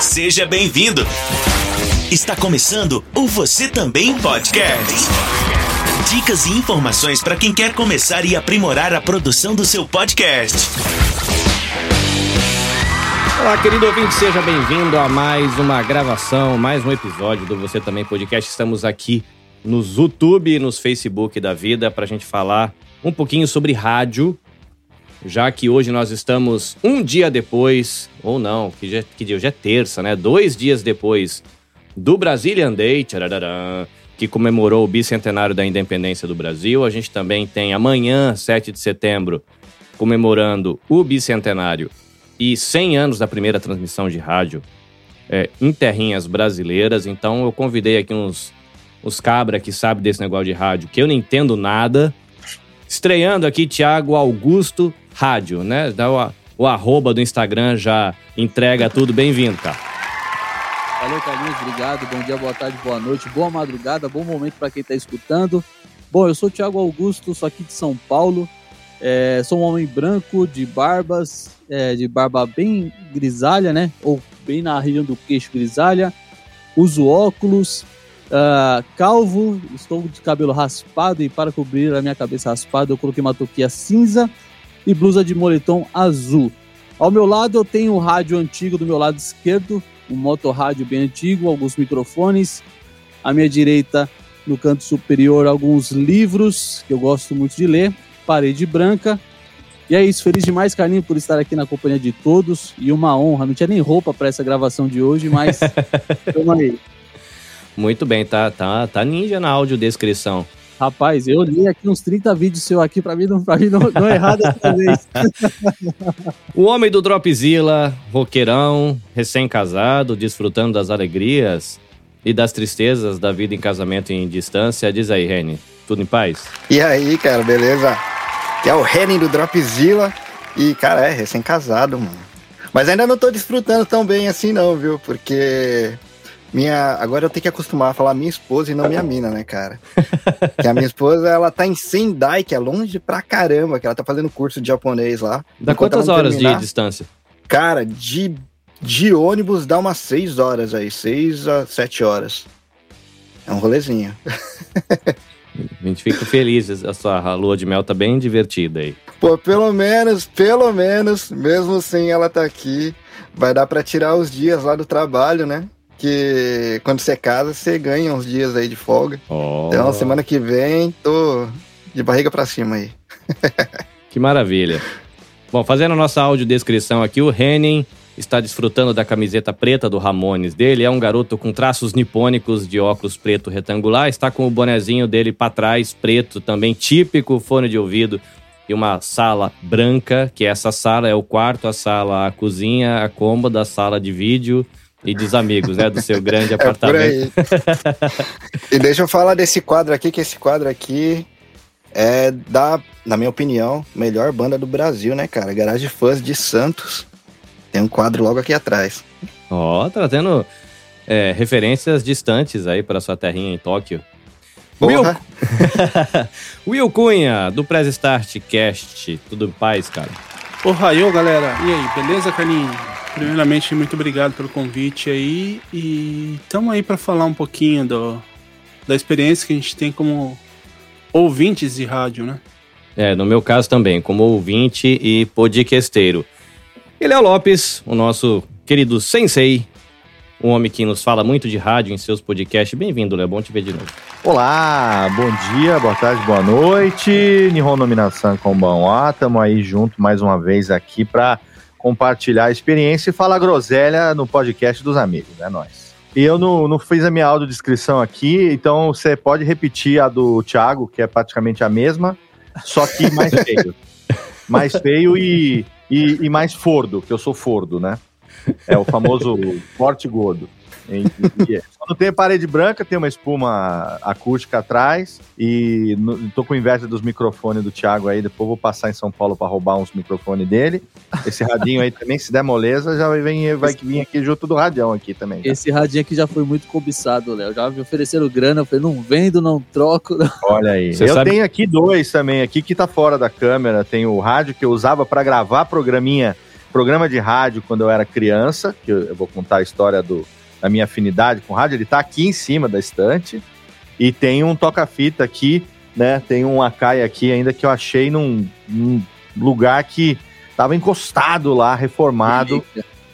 Seja bem-vindo. Está começando o Você Também Podcast. Dicas e informações para quem quer começar e aprimorar a produção do seu podcast. Olá, querido ouvinte, seja bem-vindo a mais uma gravação, mais um episódio do Você Também Podcast. Estamos aqui nos YouTube e nos Facebook da vida para a gente falar um pouquinho sobre rádio, já que hoje nós estamos um dia depois, ou não, que, já, que dia? Hoje é terça, né? Dois dias depois do Brazilian Day, que comemorou o bicentenário da independência do Brasil. A gente também tem amanhã, 7 de setembro, comemorando o bicentenário e 100 anos da primeira transmissão de rádio é, em terrinhas brasileiras. Então eu convidei aqui uns, uns cabra que sabe desse negócio de rádio, que eu não entendo nada. Estreando aqui, Tiago Augusto Rádio, né? O, o arroba do Instagram já entrega tudo. Bem-vindo, cara. Valeu, Carlinhos. Obrigado. Bom dia, boa tarde, boa noite, boa madrugada, bom momento para quem está escutando. Bom, eu sou o Thiago Augusto, sou aqui de São Paulo. É, sou um homem branco, de barbas, é, de barba bem grisalha, né? Ou bem na região do queixo grisalha. Uso óculos, uh, calvo, estou de cabelo raspado e para cobrir a minha cabeça raspada eu coloquei uma touquinha cinza e blusa de moletom azul. Ao meu lado eu tenho um rádio antigo do meu lado esquerdo, um motorrádio bem antigo, alguns microfones. À minha direita, no canto superior, alguns livros que eu gosto muito de ler. Parede branca. E é isso, feliz demais, Carlinhos, por estar aqui na companhia de todos. E uma honra. Não tinha nem roupa para essa gravação de hoje, mas tamo aí. Muito bem, tá, tá, tá ninja na audiodescrição. Rapaz, eu li aqui uns 30 vídeos seu aqui pra mim não, pra mim não, não errar dessa vez. o homem do Dropzilla, roqueirão, recém-casado, desfrutando das alegrias e das tristezas da vida em casamento em distância. Diz aí, Reni, tudo em paz? E aí, cara, beleza? Que é o Reni do Dropzilla e, cara, é recém-casado, mano. Mas ainda não tô desfrutando tão bem assim não, viu? Porque minha, agora eu tenho que acostumar a falar minha esposa e não minha mina, né, cara? que a minha esposa, ela tá em Sendai, que é longe pra caramba, que ela tá fazendo curso de japonês lá. Dá quantas horas terminar, de distância? Cara, de, de ônibus dá umas 6 horas aí, 6 a 7 horas. É um rolezinho. A gente fica feliz, a sua lua de mel tá bem divertida aí. Pô, pelo menos, pelo menos, mesmo sem ela tá aqui, vai dar para tirar os dias lá do trabalho, né? Que quando você casa, você ganha uns dias aí de folga. Oh. Então, semana que vem, tô de barriga para cima aí. que maravilha. Bom, fazendo a nossa audiodescrição aqui, o Henning está desfrutando da camiseta preta do Ramones dele. É um garoto com traços nipônicos de óculos preto retangular. Está com o bonezinho dele para trás, preto também, típico fone de ouvido. E uma sala branca, que essa sala é o quarto, a sala, a cozinha, a cômoda, a sala de vídeo e dos amigos, né? Do seu grande apartamento. É e deixa eu falar desse quadro aqui, que esse quadro aqui é da, na minha opinião, melhor banda do Brasil, né, cara? Garagem Fãs de Santos. Tem um quadro logo aqui atrás. Ó, oh, trazendo é, referências distantes aí para sua terrinha em Tóquio. Will... Will Cunha, do Press Start Cast. Tudo em paz, cara? Porra, eu, galera. E aí, beleza, Carlinhos? Primeiramente, muito obrigado pelo convite aí e estamos aí para falar um pouquinho do, da experiência que a gente tem como ouvintes de rádio, né? É, no meu caso também, como ouvinte e podcasteiro. E Léo Lopes, o nosso querido sensei, um homem que nos fala muito de rádio em seus podcasts. Bem-vindo, Léo, bom te ver de novo. Olá, bom dia, boa tarde, boa noite. Nihon Nominação Konbanwa, estamos aí junto mais uma vez aqui para compartilhar a experiência e falar groselha no podcast dos amigos, é né, nóis. E eu não, não fiz a minha audiodescrição aqui, então você pode repetir a do Thiago, que é praticamente a mesma, só que mais feio. mais feio e, e, e mais fordo, que eu sou fordo, né? É o famoso forte gordo. Quando tem parede branca, tem uma espuma acústica atrás. E no, tô com inveja dos microfones do Thiago aí. Depois vou passar em São Paulo para roubar uns microfones dele. Esse radinho aí também, se der moleza, já vem, vai vir aqui junto do radião aqui também. Já. Esse radinho aqui já foi muito cobiçado, Léo. Já me ofereceram grana, eu falei, não vendo, não troco. Não. Olha aí. Você eu sabe... tenho aqui dois também, aqui que tá fora da câmera. Tem o rádio que eu usava para gravar programinha programa de rádio quando eu era criança, que eu, eu vou contar a história do, da minha afinidade com rádio. Ele está aqui em cima da estante e tem um toca-fita aqui, né? Tem um Akai aqui ainda que eu achei num, num lugar que estava encostado lá, reformado.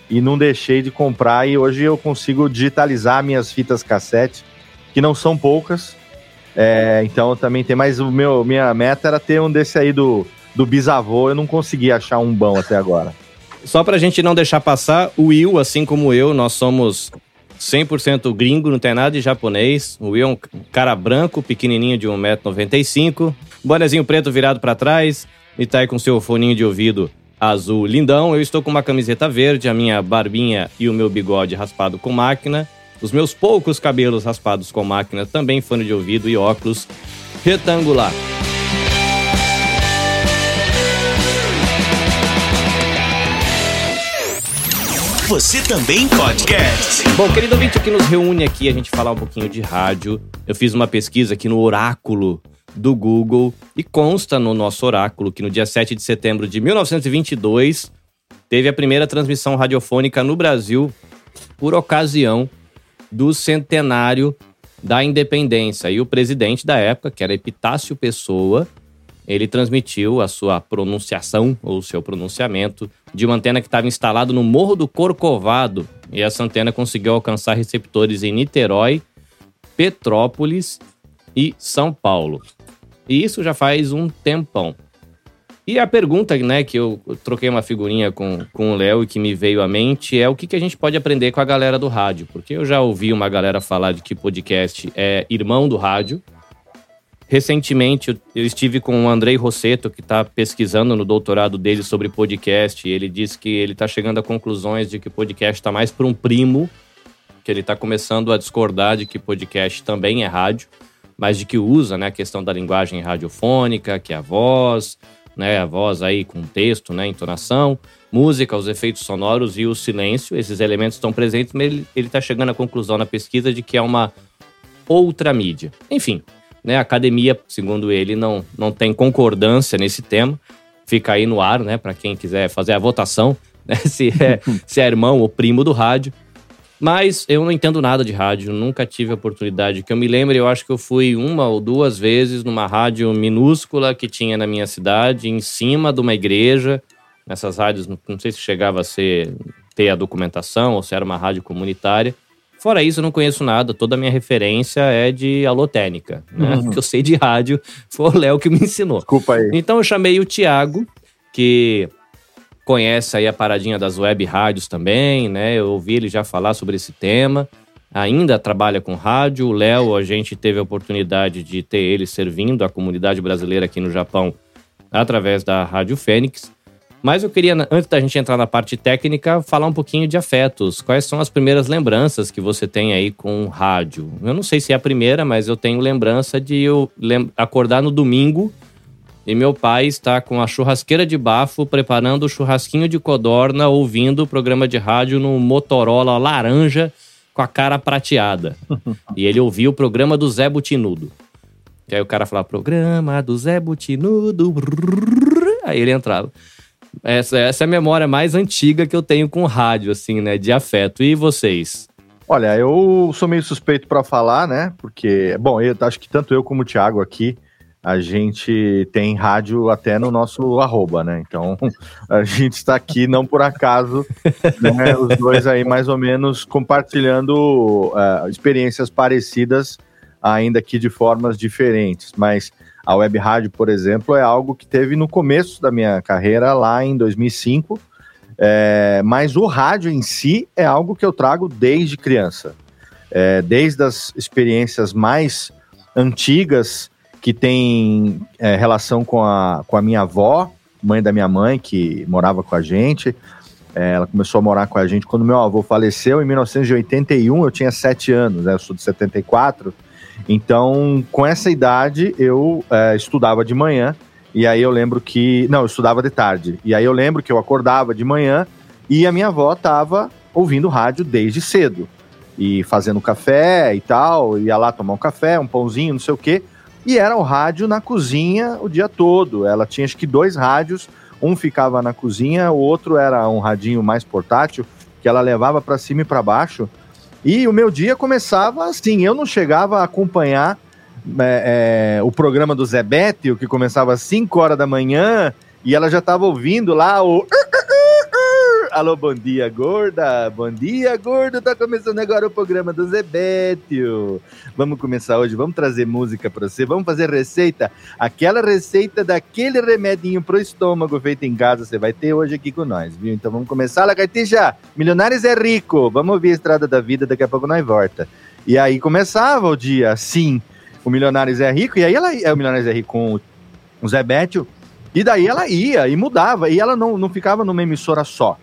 E não deixei de comprar e hoje eu consigo digitalizar minhas fitas cassete, que não são poucas. É, então também tem mais o meu minha meta era ter um desse aí do, do bisavô, eu não consegui achar um bom até agora. Só pra gente não deixar passar, o Will, assim como eu, nós somos 100% gringo, não tem nada de japonês. O Will é um cara branco, pequenininho de 1,95m, bonezinho preto virado para trás e tá aí com seu foninho de ouvido azul lindão. Eu estou com uma camiseta verde, a minha barbinha e o meu bigode raspado com máquina. Os meus poucos cabelos raspados com máquina, também fone de ouvido e óculos retangular. Você também podcast. Bom, querido ouvinte, o que nos reúne aqui a gente falar um pouquinho de rádio. Eu fiz uma pesquisa aqui no Oráculo do Google e consta no nosso oráculo que no dia 7 de setembro de 1922 teve a primeira transmissão radiofônica no Brasil por ocasião do centenário da independência. E o presidente da época, que era Epitácio Pessoa, ele transmitiu a sua pronunciação ou seu pronunciamento de uma antena que estava instalada no Morro do Corcovado. E essa antena conseguiu alcançar receptores em Niterói, Petrópolis e São Paulo. E isso já faz um tempão. E a pergunta, né, que eu troquei uma figurinha com, com o Léo e que me veio à mente é o que, que a gente pode aprender com a galera do rádio. Porque eu já ouvi uma galera falar de que podcast é irmão do rádio. Recentemente eu estive com o Andrei Rosseto, que está pesquisando no doutorado dele sobre podcast. E ele disse que ele está chegando a conclusões de que podcast está mais para um primo, que ele está começando a discordar de que podcast também é rádio, mas de que usa né, a questão da linguagem radiofônica, que é a voz, né, a voz aí com texto, né, entonação, música, os efeitos sonoros e o silêncio. Esses elementos estão presentes, mas ele está chegando à conclusão na pesquisa de que é uma outra mídia. Enfim, né? A academia, segundo ele, não, não tem concordância nesse tema. Fica aí no ar, né? Para quem quiser fazer a votação, né? Se é, se é irmão ou primo do rádio. Mas eu não entendo nada de rádio, nunca tive a oportunidade. Que eu me lembro, eu acho que eu fui uma ou duas vezes numa rádio minúscula que tinha na minha cidade, em cima de uma igreja. Nessas rádios, não sei se chegava a ser ter a documentação ou se era uma rádio comunitária. Fora isso, eu não conheço nada. Toda a minha referência é de alotênica, né? Uhum. Que eu sei de rádio. Foi o Léo que me ensinou. Desculpa aí. Então eu chamei o Thiago, que conhece aí a paradinha das web rádios também, né? Eu ouvi ele já falar sobre esse tema. Ainda trabalha com rádio. O Léo, a gente teve a oportunidade de ter ele servindo a comunidade brasileira aqui no Japão através da Rádio Fênix. Mas eu queria, antes da gente entrar na parte técnica, falar um pouquinho de afetos. Quais são as primeiras lembranças que você tem aí com rádio? Eu não sei se é a primeira, mas eu tenho lembrança de eu acordar no domingo e meu pai está com a churrasqueira de bafo preparando o churrasquinho de codorna, ouvindo o programa de rádio no Motorola laranja com a cara prateada. e ele ouvia o programa do Zé Butinudo. E aí o cara falava, programa do Zé Butinudo. Aí ele entrava. Essa, essa é a memória mais antiga que eu tenho com rádio, assim, né? De afeto. E vocês? Olha, eu sou meio suspeito para falar, né? Porque, bom, eu acho que tanto eu como o Thiago aqui, a gente tem rádio até no nosso arroba, né? Então, a gente está aqui não por acaso, né? Os dois aí mais ou menos compartilhando uh, experiências parecidas, ainda que de formas diferentes. Mas a web rádio, por exemplo, é algo que teve no começo da minha carreira, lá em 2005. É, mas o rádio em si é algo que eu trago desde criança. É, desde as experiências mais antigas que tem é, relação com a, com a minha avó, mãe da minha mãe, que morava com a gente. É, ela começou a morar com a gente quando meu avô faleceu em 1981, eu tinha sete anos, né, eu sou de 74. Então, com essa idade, eu é, estudava de manhã, e aí eu lembro que. Não, eu estudava de tarde. E aí eu lembro que eu acordava de manhã e a minha avó estava ouvindo rádio desde cedo. E fazendo café e tal, ia lá tomar um café, um pãozinho, não sei o quê. E era o rádio na cozinha o dia todo. Ela tinha acho que dois rádios, Um ficava na cozinha, o outro era um radinho mais portátil que ela levava para cima e para baixo. E o meu dia começava assim. Eu não chegava a acompanhar é, é, o programa do Zé Bétio, que começava às 5 horas da manhã, e ela já estava ouvindo lá o. Alô, bom dia, gorda. Bom dia, gordo. Tá começando agora o programa do Zebétio. Vamos começar hoje, vamos trazer música para você, vamos fazer receita. Aquela receita daquele remedinho pro estômago feito em casa, você vai ter hoje aqui com nós, viu? Então vamos começar, Lagartixa. Milionários é rico. Vamos ouvir a Estrada da Vida, daqui a pouco nós volta. E aí começava o dia assim, o Milionários é rico, e aí ela, é, o Milionários é rico com o Zebétio, e daí ela ia e mudava, e ela não, não ficava numa emissora só.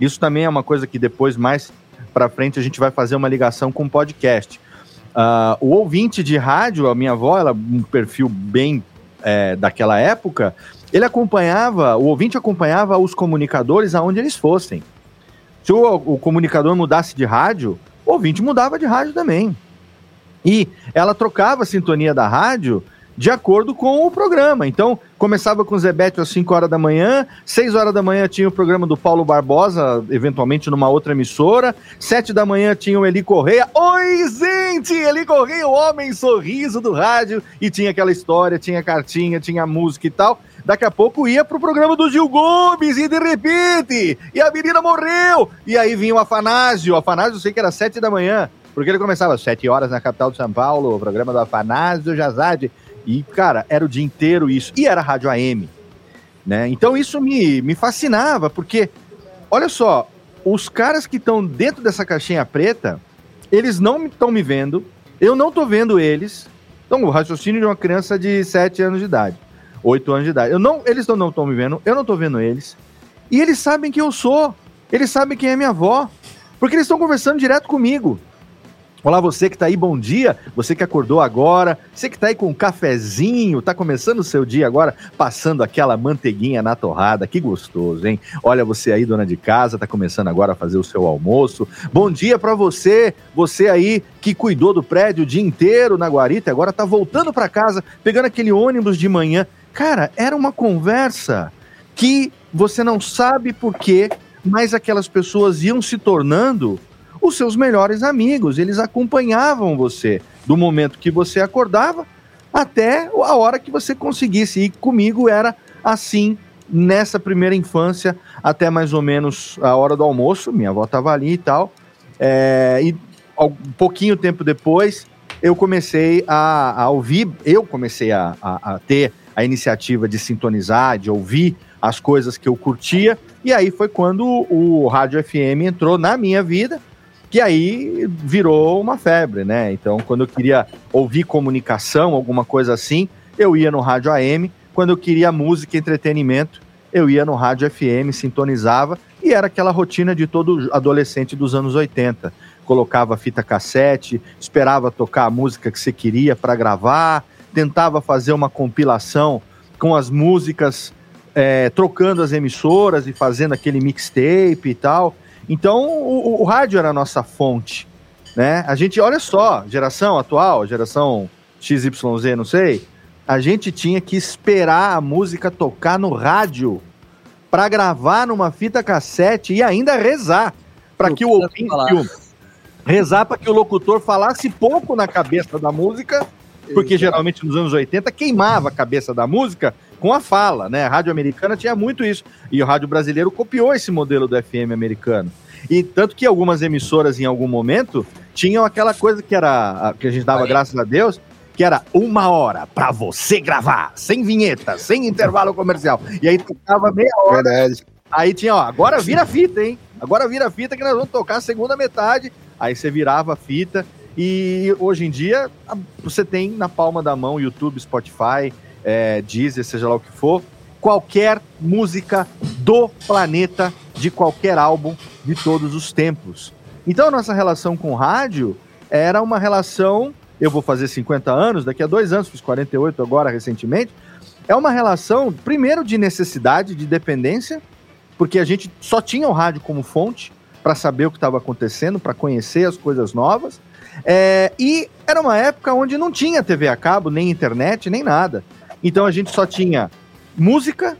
Isso também é uma coisa que depois, mais para frente, a gente vai fazer uma ligação com o podcast. Uh, o ouvinte de rádio, a minha avó, ela um perfil bem é, daquela época, ele acompanhava, o ouvinte acompanhava os comunicadores aonde eles fossem. Se o, o comunicador mudasse de rádio, o ouvinte mudava de rádio também. E ela trocava a sintonia da rádio de acordo com o programa. Então, começava com o Zebete às 5 horas da manhã, 6 horas da manhã tinha o programa do Paulo Barbosa, eventualmente numa outra emissora, 7 da manhã tinha o Eli Correia. Oi, gente! Eli Correia, o homem sorriso do rádio, e tinha aquela história, tinha cartinha, tinha música e tal. Daqui a pouco ia pro programa do Gil Gomes e de repente, e a menina morreu. E aí vinha o Afanásio, o Afanásio eu sei que era 7 da manhã, porque ele começava às 7 horas na capital de São Paulo, o programa do Afanásio Jazade. E, cara, era o dia inteiro isso. E era rádio AM. Né? Então isso me, me fascinava, porque, olha só, os caras que estão dentro dessa caixinha preta, eles não estão me vendo, eu não estou vendo eles. Então, o raciocínio de uma criança de 7 anos de idade, 8 anos de idade. Eu não, eles não estão me vendo, eu não estou vendo eles. E eles sabem quem eu sou, eles sabem quem é minha avó, porque eles estão conversando direto comigo. Olá, você que está aí, bom dia. Você que acordou agora, você que está aí com um cafezinho, está começando o seu dia agora, passando aquela manteiguinha na torrada, que gostoso, hein? Olha, você aí, dona de casa, está começando agora a fazer o seu almoço. Bom dia para você, você aí que cuidou do prédio o dia inteiro na guarita, agora está voltando para casa, pegando aquele ônibus de manhã. Cara, era uma conversa que você não sabe por quê, mas aquelas pessoas iam se tornando os seus melhores amigos. Eles acompanhavam você do momento que você acordava até a hora que você conseguisse. E comigo era assim nessa primeira infância, até mais ou menos a hora do almoço. Minha avó estava ali e tal. É, e um pouquinho tempo depois, eu comecei a, a ouvir, eu comecei a, a, a ter a iniciativa de sintonizar, de ouvir as coisas que eu curtia. E aí foi quando o Rádio FM entrou na minha vida que aí virou uma febre, né? Então, quando eu queria ouvir comunicação, alguma coisa assim, eu ia no rádio AM. Quando eu queria música e entretenimento, eu ia no rádio FM, sintonizava, e era aquela rotina de todo adolescente dos anos 80. Colocava fita cassete, esperava tocar a música que você queria para gravar, tentava fazer uma compilação com as músicas, é, trocando as emissoras e fazendo aquele mixtape e tal. Então, o, o, rádio era a nossa fonte, né? A gente, olha só, geração atual, geração XYZ, não sei, a gente tinha que esperar a música tocar no rádio para gravar numa fita cassete e ainda rezar para que o ouvinte rezar para que o locutor falasse pouco na cabeça da música, porque Exato. geralmente nos anos 80 queimava a cabeça da música com a fala, né? A rádio americana tinha muito isso. E o rádio brasileiro copiou esse modelo do FM americano. E tanto que algumas emissoras, em algum momento, tinham aquela coisa que era que a gente dava Aí. graças a Deus, que era uma hora para você gravar, sem vinheta, sem intervalo comercial. E aí tocava meia hora. Verdade. Aí tinha, ó, agora vira fita, hein? Agora vira fita que nós vamos tocar a segunda metade. Aí você virava a fita. E hoje em dia, você tem na palma da mão YouTube, Spotify, é, Deezer, seja lá o que for, qualquer música do planeta, de qualquer álbum de todos os tempos. Então a nossa relação com rádio era uma relação. Eu vou fazer 50 anos, daqui a dois anos, fiz 48 agora recentemente. É uma relação, primeiro, de necessidade, de dependência, porque a gente só tinha o rádio como fonte para saber o que estava acontecendo, para conhecer as coisas novas. É, e era uma época onde não tinha TV a cabo, nem internet, nem nada. Então a gente só tinha música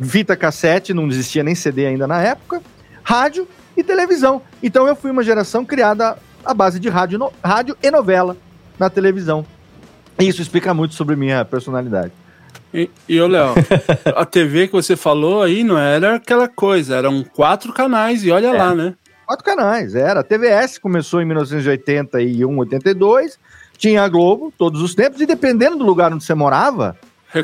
fita cassete, não existia nem CD ainda na época, rádio e televisão. Então eu fui uma geração criada à base de rádio, no, rádio e novela na televisão. Isso explica muito sobre minha personalidade. E, e ô, Léo, a TV que você falou aí não era aquela coisa, eram quatro canais e olha é. lá, né? Quatro canais, era. A TVS começou em 1981, 82, tinha a Globo todos os tempos, e dependendo do lugar onde você morava,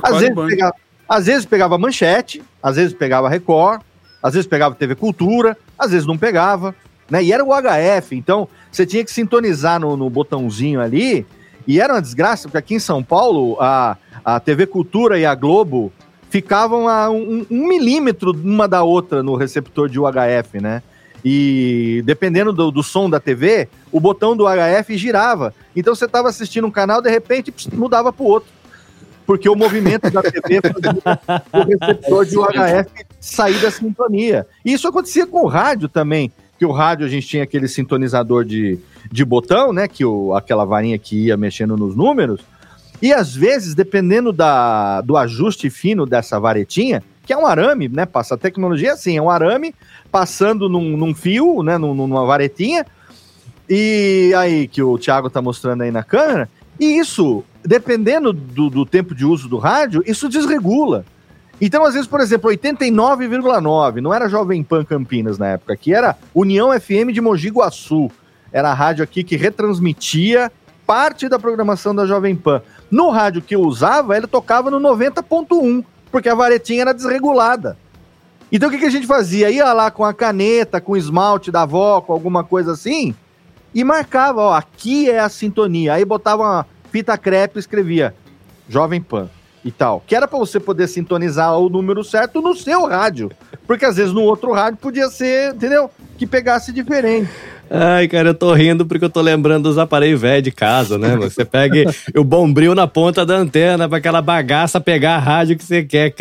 às vezes, pegava, às vezes pegava manchete, às vezes pegava Record, às vezes pegava TV Cultura, às vezes não pegava, né? E era o HF, então você tinha que sintonizar no, no botãozinho ali, e era uma desgraça, porque aqui em São Paulo, a, a TV Cultura e a Globo ficavam a um, um milímetro uma da outra no receptor de UHF, né? E dependendo do, do, som da TV, o botão do HF girava. Então você estava assistindo um canal, de repente mudava para o outro. Porque o movimento da TV fazia o receptor de UHF sair da sintonia. E isso acontecia com o rádio também. Que o rádio a gente tinha aquele sintonizador de, de botão, né? Que o, aquela varinha que ia mexendo nos números. E às vezes, dependendo da, do ajuste fino dessa varetinha, que é um arame, né? Passa a tecnologia assim, é um arame passando num, num fio, né? Num, numa varetinha. E aí, que o Thiago tá mostrando aí na câmera. E isso, dependendo do, do tempo de uso do rádio, isso desregula. Então, às vezes, por exemplo, 89,9, não era Jovem Pan Campinas na época, aqui era União FM de Mogi Guaçu. Era a rádio aqui que retransmitia parte da programação da Jovem Pan. No rádio que eu usava, ele tocava no 90.1, porque a varetinha era desregulada. Então o que, que a gente fazia? Ia lá com a caneta, com o esmalte da avó, com alguma coisa assim, e marcava, ó, aqui é a sintonia. Aí botava uma fita crepe escrevia Jovem Pan e tal. Que era para você poder sintonizar o número certo no seu rádio. Porque às vezes no outro rádio podia ser, entendeu? Que pegasse diferente. Ai, cara, eu tô rindo porque eu tô lembrando dos aparelhos velhos de casa, né? Você pega o bombril na ponta da antena pra aquela bagaça pegar a rádio que você quer.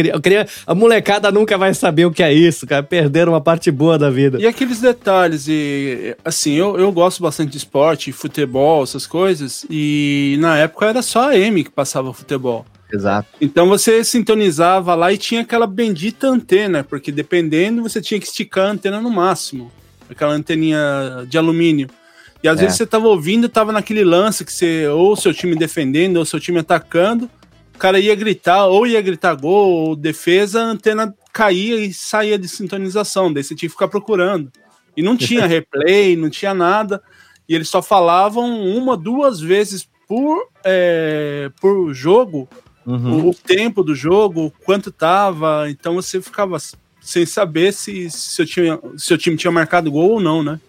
A molecada nunca vai saber o que é isso, cara. Perderam uma parte boa da vida. E aqueles detalhes, e assim, eu, eu gosto bastante de esporte, futebol, essas coisas, e na época era só a M que passava futebol. Exato. Então você sintonizava lá e tinha aquela bendita antena, porque dependendo você tinha que esticar a antena no máximo aquela anteninha de alumínio. E às é. vezes você tava ouvindo, tava naquele lance que você, ou seu time defendendo, ou seu time atacando, o cara ia gritar, ou ia gritar gol, ou defesa, a antena caía e saía de sintonização, daí você tinha que ficar procurando. E não tinha replay, não tinha nada, e eles só falavam uma, duas vezes por, é, por jogo, uhum. o, o tempo do jogo, quanto tava, então você ficava sem saber se seu time, seu time tinha marcado gol ou não, né?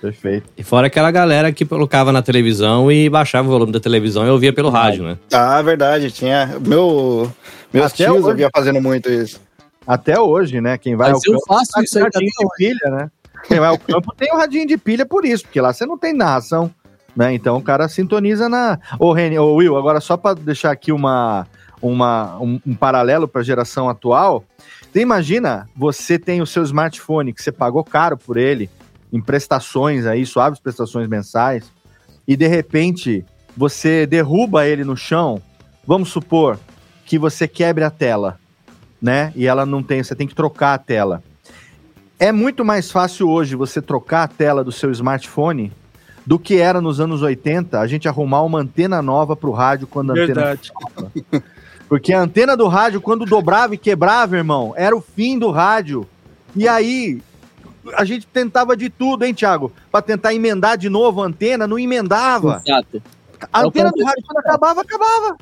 Perfeito. E fora aquela galera que colocava na televisão e baixava o volume da televisão e ouvia pelo rádio, né? Ah, verdade, tinha. Meu, meus Até tios ouvia fazendo muito isso. Até hoje, né? Quem vai Mas ao eu campo faço isso aí radinho de pilha, né? Quem vai ao campo tem o radinho de pilha por isso, porque lá você não tem narração, né? Então o cara sintoniza na. Ô, Reni, ô Will, agora só para deixar aqui uma, uma, um, um paralelo para a geração atual, você imagina, você tem o seu smartphone que você pagou caro por ele, em prestações aí, suaves prestações mensais, e de repente você derruba ele no chão, vamos supor que você quebre a tela, né? E ela não tem, você tem que trocar a tela. É muito mais fácil hoje você trocar a tela do seu smartphone do que era nos anos 80 a gente arrumar uma antena nova para o rádio quando a Verdade. antena porque a antena do rádio, quando dobrava e quebrava, irmão, era o fim do rádio. E aí, a gente tentava de tudo, hein, Thiago? Pra tentar emendar de novo a antena, não emendava. Exato. A é antena do rádio, quando acabava, acabava.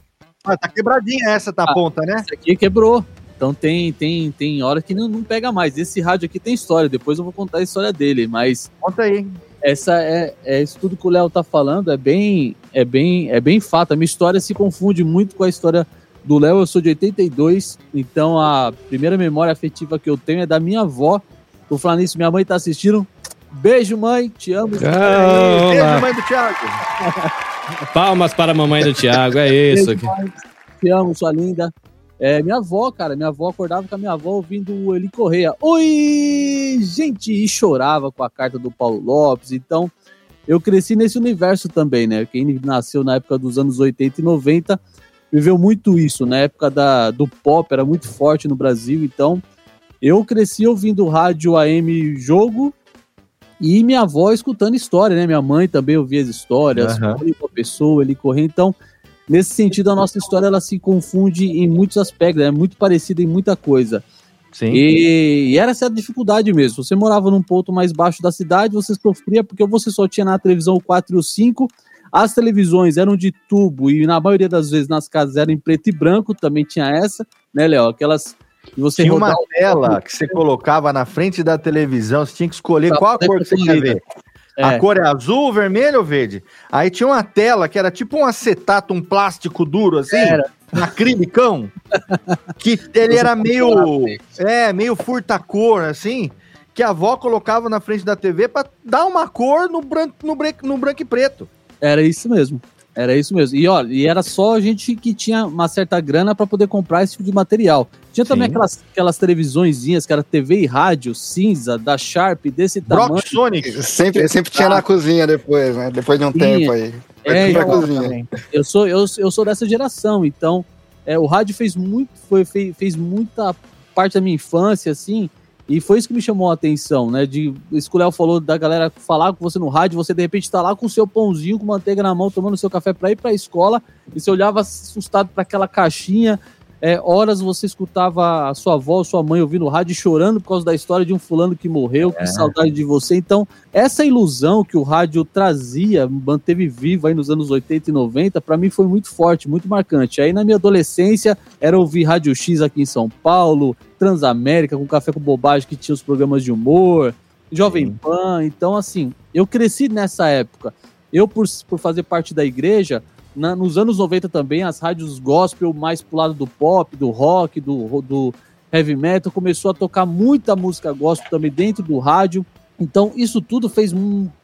Ah, tá quebradinha essa tá ah, ponta, né? Essa aqui quebrou. Então tem, tem, tem hora que não, não pega mais. Esse rádio aqui tem história, depois eu vou contar a história dele, mas. Conta aí. Essa é, é isso tudo que o Léo tá falando, é bem, é bem, é bem fato. A minha história se confunde muito com a história do Léo, eu sou de 82, então a primeira memória afetiva que eu tenho é da minha avó. Tô falando isso, minha mãe tá assistindo. Beijo, mãe, te amo. Ah, Beijo, mãe do Thiago. Palmas para a mamãe do Thiago, é isso. Beijo, mãe, te amo, sua linda. É, minha avó, cara, minha avó acordava com a minha avó ouvindo o Eli Correia. Oi, gente! E chorava com a carta do Paulo Lopes. Então, eu cresci nesse universo também, né? Quem nasceu na época dos anos 80 e 90 viveu muito isso. Na época da, do pop era muito forte no Brasil, então Eu cresci ouvindo rádio AM Jogo e minha avó escutando história, né? Minha mãe também ouvia as histórias, uhum. uma pessoa, ele correr. Então, nesse sentido, a nossa história ela se confunde em muitos aspectos, é muito parecida em muita coisa. Sim. E, e era essa dificuldade mesmo. Você morava num ponto mais baixo da cidade, você sofria porque você só tinha na televisão o 4 e o 5. As televisões eram de tubo e na maioria das vezes nas casas eram em preto e branco, também tinha essa, né, Léo? Aquelas que você Tinha uma tela que você colocava na frente da televisão, você tinha que escolher Pra qual a cor que você quer conferir. ver. É. A cor é azul, vermelho ou verde? Aí tinha uma tela que era tipo um acetato, um plástico duro assim, Era. um acrílicão, que ele era meio, é, meio furta-cor assim, que a avó colocava na frente da TV pra dar uma cor no branco, no branco, no branco e preto. Era isso mesmo. Era isso mesmo. E olha, e era só a gente que tinha uma certa grana para poder comprar esse tipo de material. Tinha também aquelas, aquelas televisõezinhas que era TV e rádio cinza, da Sharp, desse tamanho. Brock Sonic. Sempre, sempre tinha na cozinha depois, né? Depois de um Tinha. tempo aí. É, Foi pra então, cozinha. eu sou, eu, eu sou dessa geração, então é, o rádio fez muito, foi, fez, fez muita parte da minha infância, assim, e foi isso que me chamou a atenção, né? De isso que o Léo falou da galera falar com você no rádio, você de repente tá lá com o seu pãozinho, com manteiga na mão, tomando seu café para ir pra escola, e você olhava assustado para aquela caixinha. É, horas você escutava a sua avó, sua mãe ouvindo o rádio chorando por causa da história de um fulano que morreu, que saudade de você. Então, essa ilusão que o rádio trazia, manteve viva aí nos anos 80 e 90, para mim foi muito forte, muito marcante. Aí na minha adolescência era ouvir Rádio X aqui em São Paulo, Transamérica com Café com Bobagem que tinha os programas de humor, Jovem Sim. Pan. Então, assim, eu cresci nessa época. Eu, por, por fazer parte da igreja, na- nos anos 90 também, as rádios gospel mais pro lado do pop, do rock, do, do heavy metal, começou a tocar muita música gospel também dentro do rádio. Então, isso tudo fez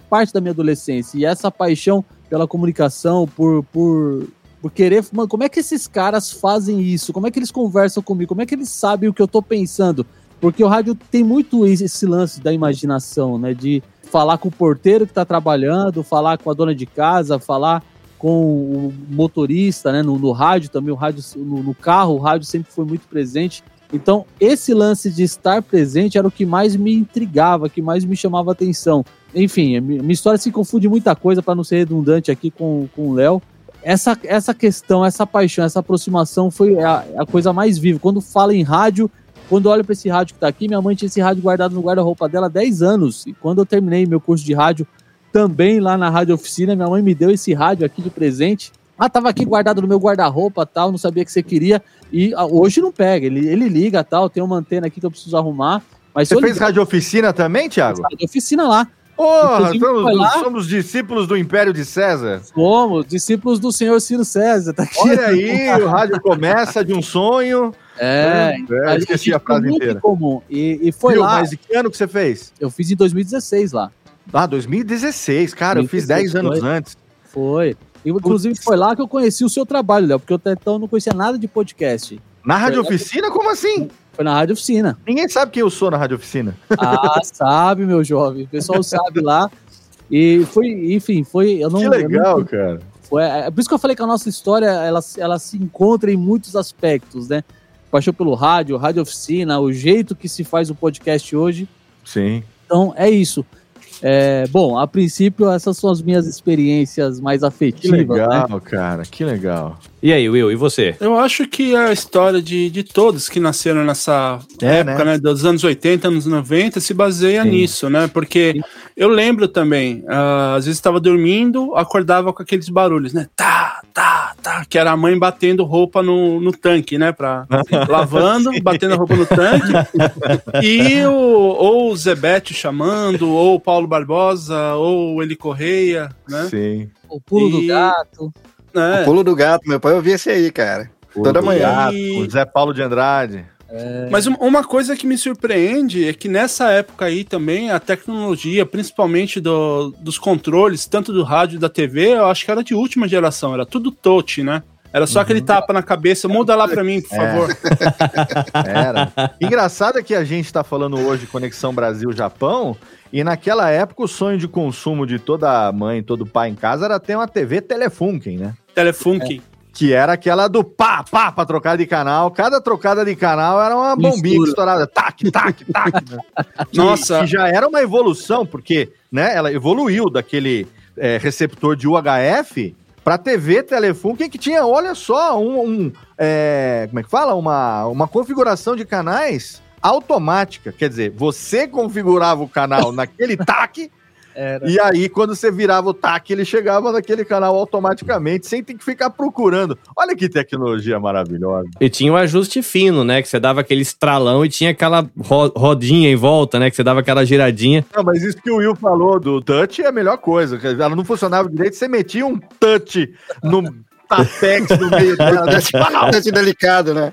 parte da minha adolescência. E essa paixão pela comunicação, por, por, por querer. Mano, como é que esses caras fazem isso? Como é que eles conversam comigo? Como é que eles sabem o que eu tô pensando? Porque o rádio tem muito esse lance da imaginação, né? De falar com o porteiro que tá trabalhando, falar com a dona de casa, falar com o motorista, né? No, no rádio também, o rádio no, no carro, o rádio sempre foi muito presente. Então, esse lance de estar presente era o que mais me intrigava, que mais me chamava atenção. Enfim, minha história se confunde muita coisa, para não ser redundante aqui com, com o Léo. Essa, essa questão, essa paixão, essa aproximação foi a, a coisa mais viva. Quando fala em rádio, quando olho para esse rádio que está aqui, minha mãe tinha esse rádio guardado no guarda-roupa dela há 10 anos. E quando eu terminei meu curso de rádio, também lá na rádio oficina, minha mãe me deu esse rádio aqui de presente. Ah, tava aqui guardado no meu guarda-roupa tal, não sabia que você queria. E ah, hoje não pega, ele, ele liga tal, tem uma antena aqui que eu preciso arrumar. Mas Você fez ligar, rádio oficina também, Thiago? rádio oficina lá. Porra, foi lá- somos, somos discípulos do Império de César. Fomos, discípulos do senhor Ciro César, tá aqui. Olha aí, o rádio começa de um sonho. É, É, esqueci a frase inteira. comum. E, e foi Viu, lá, Mas que ano que você fez? eu fiz em 2016 lá. Ah, 2016, cara, eu fiz 10 anos foi. antes. Foi. E, Inclusive foi lá que eu conheci o seu trabalho, Léo, porque eu até então não conhecia nada de podcast. Na rádio oficina? Como assim? Foi na Rádio Oficina. Ninguém sabe quem eu sou na rádio oficina. Ah, sabe, meu jovem. O pessoal sabe lá. E foi, enfim, foi. Eu não, que não- legal, cara. Foi, é por isso que eu falei que a nossa história ela, ela se encontra em muitos aspectos, né? Paixão pelo rádio, rádio oficina, o jeito que se faz o podcast hoje. Sim. Então é isso. É, bom, a princípio, essas são as minhas experiências mais Que afetivas. legal, Né? cara. Que legal. E aí, Will, e você? Eu acho que a história de, de todos que nasceram nessa É, época, né? dos anos 80, anos 90, se baseia Sim. nisso, né? Porque eu lembro também, ah, às vezes estava dormindo, acordava com aqueles barulhos, né? Tá, tá, tá, que era a mãe batendo roupa no, no tanque, né? Pra, lavando, batendo a roupa no tanque. e o, ou o Zebete chamando, ou o Paulo Barbosa, ou o Eli Correia, né? Sim. O pulo do E- gato. É. O pulo do gato, meu pai ouvia esse aí, cara. Toda O manhã. O Zé Paulo de Andrade. Mas um- uma coisa que me surpreende é que nessa época aí também a tecnologia, principalmente do- dos controles, tanto do rádio e da TV, eu acho que era de última geração, era tudo touch, né? Era só aquele tapa na cabeça, muda lá pra mim, por É. favor. Era. Engraçado é que a gente tá falando hoje Conexão Brasil-Japão, e naquela época o sonho de consumo de toda mãe, todo pai em casa era ter uma TV Telefunken, né? Telefunken. que era aquela do pá, pá, pra trocar de canal. Cada trocada de canal era uma bombinha que estourava. Tac, tac, tac. né? Que- Nossa. Que já era uma evolução, porque né, ela evoluiu daquele é, receptor de UHF para TV, telefone, que, que tinha, olha só, um, um, é, como é que fala? Uma, uma configuração de canais automática. Quer dizer, você configurava o canal naquele TAC Era. e aí, quando você virava o TAC, ele chegava naquele canal automaticamente, sem ter que ficar procurando. Olha que tecnologia maravilhosa. E tinha o ajuste fino, né? Que você dava aquele estralão e tinha aquela ro- rodinha em volta, né? Que você dava aquela giradinha. Não, mas isso que o Will falou do touch é a melhor coisa. que Ela não funcionava direito, você metia um touch no tapex no meio dela. né? Pau! Bastante delicado, né?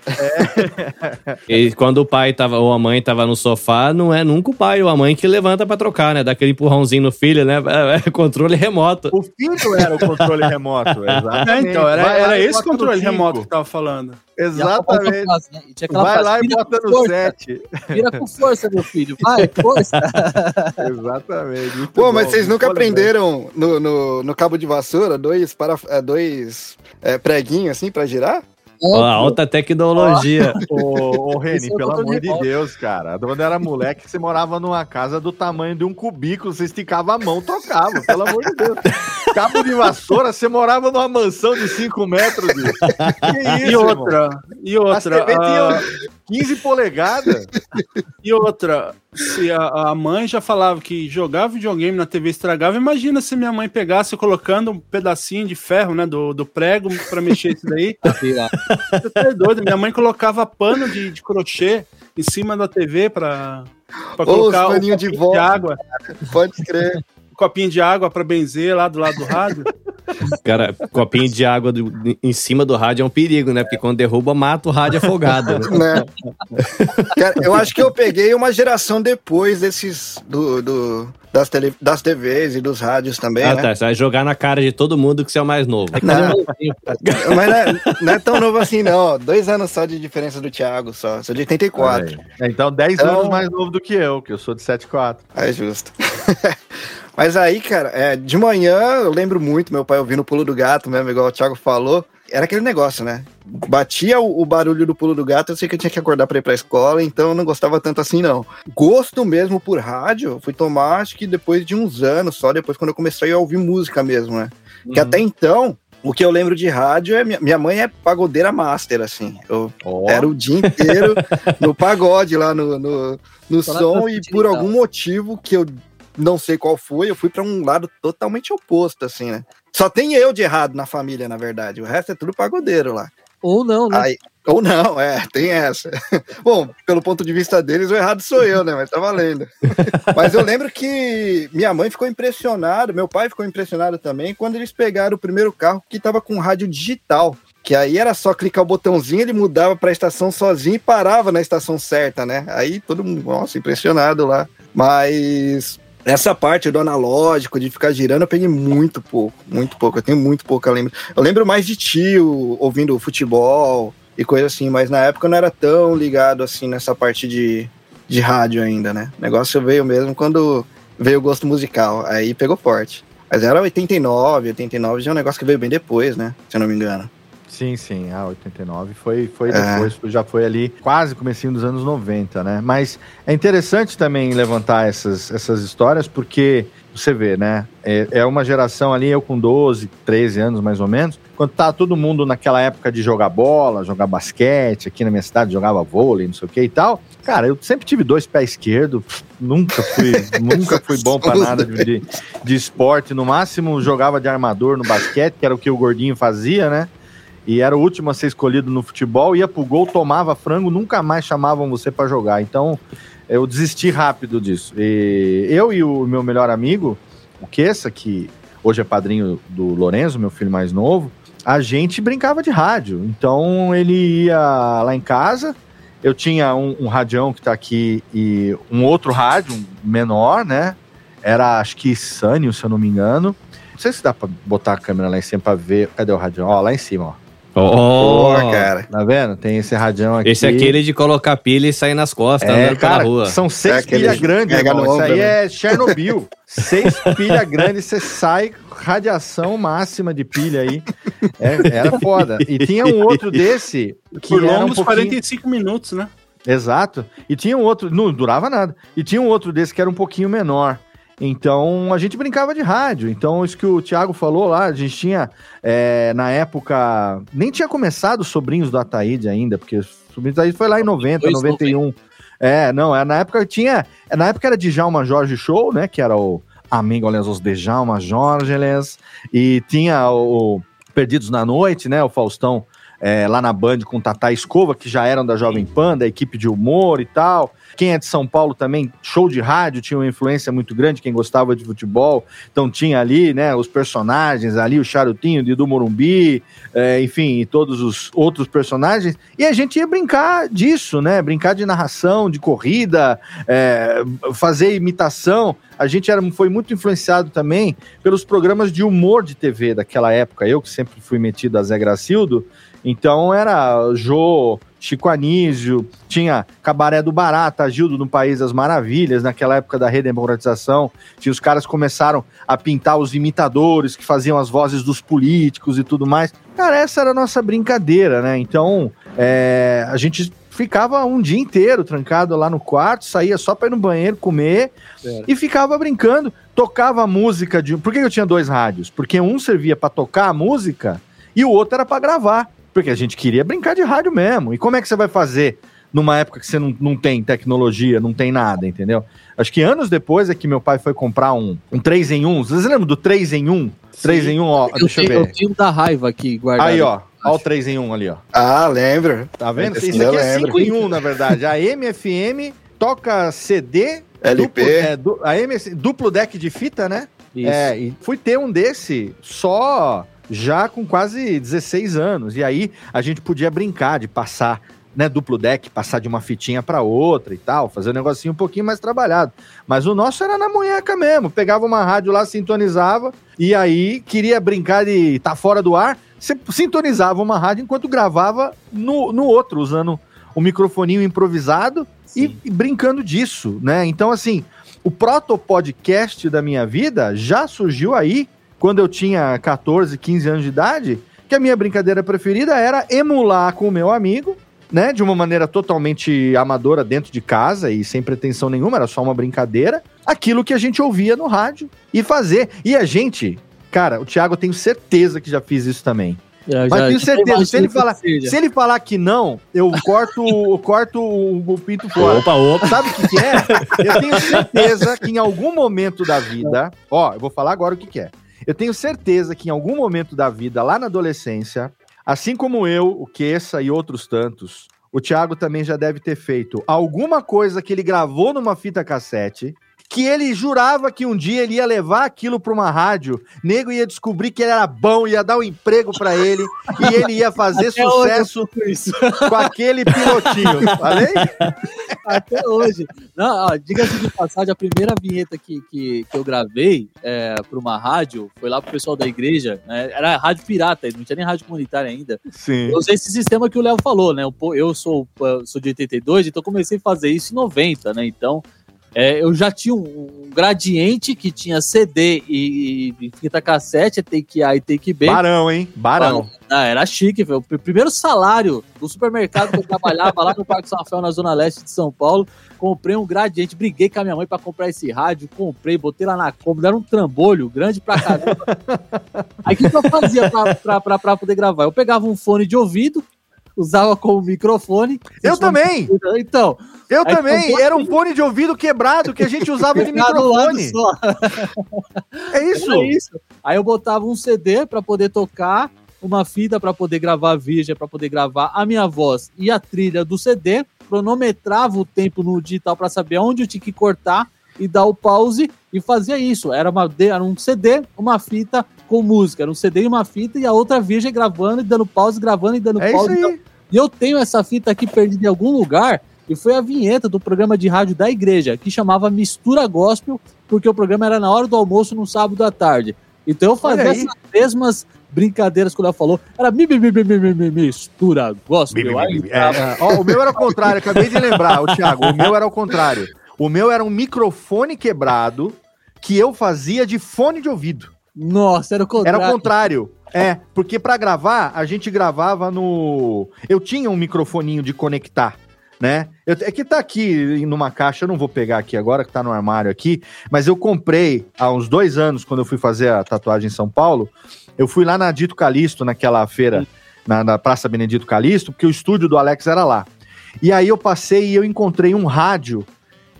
E quando o pai tava, ou a mãe tava no sofá, não é nunca o pai ou a mãe que levanta pra trocar, né? Dá aquele empurrãozinho no filho, né? É, é controle remoto. O filho era o controle remoto, exatamente. É, então, era, era e esse controle cinco. remoto que eu tava falando. E Exatamente. frase, né? Vai frase, lá e "Vira bota no força, 7. Vira com força, meu filho. Vai, força. Exatamente. Pô, mas bom, vocês nunca aprenderam no, no, no cabo de vassoura dois, para, é, dois é, preguinhos assim pra girar? Ó, alta tecnologia. Ô, ô Reni, é pelo amor de. Deus, cara. Quando era moleque, você morava numa casa do tamanho de um cubículo, você esticava a mão, tocava, pelo amor de Deus. Cabo de vassoura, você morava numa mansão de 5 metros. Que isso, E irmão? outra, e As outra, TV ah, tinham 15 polegadas. e outra, se a, a mãe já falava que jogar videogame na TV estragava, imagina se minha mãe pegasse colocando um pedacinho de ferro, né, do, do prego pra mexer isso daí. Você tá doido, minha mãe colocava pano de, de crochê em cima da TV os colocar o paninhos de de água, Pode crer. Copinho de água pra benzer lá do lado do rádio. Cara, copinho de água do- em cima do rádio é um perigo, né? Porque quando derruba, mata o rádio afogado. né? né? Cara, eu acho que eu peguei uma geração depois desses do, do- das, tele, das TVs e dos rádios também, Ah, né? tá. Você vai jogar na cara de todo mundo que você é o mais novo. Não, mas não é, não é tão novo assim, não. ó. Dois anos só de diferença do Thiago, só. Sou de 84. Olha aí. Então, 10 Então- anos mais novo do que eu, que eu sou de 7,4. É justo. Mas aí, cara, é, de manhã eu lembro muito meu pai ouvindo o pulo do gato mesmo, igual o Thiago falou. Era aquele negócio, né? Batia o, o barulho do pulo do gato, eu sei que eu tinha que acordar pra ir pra escola, então eu não gostava tanto assim, não. Gosto mesmo por rádio, eu fui tomar acho que depois de uns anos, só depois quando eu comecei a ouvir música mesmo, né? Que até então, o que eu lembro de rádio é. Minha, minha mãe é pagodeira master, assim. Eu Ó, era o dia inteiro no pagode lá no, no, no som e por algum motivo que eu não sei qual foi, eu fui pra um lado totalmente oposto, assim, né? Só tem eu de errado na família, na verdade. O resto é tudo pagodeiro lá. Ou não, né? Aí, ou não, é, tem essa. Bom, pelo ponto de vista deles, o errado sou eu, né? Mas tá valendo. Mas eu lembro que minha mãe ficou impressionada, meu pai ficou impressionado também, quando eles pegaram o primeiro carro que tava com rádio digital. Que aí era só clicar o botãozinho, ele mudava pra estação sozinho e parava na estação certa, né? Aí todo mundo, nossa, impressionado lá. Mas essa parte do analógico, de ficar girando, eu peguei muito pouco, muito pouco. Eu tenho muito pouco, eu lembro. Eu lembro mais de tio ouvindo futebol e coisa assim, mas na época eu não era tão ligado assim nessa parte de, de rádio ainda, né? O negócio veio mesmo quando veio o gosto musical, aí pegou forte. Mas era 89, 89 já é um negócio que veio bem depois, né? Se eu não me engano. Sim, sim, a 89 foi, foi É. depois, já foi ali quase comecinho dos anos 90, né? Mas é interessante também levantar essas, essas histórias, porque você vê, né? É, é uma geração ali, eu com 12, 13 anos mais ou menos, quando tá todo mundo naquela época de jogar bola, jogar basquete, aqui na minha cidade jogava vôlei, não sei o que e tal. Cara, eu sempre tive dois pés esquerdos, nunca fui, nunca fui bom pra nada de, de, de esporte. No máximo jogava de armador no basquete, que era o que o gordinho fazia, né? E era o último a ser escolhido no futebol, ia pro gol, tomava frango, nunca mais chamavam você para jogar. Então, eu desisti rápido disso. E eu e o meu melhor amigo, o Kessa, que hoje é padrinho do Lorenzo, meu filho mais novo, a gente brincava de rádio. Então, ele ia lá em casa, eu tinha um, um radião que tá aqui e um outro rádio, menor, né? Era, acho que Sânio, se eu não me engano. Não sei se dá pra botar a câmera lá em cima pra ver. Cadê o radião? Ó, lá em cima, ó. Oh, Pô, cara. Tá vendo? Tem esse radião aqui. Esse é aquele de colocar pilha e sair nas costas, é, andando pela cara, rua. são É seis aquele pilhas grandes, irmão. Isso aí né? é Chernobyl. Seis pilha grande, você sai, radiação máxima de pilha aí. É, era foda. E tinha um outro desse que Por era um longos pouquinho... 45 minutos, né? Exato. E tinha um outro, não durava nada. E tinha um outro desse que era um pouquinho menor. Então a gente brincava de rádio. Então, isso que o Thiago falou lá, a gente tinha, é, na época, nem tinha começado os sobrinhos do Ataíde ainda, porque os sobrinhos do Ataíde foi lá em 90, Dois 91. É, não, é, na época tinha. Na época era Djalma Jorge Show, né? Que era o Amigoles os Djalma Jorgeles. E tinha o Perdidos na Noite, né? O Faustão é, lá na Band com Tata Escova, que já eram da Jovem Pan, da equipe de humor e tal. Quem é de São Paulo também, show de rádio, tinha uma influência muito grande, quem gostava de futebol. Então tinha ali, né, os personagens ali, o Charutinho, de do Morumbi, é, enfim, e todos os outros personagens. E a gente ia brincar disso, né? Brincar de narração, de corrida, é, fazer imitação. A gente era, foi muito influenciado também pelos programas de humor de TV daquela época. Eu, que sempre fui metido a Zé Gracildo, então era Jô, Chico Anísio, tinha Cabaré do Barata, Gildo no País das Maravilhas, naquela época da redemocratização. Tinha os caras começaram a pintar os imitadores, que faziam as vozes dos políticos e tudo mais. Cara, essa era a nossa brincadeira, né? Então, é, a gente ficava um dia inteiro trancado lá no quarto, saía só para ir no banheiro comer e ficava brincando. Tocava a música de. Por que eu tinha dois rádios? Porque um servia para tocar a música e o outro era para gravar. Porque a gente queria brincar de rádio mesmo. E como é que você vai fazer numa época que você não, não tem tecnologia, não tem nada, entendeu? Acho que anos depois é que meu pai foi comprar um, um 3 em 1. Vocês lembram do 3 em 1? 3 em 1, ó. Eu deixa eu tenho, eu ver. tenho da raiva aqui guardado. Aí, ó. Ó o 3 em 1 ali, ó. Ah, lembro. Tá vendo? Esse Isso aqui é lembro. 5 em 1, na verdade. A MFM toca CD. LP. Duplo, é, du- a MS, duplo deck de fita, né? Isso. É, e fui ter um desse só já com quase 16 anos. E aí a gente podia brincar de passar, né, duplo deck, passar de uma fitinha para outra e tal, fazer um negocinho um pouquinho mais trabalhado. Mas o nosso era na munheca mesmo. Pegava uma rádio lá, sintonizava, e aí queria brincar de estar fora do ar, você sintonizava uma rádio enquanto gravava no, no outro, usando um microfoninho improvisado e, e brincando disso, né? Então, assim, o proto-podcast da minha vida já surgiu aí, quando eu tinha 14, 15 anos de idade, que a minha brincadeira preferida era emular com o meu amigo, né? De uma maneira totalmente amadora dentro de casa e sem pretensão nenhuma, era só uma brincadeira, aquilo que a gente ouvia no rádio e fazer. E a gente, cara, o Thiago eu tenho certeza que já fiz isso também. Eu Mas já- tenho já certeza, se ele, falar, se ele falar que não, eu corto, eu corto o, o pinto fora. Opa, opa. Sabe o que, que é? Eu tenho certeza que em algum momento da vida, ó, eu vou falar agora o que, que é. Eu tenho certeza que em algum momento da vida, lá na adolescência, assim como eu, o Queça e outros tantos, o Thiago também já deve ter feito alguma coisa que ele gravou numa fita cassete. Que ele jurava que um dia ele ia levar aquilo pra uma rádio, nego ia descobrir que ele era bom, ia dar um emprego pra ele, e ele ia fazer Até sucesso com aquele pilotinho. Falei? Até hoje. Não, diga-se de passagem, a primeira vinheta que, que, que eu gravei é, para uma rádio foi lá pro pessoal da igreja. né? Era rádio pirata, não tinha nem rádio comunitária ainda. Sim. Eu usei esse sistema que o Léo falou, né? Eu, sou, sou de 82, então comecei a fazer isso em 90, né? Então, é, eu já tinha um, um gradiente que tinha CD e, e fita cassete, take A e take B. Barão, hein? Barão. Ah, era chique, velho. O pr- primeiro salário do supermercado que eu trabalhava lá no Parque São Rafael, na Zona Leste de São Paulo, comprei um gradiente, briguei com a minha mãe pra comprar esse rádio, comprei, botei lá na cômoda, era um trambolho grande pra caramba. Aí o que, que eu fazia pra, pra, pra, pra poder gravar? Eu pegava um fone de ouvido, usava como microfone. Eu também! Então, Eu também! ficou- Era um fone de ouvido quebrado que a gente usava de microfone. É isso? Era isso. Aí eu botava um CD pra poder tocar, uma fita pra poder gravar a virgem, pra poder gravar a minha voz e a trilha do CD, cronometrava o tempo no digital pra saber onde eu tinha que cortar e dar o pause e fazia isso. Era, uma, era um CD, uma fita com música. Era um CD e uma fita e a outra virgem gravando e dando pause, gravando e dando É pause. aí. E eu tenho essa fita aqui perdida em algum lugar e foi a vinheta do programa de rádio da igreja, que chamava Mistura Gospel, porque o programa era na hora do almoço no sábado à tarde. Então eu fazia essas mesmas brincadeiras que o Léo falou. Era mi, mi, mi, mi, mi, mi, mi, mistura gospel. Aí, É, é. O meu era o contrário, acabei de lembrar, o Thiago. O meu era o contrário. O meu era um microfone quebrado que eu fazia de fone de ouvido. Nossa, era o contrário. Era o contrário. É, porque para gravar, a gente gravava no. Eu tinha um microfoninho de conectar, né? Eu, é que tá aqui numa caixa, eu não vou pegar aqui agora, que tá no armário aqui, mas eu comprei há uns dois anos, quando eu fui fazer a tatuagem em São Paulo. Eu fui lá na Dito Calixto, naquela feira, na, na Praça Benedito Calixto, porque o estúdio do Alex era lá. E aí eu passei e eu encontrei um rádio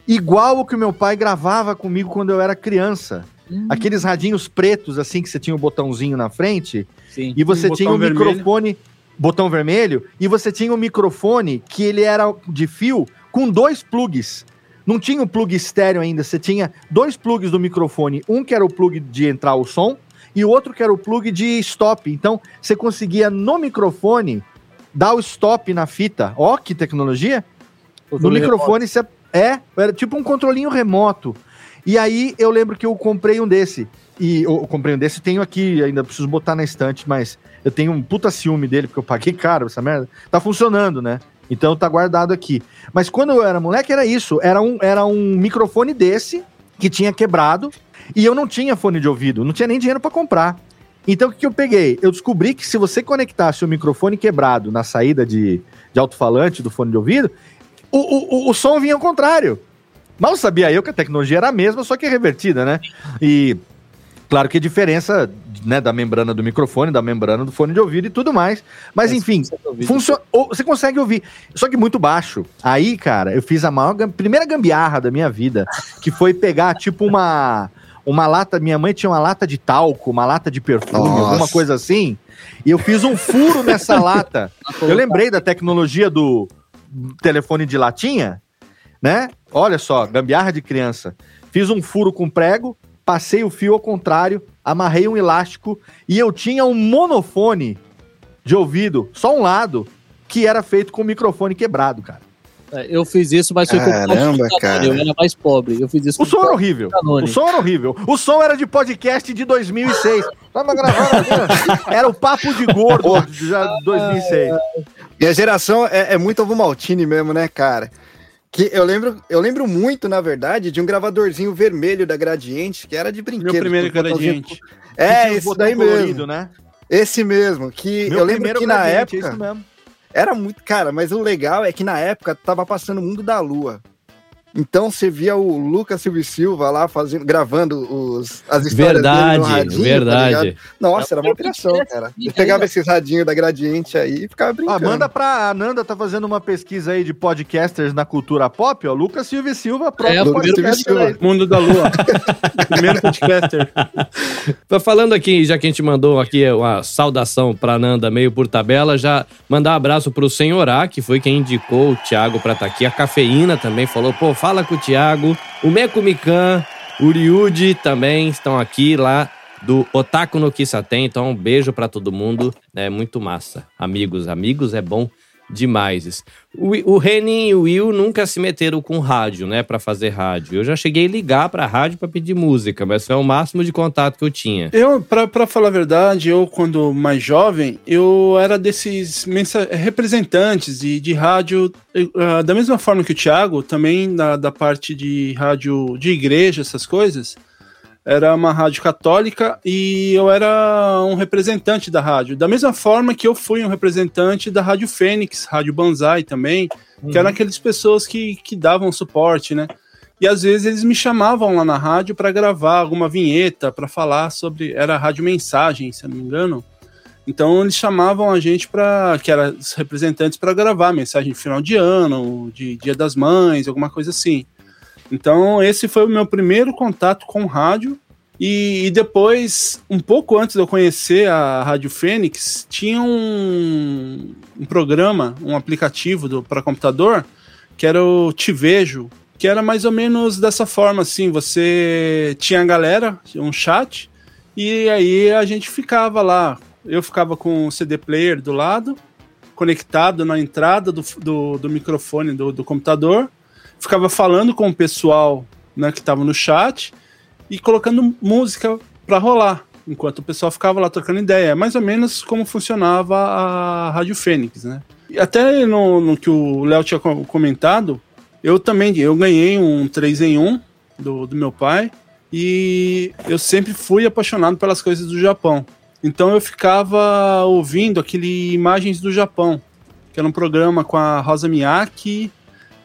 igual o que meu pai gravava comigo quando eu era criança. Hum. Aqueles radinhos pretos, assim, que você tinha o um botãozinho na frente. Sim. E você um tinha um vermelho. microfone, botão vermelho, e você tinha um microfone que ele era de fio com dois plugs. Não tinha o plug estéreo ainda, você tinha dois plugs do microfone. Um que era o plug de entrar o som e o outro que era o plug de stop. Então, você conseguia no microfone dar o stop na fita. Ó, que tecnologia! no microfone você é, era tipo um controlinho remoto. E aí eu lembro que eu comprei um desse. E eu comprei um desse, tenho aqui, ainda preciso botar na estante, mas eu tenho um puta ciúme dele, porque eu paguei caro essa merda. Tá funcionando, né? Então tá guardado aqui. Mas quando eu era moleque, era isso. Era um, era um microfone desse que tinha quebrado. E eu não tinha fone de ouvido, não tinha nem dinheiro para comprar. Então o que, que eu peguei? Eu descobri que se você conectasse o microfone quebrado na saída de, de alto-falante do fone de ouvido, o, o, o, o som vinha ao contrário. Mal sabia eu que a tecnologia era a mesma, só que revertida, né? E claro que a diferença né, da membrana do microfone, da membrana do fone de ouvido e tudo mais. Mas, enfim, funciona. Você consegue ouvir. Só que muito baixo. Aí, cara, eu fiz a maior, primeira gambiarra da minha vida, que foi pegar, tipo, uma. Uma lata, minha mãe tinha uma lata de talco, uma lata de perfume, Nossa. alguma coisa assim. E eu fiz um furo nessa lata. Eu lembrei da tecnologia do telefone de latinha, né? Olha só, gambiarra de criança. Fiz um furo com prego, passei o fio ao contrário, amarrei um elástico e eu tinha um monofone de ouvido, só um lado, que era feito com o microfone quebrado, cara. É, eu fiz isso, mas foi Caramba, com cara. Eu era mais pobre. Eu fiz isso o som era horrível. O som era horrível. O som era de podcast de 2006. Tava gravando Era o papo de gordo de 2006. Minha geração é, é muito ovo maltine mesmo, né, cara? Que eu lembro, eu lembro muito, na verdade, de um gravadorzinho vermelho da Gradiente, que era de brinquedo. Meu primeiro Gradiente. É, esse daí mesmo. Né? Esse mesmo, que Meu eu lembro que na é época... Era muito, cara, mas o legal é que na época tava passando o Mundo da Lua. Então você via o Lucas Silva Silva lá fazendo, gravando os, as histórias verdade, dele no radinho, tá Verdade, tá Nossa, era uma operação, cara. Eu pegava esses radinhos da Gradiente aí e ficava brincando. Ah, manda pra... A Nanda tá fazendo uma pesquisa aí de podcasters na cultura pop, ó. Lucas Silva Silva, próprio é, podcaster Silva. Mundo da Lua. primeiro podcaster. Falando aqui, já que a gente mandou aqui uma saudação pra Nanda meio por tabela, já mandar um abraço pro Senhorá, que foi quem indicou o Thiago pra estar tá aqui. A Cafeína também falou, pô, Fala com o Thiago, o Meco Mikan, o Ryuji também estão aqui lá do Otaku no Kisaten. Então, um beijo para todo mundo. É muito massa. Amigos, amigos é bom demais. O, o Renin e o Will nunca se meteram com rádio, né, para fazer rádio. Eu já cheguei a ligar pra rádio para pedir música, mas foi o máximo de contato que eu tinha. Eu, para falar a verdade, eu quando mais jovem, eu era desses representantes de, de rádio, uh, da mesma forma que o Thiago, também da, da parte de rádio de igreja, essas coisas era uma rádio católica e eu era um representante da rádio. Da mesma forma que eu fui um representante da Rádio Fênix, Rádio Banzai também, uhum. que eram aquelas pessoas que, que davam suporte, né? E às vezes eles me chamavam lá na rádio para gravar alguma vinheta, para falar sobre. Era a Rádio Mensagem, se eu não me engano. Então eles chamavam a gente para. que eram os representantes para gravar mensagem de final de ano, de Dia das Mães, alguma coisa assim. Então, esse foi o meu primeiro contato com rádio. E, e, depois, um pouco antes de eu conhecer a Rádio Fênix, tinha um, um programa, um aplicativo para computador, que era o Te Vejo, que era mais ou menos dessa forma, assim, você tinha a galera, um chat, e aí a gente ficava lá. Eu ficava com o CD player do lado, conectado na entrada do, do, do microfone do, do computador, ficava falando com o pessoal né, que estava no chat e colocando música para rolar, enquanto o pessoal ficava lá trocando ideia. É mais ou menos como funcionava a Rádio Fênix, né? E até no, no que o Léo tinha comentado, eu também eu ganhei um 3 em 1 do, do meu pai. e eu sempre fui apaixonado pelas coisas do Japão. Então eu ficava ouvindo aquele Imagens do Japão, que era um programa com a Rosa Miyake,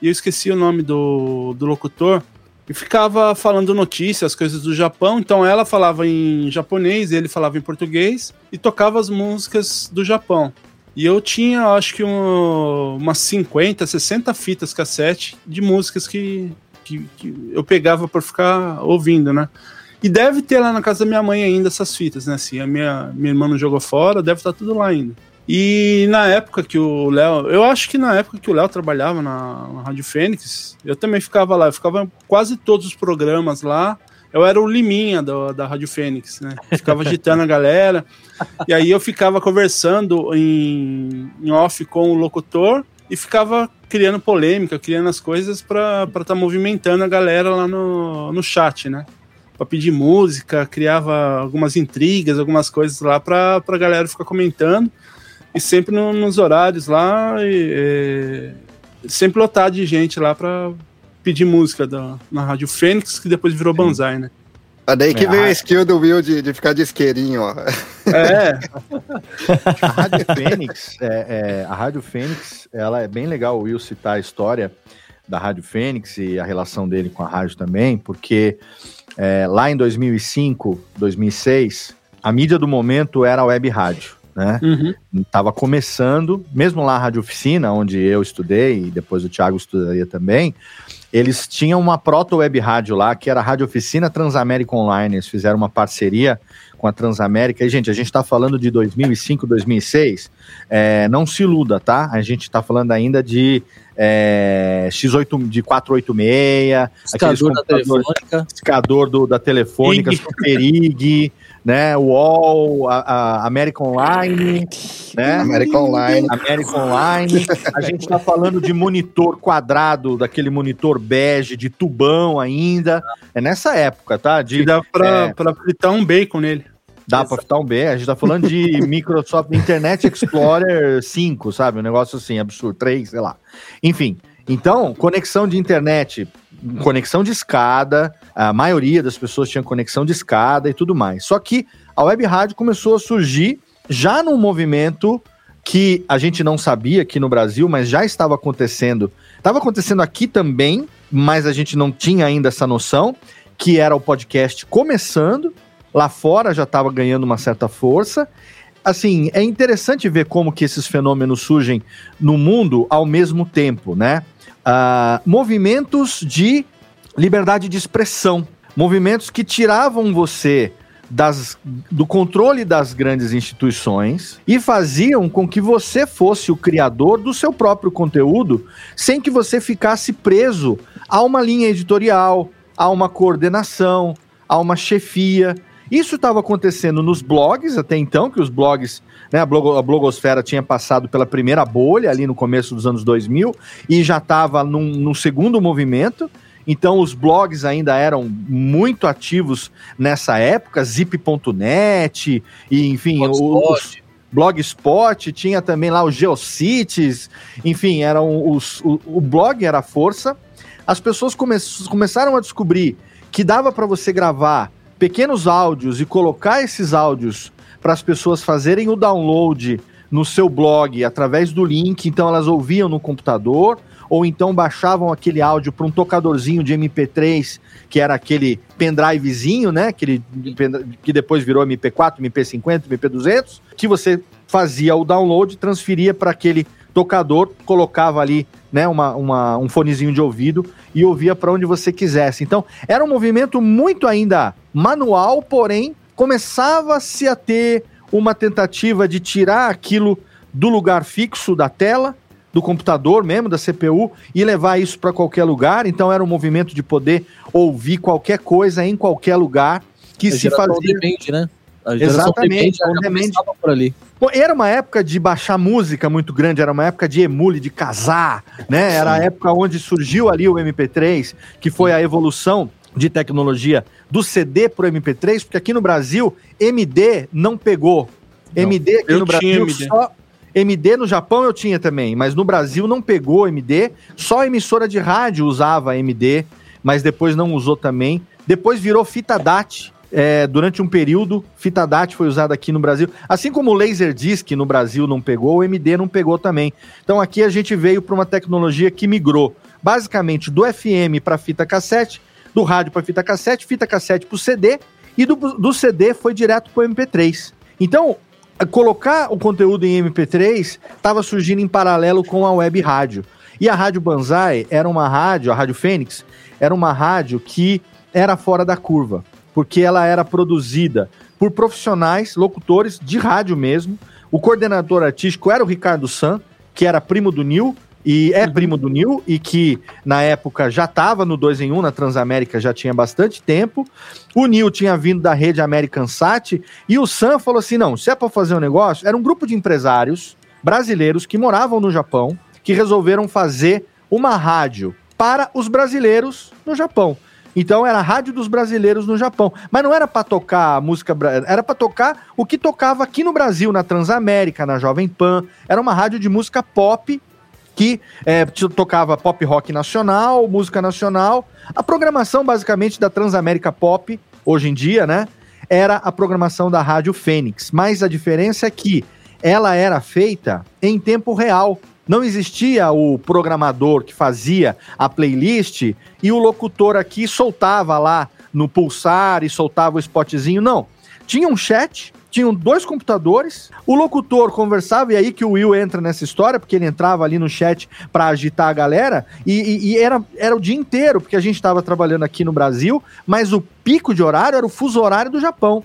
e eu esqueci o nome do, do locutor, e ficava falando notícias, coisas do Japão. Então ela falava em japonês, ele falava em português, e tocava as músicas do Japão. E eu tinha, acho que um, umas 50, 60 fitas cassete de músicas que, que, que eu pegava para ficar ouvindo, né? E deve ter lá na casa da minha mãe ainda essas fitas, né? Se a minha, minha irmã não jogou fora, deve estar tá tudo lá ainda. E na época que o Léo, eu acho que na época que o Léo trabalhava na, na Rádio Fênix, eu também ficava lá, eu ficava quase todos os programas lá. Eu era o Liminha do, da Rádio Fênix, né? ficava agitando a galera. E aí eu ficava conversando em, em off com o locutor e ficava criando polêmica, criando as coisas para estar tá movimentando a galera lá no, no chat, né? Para pedir música, criava algumas intrigas, algumas coisas lá para a galera ficar comentando. E sempre no, nos horários lá, e, e, sempre lotado de gente lá para pedir música da, na Rádio Fênix, que depois virou. Banzai, né? Ah, daí que é, veio a skill do Will de, de ficar de isqueirinho, ó. É. a Rádio Fênix, é, é, a Rádio Fênix, ela é bem legal o Will citar a história da Rádio Fênix e a relação dele com a rádio também, porque é, lá em 2005, 2006, a mídia do momento era a web rádio. Né? Uhum. Tava começando, mesmo lá a Rádio Oficina, onde eu estudei e depois o Thiago estudaria também, eles tinham uma proto-web rádio lá, que era a Rádio Oficina Transamérica Online. Eles fizeram uma parceria com a Transamérica. E, gente, a gente está falando de 2005, 2006. É, não se iluda, tá? A gente está falando ainda de é, X8, de 486, Escador da telefônica. Escador do, da telefônica, Superig, né? UOL, a, a American Online, né? American Online. American Online. A gente está falando de monitor quadrado, daquele monitor bege, de tubão ainda. É nessa época, tá? De, dá para é, fritar um bacon nele. Dá para fritar um bacon. A gente tá falando de Microsoft Internet Explorer 5, sabe? Um negócio assim, absurdo. 3, sei lá. Enfim, então, conexão de internet conexão de escada, a maioria das pessoas tinha conexão de escada e tudo mais. Só que a web rádio começou a surgir já num movimento que a gente não sabia aqui no Brasil, mas já estava acontecendo. Estava acontecendo aqui também, mas a gente não tinha ainda essa noção, que era o podcast começando, lá fora já estava ganhando uma certa força. Assim, é interessante ver como que esses fenômenos surgem no mundo ao mesmo tempo, né? Uh, movimentos de liberdade de expressão, movimentos que tiravam você das, do controle das grandes instituições e faziam com que você fosse o criador do seu próprio conteúdo, sem que você ficasse preso a uma linha editorial, a uma coordenação, a uma chefia. Isso estava acontecendo nos blogs até então, que os blogs né, a, a blogosfera tinha passado pela primeira bolha ali no começo dos anos 2000 e já estava num, num segundo movimento. Então os blogs ainda eram muito ativos nessa época, zip.net e enfim, os Blogspot, tinha também lá os Geocities, enfim, eram os, o, o blog era a força. As pessoas come, começaram a descobrir que dava para você gravar pequenos áudios e colocar esses áudios para as pessoas fazerem o download no seu blog através do link, então elas ouviam no computador ou então baixavam aquele áudio para um tocadorzinho de MP3, que era aquele pendrivezinho, né, aquele que depois virou MP4, MP50, MP200, que você fazia o download, transferia para aquele tocador, colocava ali né, uma, uma, um fonezinho de ouvido e ouvia para onde você quisesse. Então, era um movimento muito ainda manual, porém começava-se a ter uma tentativa de tirar aquilo do lugar fixo da tela, do computador mesmo, da CPU, e levar isso para qualquer lugar. Então era um movimento de poder ouvir qualquer coisa em qualquer lugar que a se fazia. Depende, né? Exatamente, depende, por ali. Bom, era uma época de baixar música muito grande, era uma época de emule, de casar, né? Era a época onde surgiu ali o MP3, que foi a evolução de tecnologia do CD para o MP3, porque aqui no Brasil MD não pegou. Não. MD aqui no Brasil MD. só MD no Japão eu tinha também, mas no Brasil não pegou MD, só a emissora de rádio usava MD, mas depois não usou também. depois virou fita DAT. É, durante um período, fita DAT foi usada aqui no Brasil. Assim como o Laserdisc no Brasil não pegou, o MD não pegou também. Então aqui a gente veio para uma tecnologia que migrou basicamente do FM para fita cassete, do rádio para fita cassete, fita cassete para o CD, e do, do CD foi direto para o MP3. Então, colocar o conteúdo em MP3 estava surgindo em paralelo com a web rádio. E a Rádio Banzai era uma rádio, a Rádio Fênix, era uma rádio que era fora da curva, porque ela era produzida por profissionais, locutores de rádio mesmo. O coordenador artístico era o Ricardo San, que era primo do Nil, e é primo do Nil, e que na época já estava no 2 em 1 na Transamérica já tinha bastante tempo. O Nil tinha vindo da rede American Sat, e o Sam falou assim: não, se é para fazer um negócio, era um grupo de empresários brasileiros que moravam no Japão, que resolveram fazer uma rádio para os brasileiros no Japão. Então era a rádio dos brasileiros no Japão. Mas não era para tocar música, era para tocar o que tocava aqui no Brasil, na Transamérica, na Jovem Pan. Era uma rádio de música pop que é, tocava pop rock nacional, música nacional. A programação basicamente da Transamérica Pop, hoje em dia, né? Era a programação da Rádio Fênix. Mas a diferença é que ela era feita em tempo real. Não existia o programador que fazia a playlist e o locutor aqui soltava lá no pulsar e soltava o spotzinho. Não. Tinha um chat tinham dois computadores, o locutor conversava, e aí que o Will entra nessa história, porque ele entrava ali no chat para agitar a galera, e, e, e, era, era o dia inteiro, porque a gente estava trabalhando aqui no Brasil, mas o pico de horário era o fuso horário do Japão.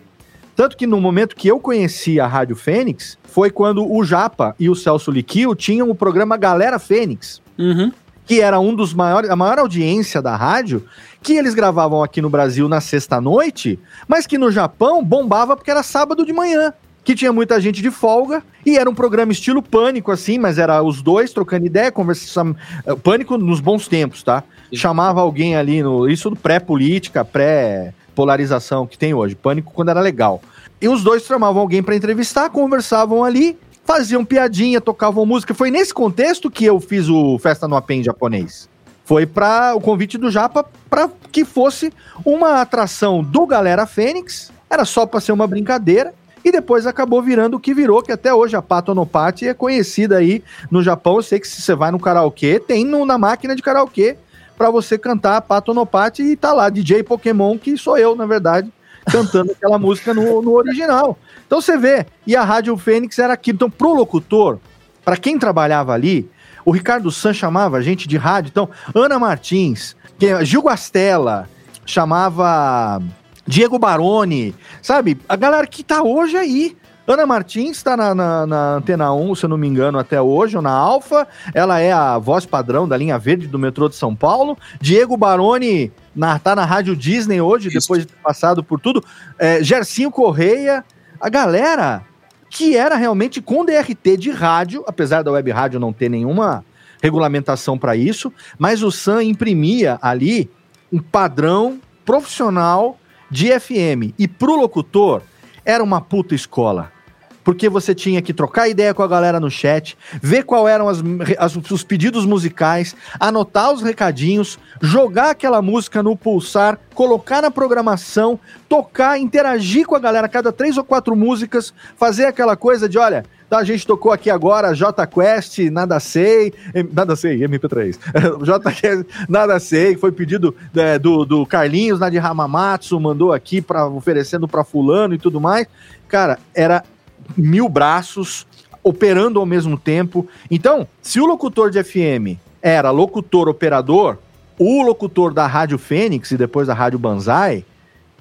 Tanto que no momento que eu conheci a Rádio Fênix, foi quando o Japa e o Celso Liquio tinham o programa Galera Fênix. Uhum. Que era um dos maiores, a maior audiência da rádio, que eles gravavam aqui no Brasil na sexta-noite, mas que no Japão bombava porque era sábado de manhã. Que tinha muita gente de folga e era um programa estilo pânico, assim, mas era os dois trocando ideia, conversação. Eh, pânico nos bons tempos, tá? Sim. Chamava alguém ali no. Isso do pré-política, pré-polarização que tem hoje. Pânico quando era legal. E os dois chamavam alguém para entrevistar, conversavam ali, faziam piadinha, tocavam música. Foi nesse contexto que eu fiz o Festa no Apen japonês foi para o convite do Japa para que fosse uma atração do Galera Fênix. Era só para ser uma brincadeira e depois acabou virando o que virou, que até hoje a Patonopati é conhecida aí no Japão. Eu sei que se você vai no karaokê, tem no, na máquina de karaokê para você cantar a Patonopati e tá lá DJ Pokémon, que sou eu, na verdade, cantando aquela música no, no original. Então você vê, e a Rádio Fênix era aquilo. Então pro locutor, para quem trabalhava ali, o Ricardo San chamava a gente de rádio. Então, Ana Martins, Gil Guastella, chamava Diego Baroni, sabe? A galera que tá hoje aí. Ana Martins está na, na, na, Antena 1, se eu não me engano, até hoje, ou na Alfa. Ela é a voz padrão da linha verde do metrô de São Paulo. Diego Baroni na, tá na Rádio Disney hoje, Isso. depois de ter passado por tudo. É, Gercinho Correia. A galera que era realmente com DRT de rádio, apesar da web rádio não ter nenhuma regulamentação para isso, mas o SAM imprimia ali um padrão profissional de FM. E pro locutor, era uma puta escola porque você tinha que trocar ideia com a galera no chat, ver qual eram as, as, os pedidos musicais, anotar os recadinhos, jogar aquela música no pulsar, colocar na programação, tocar, interagir com a galera, cada três ou quatro músicas, fazer aquela coisa de, olha, Então a gente tocou aqui agora J Quest, Nada Sei, Nada Sei, MP3. J Quest, Nada Sei, foi pedido é, do, do Carlinhos, Nadir Hamamatsu, mandou aqui para oferecendo para fulano e tudo mais. Cara, era mil braços operando ao mesmo tempo. Então, se o locutor de FM era locutor operador, o locutor da Rádio Fênix e depois da Rádio Banzai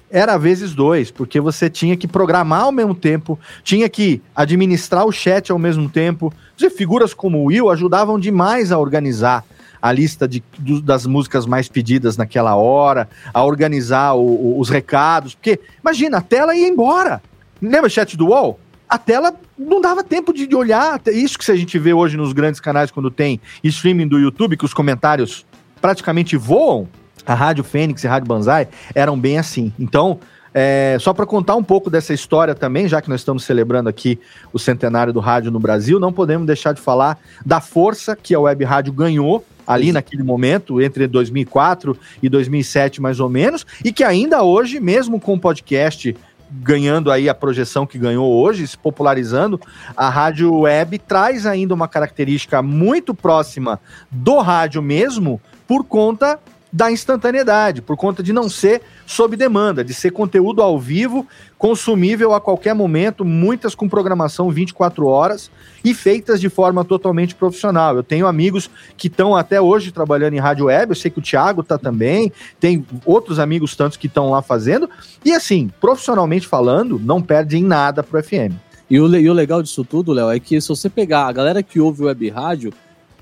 era vezes dois, porque você tinha que programar ao mesmo tempo, tinha que administrar o chat ao mesmo tempo. Figuras como o Will ajudavam demais a organizar a lista de, do, das músicas mais pedidas naquela hora, a organizar o, o, os recados, porque imagina, a tela ia embora. Lembra o chat do UOL? A tela não dava tempo de, de olhar. Isso que a gente vê hoje nos grandes canais quando tem streaming do YouTube, que os comentários praticamente voam. A Rádio Fênix e a Rádio Banzai eram bem assim. Então, é, só para contar um pouco dessa história também, já que nós estamos celebrando aqui o centenário do rádio no Brasil, não podemos deixar de falar da força que a web rádio ganhou ali naquele momento, entre 2004 e 2007 mais ou menos, e que ainda hoje, mesmo com o podcast ganhando aí a projeção que ganhou hoje, se popularizando, a rádio web traz ainda uma característica muito próxima do rádio mesmo, por conta da instantaneidade, por conta de não ser sob demanda, de ser conteúdo ao vivo, consumível a qualquer momento, muitas com programação 24 horas e feitas de forma totalmente profissional. Eu tenho amigos que estão até hoje trabalhando em rádio web, eu sei que o Thiago está também, tem outros amigos tantos que estão lá fazendo, e assim, profissionalmente falando, não perde em nada pro FM. E o, e o legal disso tudo, Léo, é que se você pegar a galera que ouve web rádio,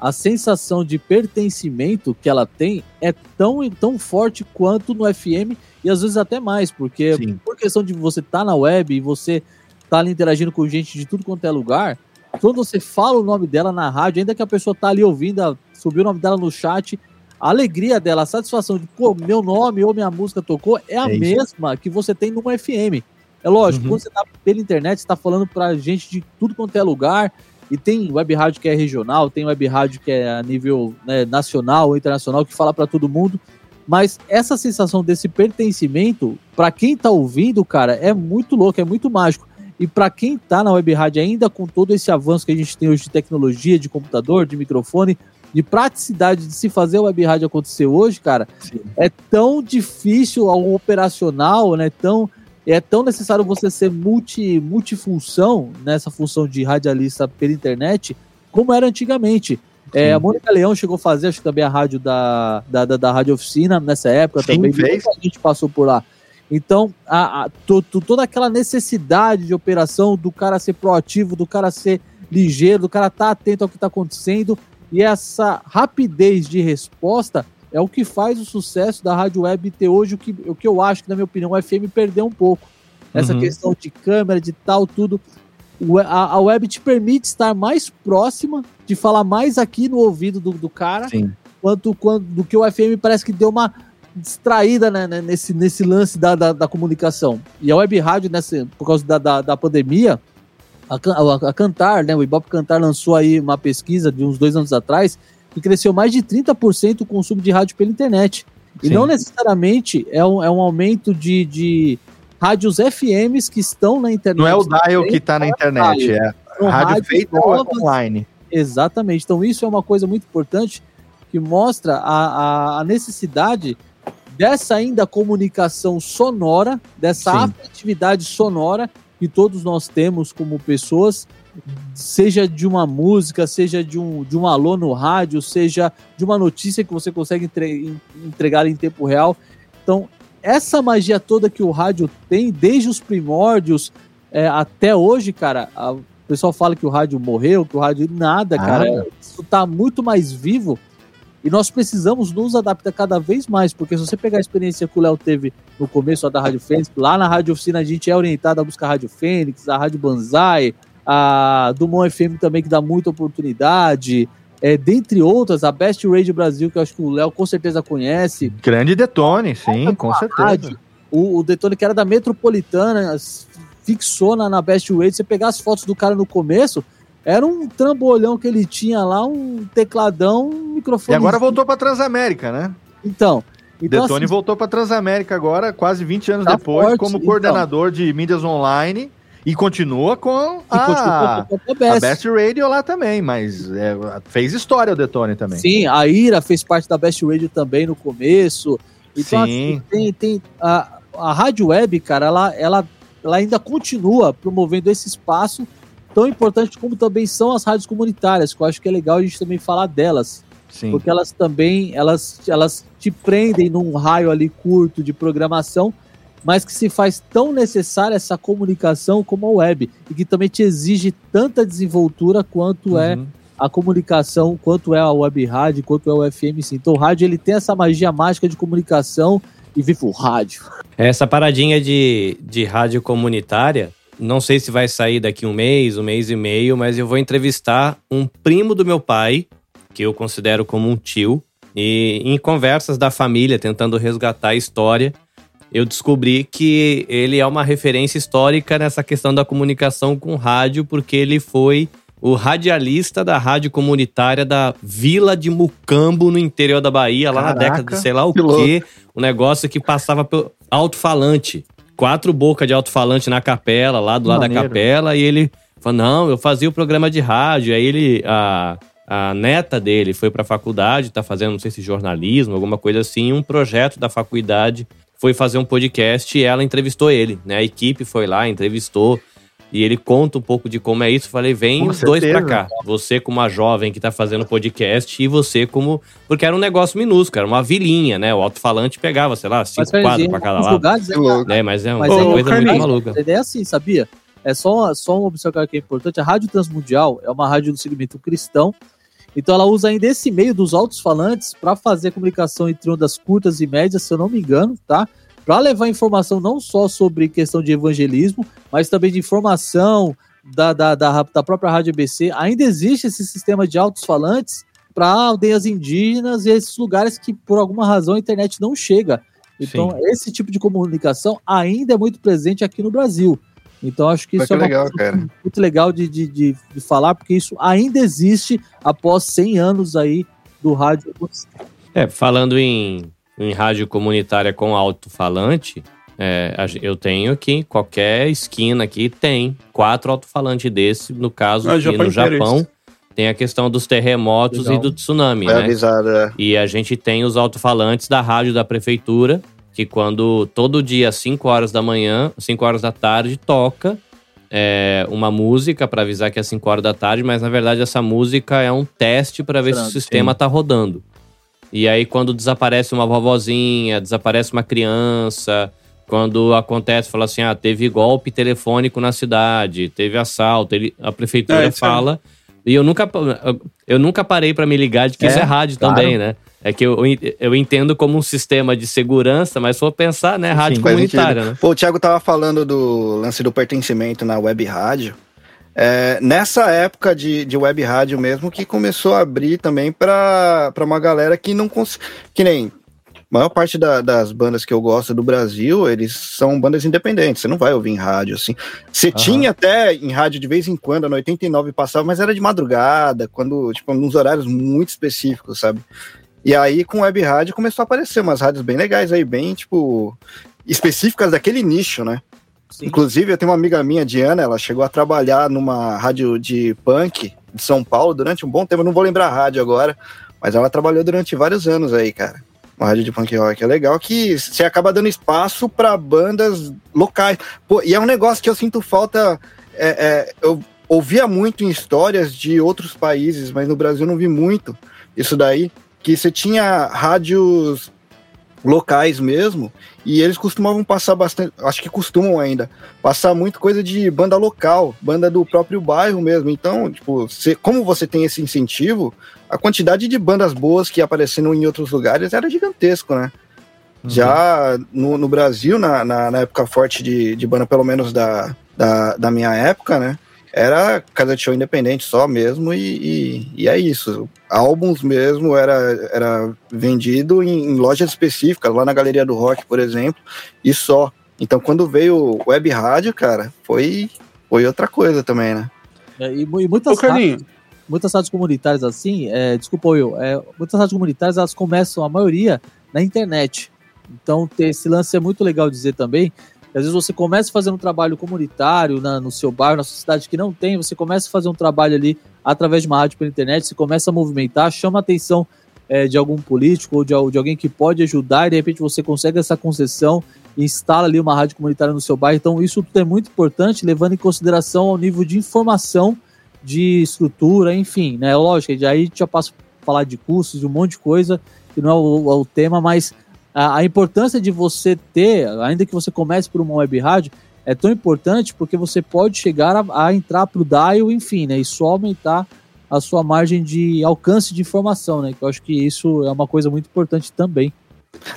a sensação de pertencimento que ela tem é tão, tão forte quanto no FM e às vezes até mais, porque Sim. por questão de você estar tá na web e você tá ali interagindo com gente de tudo quanto é lugar, quando você fala o nome dela na rádio, ainda que a pessoa tá ali ouvindo, subiu o nome dela no chat, a alegria dela, a satisfação de, pô, meu nome ou minha música tocou é a é mesma que você tem numa FM. É lógico, uhum. quando você tá pela internet, você tá falando pra gente de tudo quanto é lugar, e tem web rádio que é regional, tem web rádio que é a nível né, nacional ou internacional, que fala para todo mundo. Mas essa sensação desse pertencimento, para quem tá ouvindo, cara, é muito louco, é muito mágico. E para quem tá na web rádio ainda com todo esse avanço que a gente tem hoje de tecnologia, de computador, de microfone, de praticidade de se fazer a web rádio acontecer hoje, cara, Sim. é tão difícil ao operacional, né? Tão é tão necessário você ser multi, multifunção nessa função de radialista pela internet como era antigamente. É, a Mônica Leão chegou a fazer, acho que também a rádio da, da, da, da Rádio Oficina nessa época Sim, também. Fez. A gente passou por lá. Então, a, a, to, to, toda aquela necessidade de operação do cara ser proativo, do cara ser ligeiro, do cara estar tá atento ao que está acontecendo e essa rapidez de resposta é o que faz o sucesso da rádio web ter hoje o que, o que eu acho que, na minha opinião, o FM perdeu um pouco. Essa uhum. questão de câmera, de tal, tudo. A, a, web te permite estar mais próxima, de falar mais aqui no ouvido do, do cara, Sim. quanto, quanto do que o FM parece que deu uma distraída né, né, nesse, nesse lance da, da, da, comunicação. E a web rádio, nessa, por causa da, da, da pandemia, a, a, a, Cantar, né, o Ibope Cantar lançou aí uma pesquisa de uns dois anos atrás que cresceu mais de 30% o consumo de rádio pela internet. E Sim. não necessariamente é um, é um aumento de, de rádios FMs que estão na internet. Não é o dial que está na internet, é rádio feita online. Exatamente. Então isso é uma coisa muito importante que mostra a, a, a necessidade dessa ainda comunicação sonora, dessa Sim. afetividade sonora que todos nós temos como pessoas seja de uma música, seja de um, de um alô no rádio, seja de uma notícia que você consegue entre, entregar em tempo real. Então, essa magia toda que o rádio tem, desde os primórdios é, até hoje, cara, a, o pessoal fala que o rádio morreu, que o rádio. Nada, ah. cara. Isso tá muito mais vivo. E nós precisamos nos adaptar cada vez mais, porque se você pegar a experiência que o Léo teve no começo da Rádio Fênix, lá na Rádio Oficina a gente é orientado a buscar a Rádio Fênix, a Rádio Banzai, a Dumont FM também que dá muita oportunidade, é, dentre outras, a Best Radio Brasil, que eu acho que o Léo com certeza conhece. Grande Detone, sim, com certeza. o, o, Detone que era da Metropolitana, fixou na, na Best Radio, você pegar as fotos do cara no começo, era um trambolhão que ele tinha lá, um tecladão, um microfone. E agora voltou para Transamérica, né? Então, então, Detone assim, voltou para Transamérica agora, quase 20 anos tá depois, forte, como coordenador então. de mídias online e continua com a, continua com a, Best. a, Best. Radio lá também, mas é, fez história o Detone também. Sim, a Ira fez parte da Best Radio também no começo. Então, Sim. Assim, tem, tem a, a rádio web, cara, ela, ela, ela ainda continua promovendo esse espaço tão importante como também são as rádios comunitárias, que eu acho que é legal a gente também falar delas. Sim. Porque elas também, elas, elas te prendem num raio ali curto de programação, mas que se faz tão necessária essa comunicação como a web e que também te exige tanta desenvoltura quanto é uhum. é a comunicação, quanto é a web rádio, quanto é o FM. Sim. Então o rádio ele tem essa magia mágica de comunicação e viva o rádio. Essa paradinha de, de rádio comunitária, não sei se vai sair daqui um mês, um mês e meio, mas eu vou entrevistar um primo do meu pai, que eu considero como um tio, e em conversas da família, tentando resgatar a história, eu descobri que ele é uma referência histórica nessa questão da comunicação com rádio, porque ele foi o radialista da rádio comunitária da Vila de Mucambo, no interior da Bahia, lá Caraca, na década de sei lá o quê. Um negócio que passava pelo alto-falante. Quatro bocas de alto-falante na capela, lá do lado da capela, e ele falou: não, eu fazia o programa de rádio. Aí ele. A, a neta dele foi pra faculdade, tá fazendo, não sei se jornalismo, alguma coisa assim, um projeto da faculdade foi fazer um podcast e ela entrevistou ele, né? A equipe foi lá, entrevistou. E ele conta um pouco de como é isso. Falei, vem os dois pra cá. Você como uma jovem que tá fazendo podcast e você como... Porque era um negócio minúsculo, era uma vilinha, né? O alto-falante pegava, sei lá, cinco quadros pra cada lado. lugares, é, Que louco. É, mas é uma Mas aí, coisa Carlinhos, muito maluca. A ideia é assim, sabia? É só, só uma observação que é importante. A Rádio Transmundial é uma rádio do segmento cristão. Então ela usa ainda esse meio dos altos-falantes para fazer comunicação entre ondas curtas e médias, se eu não me engano, tá? Para levar informação não só sobre questão de evangelismo, mas também de informação da, da, da, da própria Rádio ABC. Ainda existe esse sistema de altos-falantes para aldeias indígenas e esses lugares que, por alguma razão, a internet não chega. Então, Sim. esse tipo de comunicação ainda é muito presente aqui no Brasil. Então, acho que Mas isso que é uma legal, coisa cara. muito legal de, de, de, de falar, porque isso ainda existe após 100 anos aí do rádio. É, falando em, em rádio comunitária com alto-falante, é, eu tenho aqui, qualquer esquina aqui tem quatro alto-falantes desse. No caso, Ah, aqui Japão no Japão, tem a questão dos terremotos Legal. e do tsunami, Foi né? avisado, é. E a gente tem os alto-falantes da rádio da prefeitura, que quando todo dia, às 5 horas da manhã, 5 horas da tarde, toca é, uma música para avisar que é 5 horas da tarde, mas na verdade essa música é um teste para ver se o sistema tá rodando. E aí, quando desaparece uma vovozinha, desaparece uma criança, quando acontece, fala assim: ah, teve golpe telefônico na cidade, teve assalto, ele, a prefeitura É, é- fala. E eu nunca, eu nunca parei para me ligar de que É, isso é rádio claro. também, né? É que eu, eu entendo como um sistema de segurança, mas for pensar, né? Rádio Faz comunitária, né? Pô, o Thiago tava falando do lance do pertencimento na web rádio. É, nessa época de, de web rádio mesmo que começou a abrir também pra pra uma galera que não consegue. Que nem. A maior parte da- das bandas que eu gosto do Brasil, eles são bandas independentes. Você não vai ouvir em rádio, assim. Você Aham. tinha até em rádio de vez em quando, no 89 passava, mas era de madrugada, quando, tipo, nos horários muito específicos, sabe? E aí, com web rádio, começou a aparecer umas rádios bem legais aí, bem, tipo, específicas daquele nicho, né? Sim. Inclusive, eu tenho uma amiga minha, Diana, ela chegou a trabalhar numa rádio de punk de São Paulo durante um bom tempo, eu não vou lembrar a rádio agora, mas ela trabalhou durante vários anos aí, cara. Uma rádio de punk rock. É legal que você acaba dando espaço para bandas locais. Pô, e é um negócio que eu sinto falta. é, é, eu ouvia muito em histórias de outros países, mas no Brasil eu não vi muito isso daí. Que você tinha rádios locais mesmo, e eles costumavam passar bastante, acho que costumam ainda, passar muito coisa de banda local, banda do próprio bairro mesmo. Então, tipo, você- como você tem esse incentivo, a quantidade de bandas boas que apareceram em outros lugares era gigantesco, né? Já no, no Brasil, na, na, na época forte de, de banda, pelo menos da, da, da minha época, né? Era casa de show independente só mesmo, e, e, e é isso. Álbuns mesmo era, era vendido em, em lojas específicas, lá na Galeria do Rock, por exemplo, e só. Então, quando veio o web rádio, cara, foi, foi outra coisa também, né? É, e, e muitas Carlinho, muitas rádios comunitárias assim, é, desculpa Will, é, muitas rádios comunitárias elas começam a maioria na internet. Então ter esse lance é muito legal dizer também. Às vezes você começa fazendo um trabalho comunitário na- no seu bairro, na sua cidade que não tem, você começa a fazer um trabalho ali através de uma rádio pela internet, você começa a movimentar, chama a atenção é, de algum político ou de, de alguém que pode ajudar e de repente você consegue essa concessão e instala ali uma rádio comunitária no seu bairro. Então isso tudo é muito importante, levando em consideração ao nível de informação de estrutura, enfim, né? Lógico, aí já passa a falar de custos, de um monte de coisa, que não é o, é o tema, mas a, a importância de você ter, ainda que você comece por uma web rádio, é tão importante porque você pode chegar a, a entrar para o dial, enfim, né? E só aumentar a sua margem de alcance de informação, né? Que eu acho que isso é uma coisa muito importante também.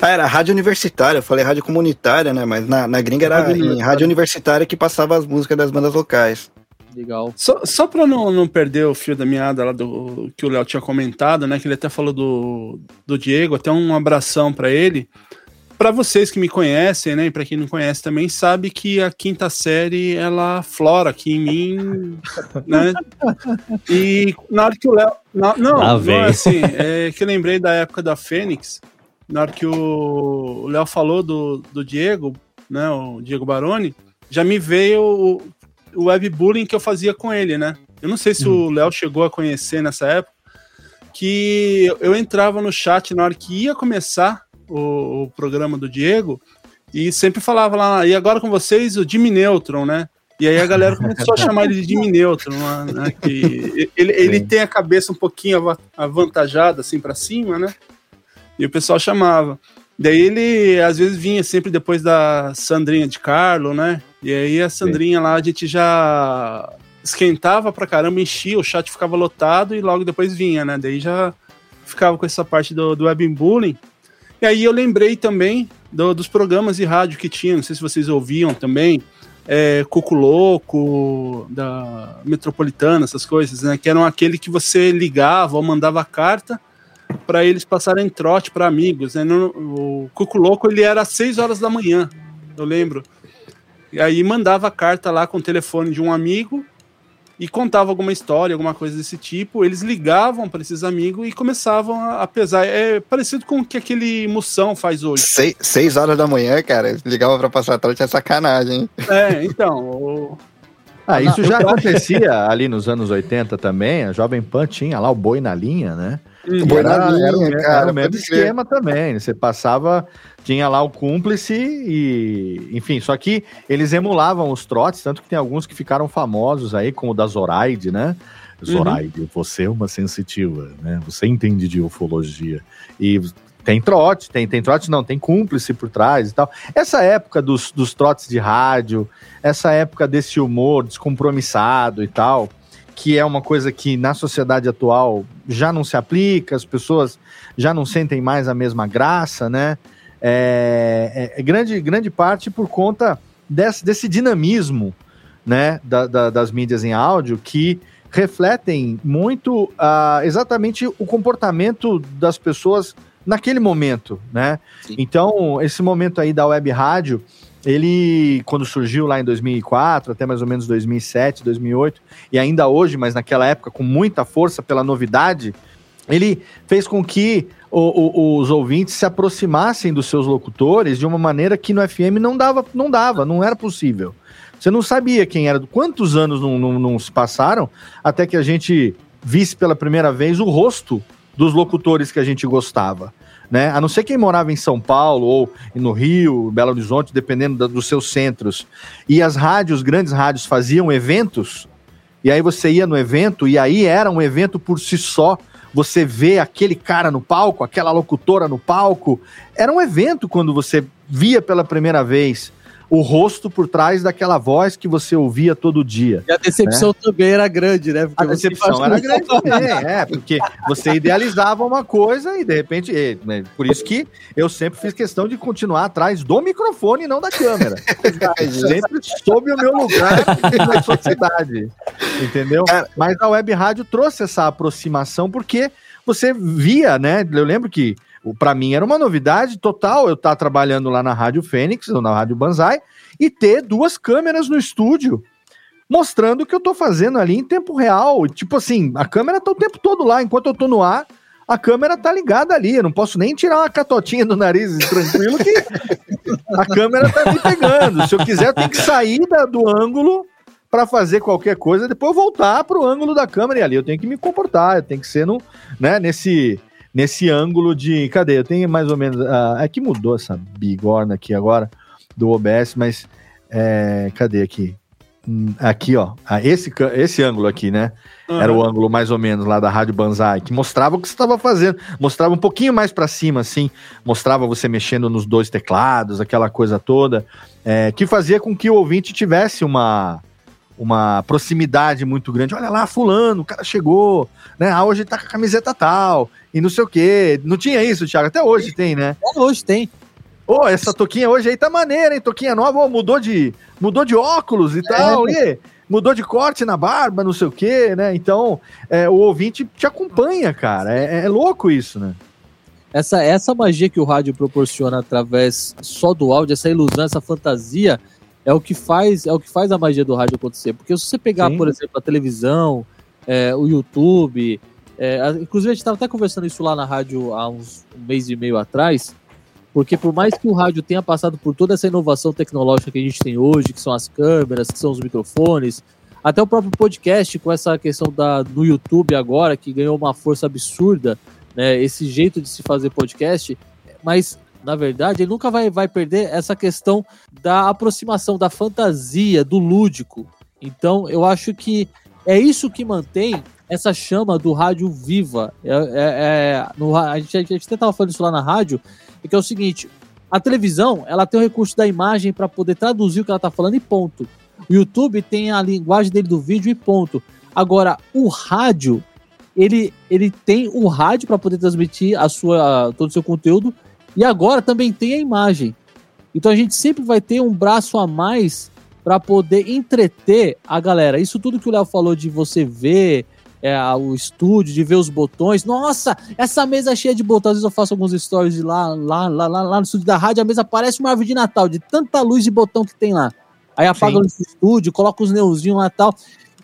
Ah, era rádio universitária, eu falei rádio comunitária, né? Mas na, na gringa era Rádio rádio universitária que passava as músicas das bandas locais. Legal. Só, só pra não, não perder o fio da meada lá do que o Léo tinha comentado, né? Que ele até falou do, do Diego, até um abração pra ele. para vocês que me conhecem, né, e para quem não conhece também, sabe que a quinta série ela flora aqui em mim, né? E na hora que o Léo, não, não, não é assim, é que eu lembrei da época da Fênix, na hora que o Léo falou do, do Diego, né, o Diego Baroni, já me veio o, webbullying que eu fazia com ele, né? Eu não sei se hum. o Léo chegou a conhecer nessa época, que eu entrava no chat na hora que ia começar o, o programa do Diego e sempre falava lá, e agora com vocês o Jimmy Neutron, né? E aí a galera começou a chamar ele de Jimmy Neutron, né? Que ele, ele tem a cabeça um pouquinho avantajada assim para cima, né? E o pessoal chamava. Daí ele às vezes vinha sempre depois da Sandrinha de Carlo, né? E aí a Sandrinha Sim. lá a gente já esquentava pra caramba, enchia, o chat ficava lotado e logo depois vinha, né? Daí já ficava com essa parte do, do webbullying. E aí eu lembrei também do, dos programas de rádio que tinha, não sei se vocês ouviam também, é, Coco Louco, da Metropolitana, essas coisas, né? Que eram aquele que você ligava ou mandava carta para eles passarem trote para amigos. Né? No, o Cuco Louco ele era às 6 horas da manhã, eu lembro. E aí mandava carta lá com o telefone de um amigo e contava alguma história, alguma coisa desse tipo. Eles ligavam para esses amigos e começavam a, pesar. É parecido com o que aquele Moção faz hoje. Seis, seis horas da manhã, cara, ligavam para passar trote é sacanagem. Hein? É, então. O... Ah, isso já acontecia ali nos anos 80 também. A Jovem Pan tinha lá o boi na linha, né? Boi era, na linha, era, cara, era o mesmo esquema também. Você passava, tinha lá o cúmplice e, enfim, só que eles emulavam os trotes, tanto que tem alguns que ficaram famosos aí, como o da Zoraide, né? Zoraide, uhum. você é uma sensitiva, né? Você entende de ufologia. E tem trote, tem, tem trote não, tem cúmplice por trás e tal. Essa época dos, dos trotes de rádio, essa época desse humor descompromissado e tal, que é uma coisa que na sociedade atual já não se aplica, as pessoas já não sentem mais a mesma graça, né? É, é, é grande, grande parte por conta desse, desse dinamismo né, da, da, das mídias em áudio que refletem muito uh, exatamente o comportamento das pessoas naquele momento, né? Sim. Então, esse momento aí da web rádio, ele, quando surgiu lá em 2004, até mais ou menos 2007, 2008, e ainda hoje, mas naquela época com muita força pela novidade, ele fez com que o, o, os ouvintes se aproximassem dos seus locutores de uma maneira que no FM não dava, não dava, não era possível. Você não sabia quem era, quantos anos não, não, não se passaram até que a gente visse pela primeira vez o rosto dos locutores que a gente gostava né? A não ser quem morava em São Paulo ou no Rio, Belo Horizonte, dependendo da, dos seus centros. E as rádios, grandes rádios, faziam eventos, e aí você ia no evento, e aí era um evento por si só. Você vê aquele cara no palco, aquela locutora no palco. Era um evento quando você via pela primeira vez o rosto por trás daquela voz que você ouvia todo dia. E a decepção né? também era grande, né? Porque a decepção era grande também, é, porque você idealizava uma coisa e de repente, né, por isso que eu sempre fiz questão de continuar atrás do microfone e não da câmera. sempre soube o meu lugar na sociedade, entendeu? Mas a web rádio trouxe essa aproximação porque você via, né? Eu lembro que para mim era uma novidade total eu estar tá trabalhando lá na Rádio Fênix, ou na Rádio Banzai, e ter duas câmeras no estúdio mostrando o que eu estou fazendo ali em tempo real. Tipo assim, a câmera tá o tempo todo lá, enquanto eu estou no ar, a câmera tá ligada ali. Eu não posso nem tirar uma catotinha do nariz tranquilo que a câmera tá me pegando. Se eu quiser, eu tenho que sair da, do ângulo para fazer qualquer coisa, depois voltar para o ângulo da câmera e ali eu tenho que me comportar, eu tenho que ser no, né, nesse nesse ângulo de. Cadê? Eu tenho mais ou menos. Uh, é que mudou essa bigorna aqui agora do OBS, mas. É, cadê aqui? Hum, aqui, ó. Ah, esse, esse ângulo aqui, né? Uhum. Era o ângulo mais ou menos lá da Rádio Banzai, que mostrava o que você estava fazendo. Mostrava um pouquinho mais para cima, assim. Mostrava você mexendo nos dois teclados, aquela coisa toda. É, que fazia com que o ouvinte tivesse uma uma proximidade muito grande. Olha lá, fulano, o cara chegou, né? Ah, hoje tá com a camiseta tal, e não sei o quê. Não tinha isso, Thiago? Até hoje tem, né? Até hoje tem. Ô, oh, essa toquinha hoje aí tá maneira, hein? Toquinha nova, oh, mudou de mudou de óculos e é. tal, e mudou de corte na barba, não sei o quê, né? Então, é, o ouvinte te acompanha, cara. É, é louco isso, né? essa, essa magia que o rádio proporciona através só do áudio, essa ilusão, essa fantasia, é o que faz, é o que faz a magia do rádio acontecer. Porque se você pegar, Sim. por exemplo, a televisão, é, o YouTube, é, inclusive a gente estava até conversando isso lá na rádio há uns um mês e meio atrás, porque por mais que o rádio tenha passado por toda essa inovação tecnológica que a gente tem hoje, que são as câmeras, que são os microfones, até o próprio podcast com essa questão da, do YouTube agora, que ganhou uma força absurda, né, esse jeito de se fazer podcast, mas na verdade, ele nunca vai, vai perder essa questão da aproximação, da fantasia, do lúdico. Então, eu acho que é isso que mantém essa chama do rádio viva. É, é, é no, a, gente, a gente até estava falando isso lá na rádio, é que é o seguinte: a televisão ela tem o recurso da imagem para poder traduzir o que ela está falando e ponto. O YouTube tem a linguagem dele do vídeo e ponto. Agora, o rádio, ele, ele tem o rádio para poder transmitir a sua, todo o seu conteúdo e agora também tem a imagem. Então a gente sempre vai ter um braço a mais para poder entreter a galera. Isso tudo que o Léo falou de você ver é, o estúdio, de ver os botões. Nossa, essa mesa é cheia de botões. Às vezes eu faço alguns stories de lá, lá, lá, lá, lá no estúdio da rádio, a mesa parece uma árvore de Natal, de tanta luz de botão que tem lá. Aí apaga o estúdio, coloca os neonzinhos lá e tal.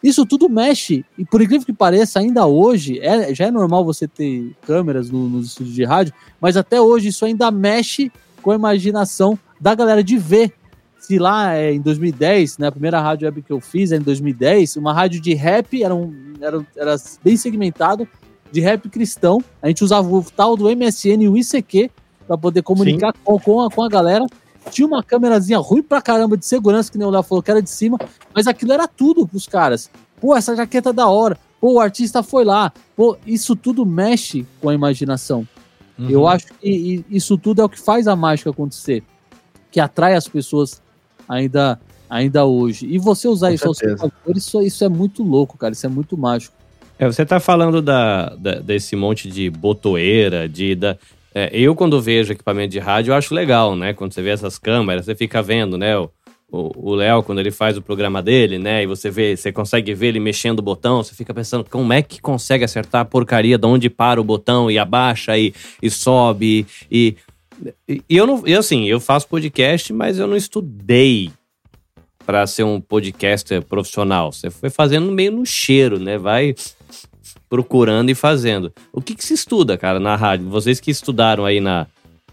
Isso tudo mexe, e por incrível que pareça, ainda hoje, é, já é normal você ter câmeras no, nos estúdios de rádio, mas até hoje isso ainda mexe com a imaginação da galera de ver. Se lá é, em 2010, né, a primeira rádio web que eu fiz é em 2010, uma rádio de rap, era, um, era, era bem segmentado, de rap cristão. A gente usava o tal do MSN e o ICQ para poder comunicar com, com, a, com a galera. Tinha uma câmerazinha ruim pra caramba de segurança, que nem o Léo falou que era de cima, mas aquilo era tudo pros caras. Pô, essa jaqueta é da hora. Pô, o artista foi lá. Pô, isso tudo mexe com a imaginação. Uhum. Eu acho que isso tudo é o que faz a mágica acontecer. Que atrai as pessoas ainda, ainda hoje. E você usar com isso ao seu favor, isso, isso é muito louco, cara. Isso é muito mágico. É, você tá falando da, da, desse monte de botoeira, de, da, é, eu, quando vejo equipamento de rádio, acho legal, né? Quando você vê essas câmeras, você fica vendo, né? O Léo, quando ele faz o programa dele, né? E você vê, você consegue ver ele mexendo o botão, você fica pensando como é que consegue acertar a porcaria de onde para o botão e abaixa e, e sobe. E, e eu não. E assim, eu faço podcast, mas eu não estudei para ser um podcaster profissional. Você foi fazendo meio no cheiro, né? Vai procurando e fazendo. O que, que se estuda, cara, na rádio? Vocês que estudaram aí na,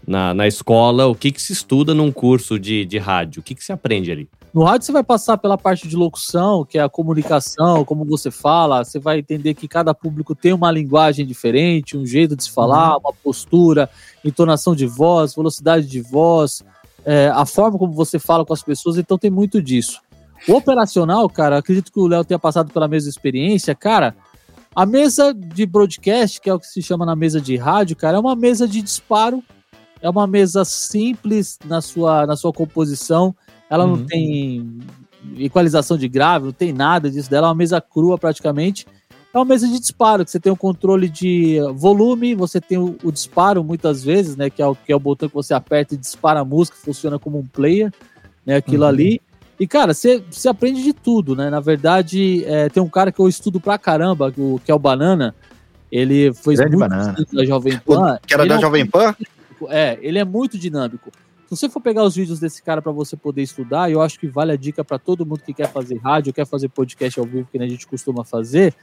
na, na escola, o que, que se estuda num curso de, de rádio? O que, que se aprende ali? No rádio você vai passar pela parte de locução, que é a comunicação, como você fala, você vai entender que cada público tem uma linguagem diferente, um jeito de se falar, uhum. uma postura, entonação de voz, velocidade de voz, é, a forma como você fala com as pessoas, então tem muito disso. O operacional, cara, acredito que o Léo tenha passado pela mesma experiência, cara, a mesa de broadcast, que é o que se chama na mesa de rádio, cara, é uma mesa de disparo. É uma mesa simples na sua, na sua composição. Ela uhum. não tem equalização de grave, não tem nada disso dela. É uma mesa crua praticamente. É uma mesa de disparo, que você tem o um controle de volume, você tem o, o, disparo muitas vezes, né? Que é, o, que é o botão que você aperta e dispara a música, funciona como um player, né? Aquilo uhum. ali. E, cara, você aprende de tudo, né? Na verdade, é, tem um cara que eu estudo pra caramba, o, que é o Banana. Ele foi muito banana. da Jovem Pan. Que era da é Jovem Pan? É, ele é muito dinâmico. Se você for pegar os vídeos desse cara para você poder estudar, eu acho que vale a dica para todo mundo que quer fazer rádio, quer fazer podcast ao vivo, que a gente costuma fazer.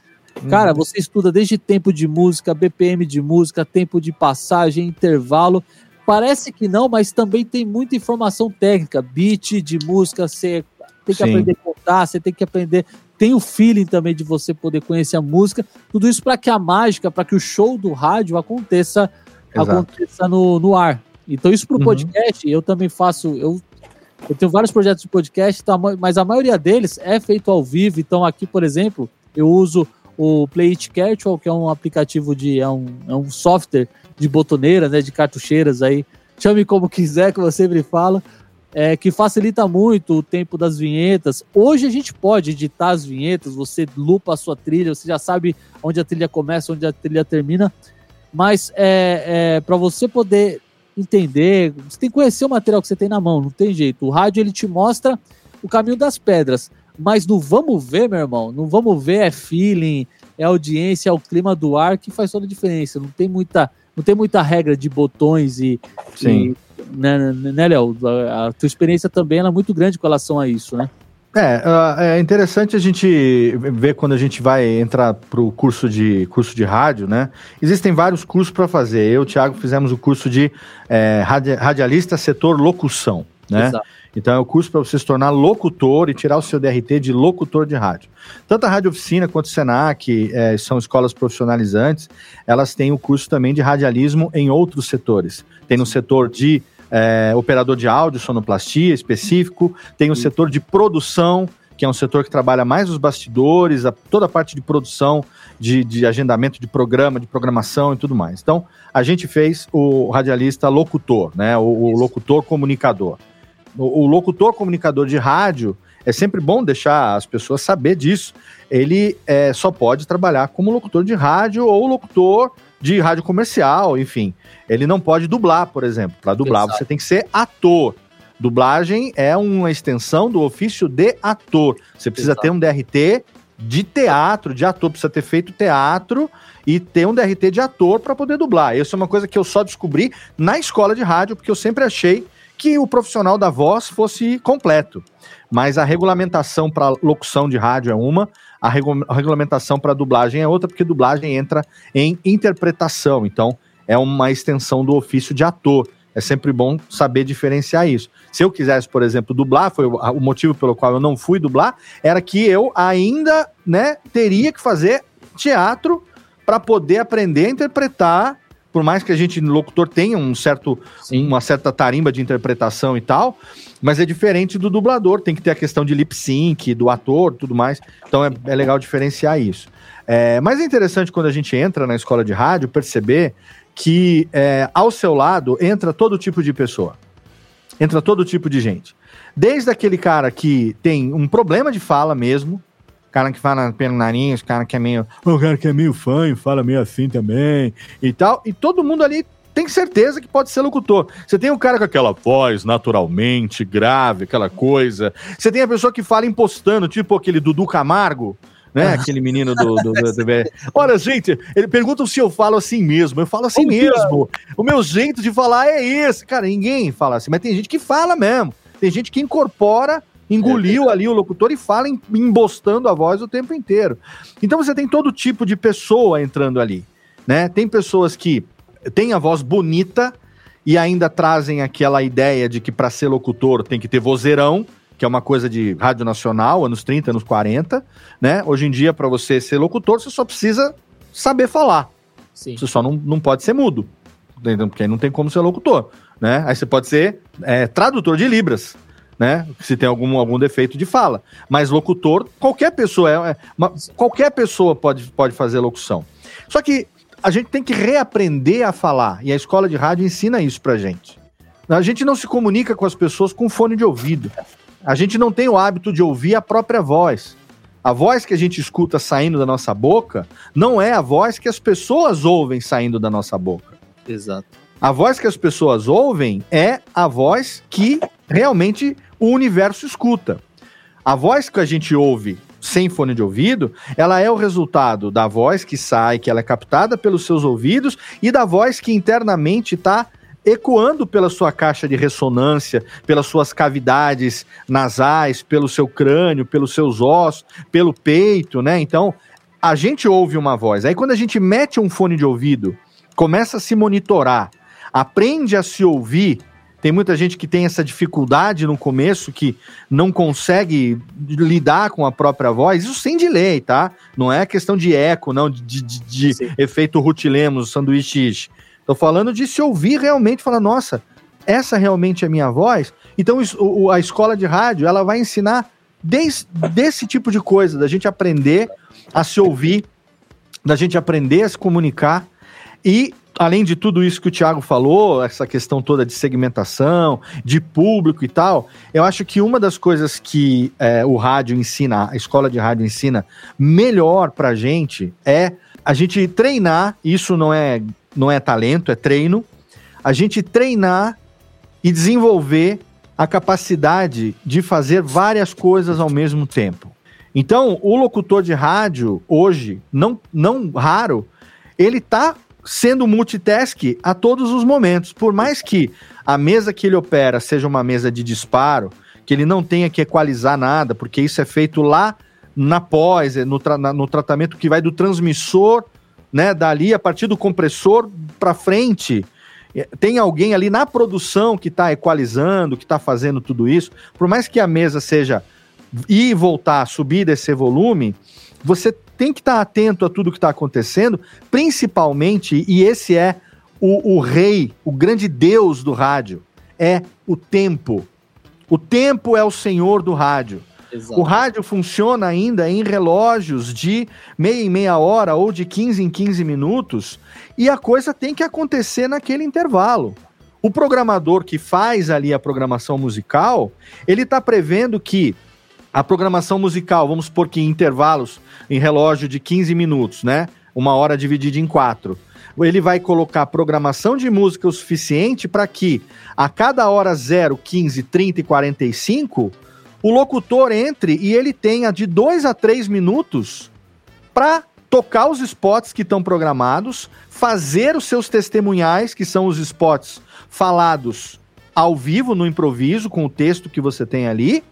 Cara, uhum. você estuda desde tempo de música, BPM de música, tempo de passagem, intervalo. Parece que não, mas também tem muita informação técnica, beat de música, você tem que Sim. aprender a contar, você tem que aprender. Tem o feeling também de você poder conhecer a música. Tudo isso para que a mágica, para que o show do rádio aconteça, aconteça no, no ar. Então, isso para o uhum. podcast, eu também faço. Eu, eu tenho vários projetos de podcast, mas a maioria deles é feito ao vivo. Então, aqui, por exemplo, eu uso o Play It Cartual, que é um aplicativo de. É um, é um software de botoneiras, né, de cartucheiras aí, chame como quiser, que eu sempre falo, é, que facilita muito o tempo das vinhetas. Hoje a gente pode editar as vinhetas, você lupa a sua trilha, você já sabe onde a trilha começa, onde a trilha termina, mas é, é para você poder entender, você tem que conhecer o material que você tem na mão, não tem jeito. O rádio ele te mostra o caminho das pedras, mas no vamos ver, meu irmão, no vamos ver é feeling, é audiência, é o clima do ar que faz toda a diferença. Não tem muita não tem muita regra de botões e. Sim. E, né, né Léo? A, a tua experiência também é muito grande com relação a isso, né? É, uh, é interessante a gente ver quando a gente vai entrar para o curso de, curso de rádio, né? Existem vários cursos para fazer. Eu e o Thiago fizemos o curso de é, radialista setor locução, né? Exato. Então é o curso para você se tornar locutor e tirar o seu DRT de locutor de rádio. Tanto a Rádio Oficina quanto o Senac é, são escolas profissionalizantes, elas têm o curso também de radialismo em outros setores. Tem no setor de é, operador de áudio, sonoplastia específico, tem o setor de produção, que é um setor que trabalha mais os bastidores, a, toda a parte de produção, de, de, agendamento de programa, de programação e tudo mais. Então, a gente fez o radialista locutor, né? O, o locutor comunicador. O, o, locutor comunicador de rádio é sempre bom deixar as pessoas saber disso. Ele é, só pode trabalhar como locutor de rádio ou locutor de rádio comercial, enfim. Ele não pode dublar, por exemplo. Para dublar, Exato. você tem que ser ator. Dublagem é uma extensão do ofício de ator. Você precisa Exato. ter um DRT de teatro, de ator, precisa ter feito teatro e ter um DRT de ator para poder dublar. Isso é uma coisa que eu só descobri na escola de rádio, porque eu sempre achei que o profissional da voz fosse completo. Mas a regulamentação para locução de rádio é uma, a, regu a regulamentação para dublagem é outra, porque dublagem entra em interpretação, então é uma extensão do ofício de ator. É sempre bom saber diferenciar isso. Se eu quisesse, por exemplo, dublar, foi o, motivo pelo qual eu não fui dublar, era que eu ainda, né, teria que fazer teatro para poder aprender a interpretar por mais que a gente, locutor, tenha um certo, uma certa tarimba de interpretação e tal, mas é diferente do dublador, tem que ter a questão de lip sync, do ator, tudo mais. Então é, é legal diferenciar isso. É, mas é interessante quando a gente entra na escola de rádio perceber que é, ao seu lado entra todo tipo de pessoa. Entra todo tipo de gente. Desde aquele cara que tem um problema de fala mesmo, cara que fala pelo nariz, cara que é meio. O cara que é meio fã e fala meio assim também e tal. E todo mundo ali tem certeza que pode ser locutor. Você tem um cara com aquela voz naturalmente grave, aquela coisa. Você tem a pessoa que fala impostando, tipo aquele Dudu Camargo. Né? Aquele menino do, do, do, do... Olha, gente, ele pergunta se eu falo assim mesmo. Eu falo assim mesmo. O meu jeito de falar é esse. Cara, ninguém fala assim, mas tem gente que fala mesmo. Tem gente que incorpora engoliu ali o locutor e fala embostando a voz o tempo inteiro. Então você tem todo tipo de pessoa entrando ali, né? Tem pessoas que tem a voz bonita e ainda trazem aquela ideia de que para ser locutor tem que ter vozeirão, que é uma coisa de rádio nacional, anos 30, anos 40, né? Hoje em dia, para você ser locutor, você só precisa saber falar. Sim. Você só não, não pode ser mudo, porque aí não tem como ser locutor, né? Aí você pode ser é, tradutor de Libras, né? Se tem algum, algum defeito de fala. Mas locutor, qualquer pessoa é, é uma, qualquer pessoa pode, pode fazer locução. Só que a gente tem que reaprender a falar. E a escola de rádio ensina isso pra gente. A gente não se comunica com as pessoas com fone de ouvido. A gente não tem o hábito de ouvir a própria voz. A voz que a gente escuta saindo da nossa boca não é a voz que as pessoas ouvem saindo da nossa boca. Exato. A voz que as pessoas ouvem é a voz que realmente o universo escuta. A voz que a gente ouve sem fone de ouvido, ela é o resultado da voz que sai, que ela é captada pelos seus ouvidos e da voz que internamente está ecoando pela sua caixa de ressonância, pelas suas cavidades nasais, pelo seu crânio, pelos seus ossos, pelo peito, né? Então, a gente ouve uma voz. Aí quando a gente mete um fone de ouvido, começa a se monitorar, aprende a se ouvir, tem muita gente que tem essa dificuldade no começo, que não consegue lidar com a própria voz, isso sem delay, tá? Não é questão de eco, não, de, de, de efeito Ruth Lemos, sanduíche. Tô falando de se ouvir realmente, falar, nossa, essa realmente é minha voz? Então isso, a escola de rádio, ela vai ensinar desde desse tipo de coisa, da gente aprender a se ouvir, da gente aprender a se comunicar e além de tudo isso que o Thiago falou, essa questão toda de segmentação, de público e tal, eu acho que uma das coisas que é, o rádio ensina, a escola de rádio ensina melhor pra gente é a gente treinar, isso não é, não é talento, é treino, a gente treinar e desenvolver a capacidade de fazer várias coisas ao mesmo tempo. Então, o locutor de rádio, hoje, não, não raro, ele tá sendo multitask a todos os momentos. Por mais que a mesa que ele opera seja uma mesa de disparo, que ele não tenha que equalizar nada, porque isso é feito lá na pós, é no, tra no tratamento que vai do transmissor, né, dali a partir do compressor para frente. É, tem alguém ali na produção que está equalizando, que está fazendo tudo isso. Por mais que a mesa seja ir e voltar, subir descer volume, você tem que estar atento a tudo que está acontecendo, principalmente, e esse é o, o rei, o grande deus do rádio, é o tempo. O tempo é o senhor do rádio. Exato. O rádio funciona ainda em relógios de meia em meia hora ou de 15 em 15 minutos e a coisa tem que acontecer naquele intervalo. O programador que faz ali a programação musical, ele está prevendo que a programação musical, vamos supor que em intervalos, em relógio de 15 minutos, né? Uma hora dividida em quatro. Ele vai colocar programação de música o suficiente para que a cada hora 0, 15, 30 e 45 o locutor entre e ele tenha de dois a três minutos para tocar os spots que estão programados, fazer os seus testemunhais, que são os spots falados ao vivo, no improviso, com o texto que você tem ali,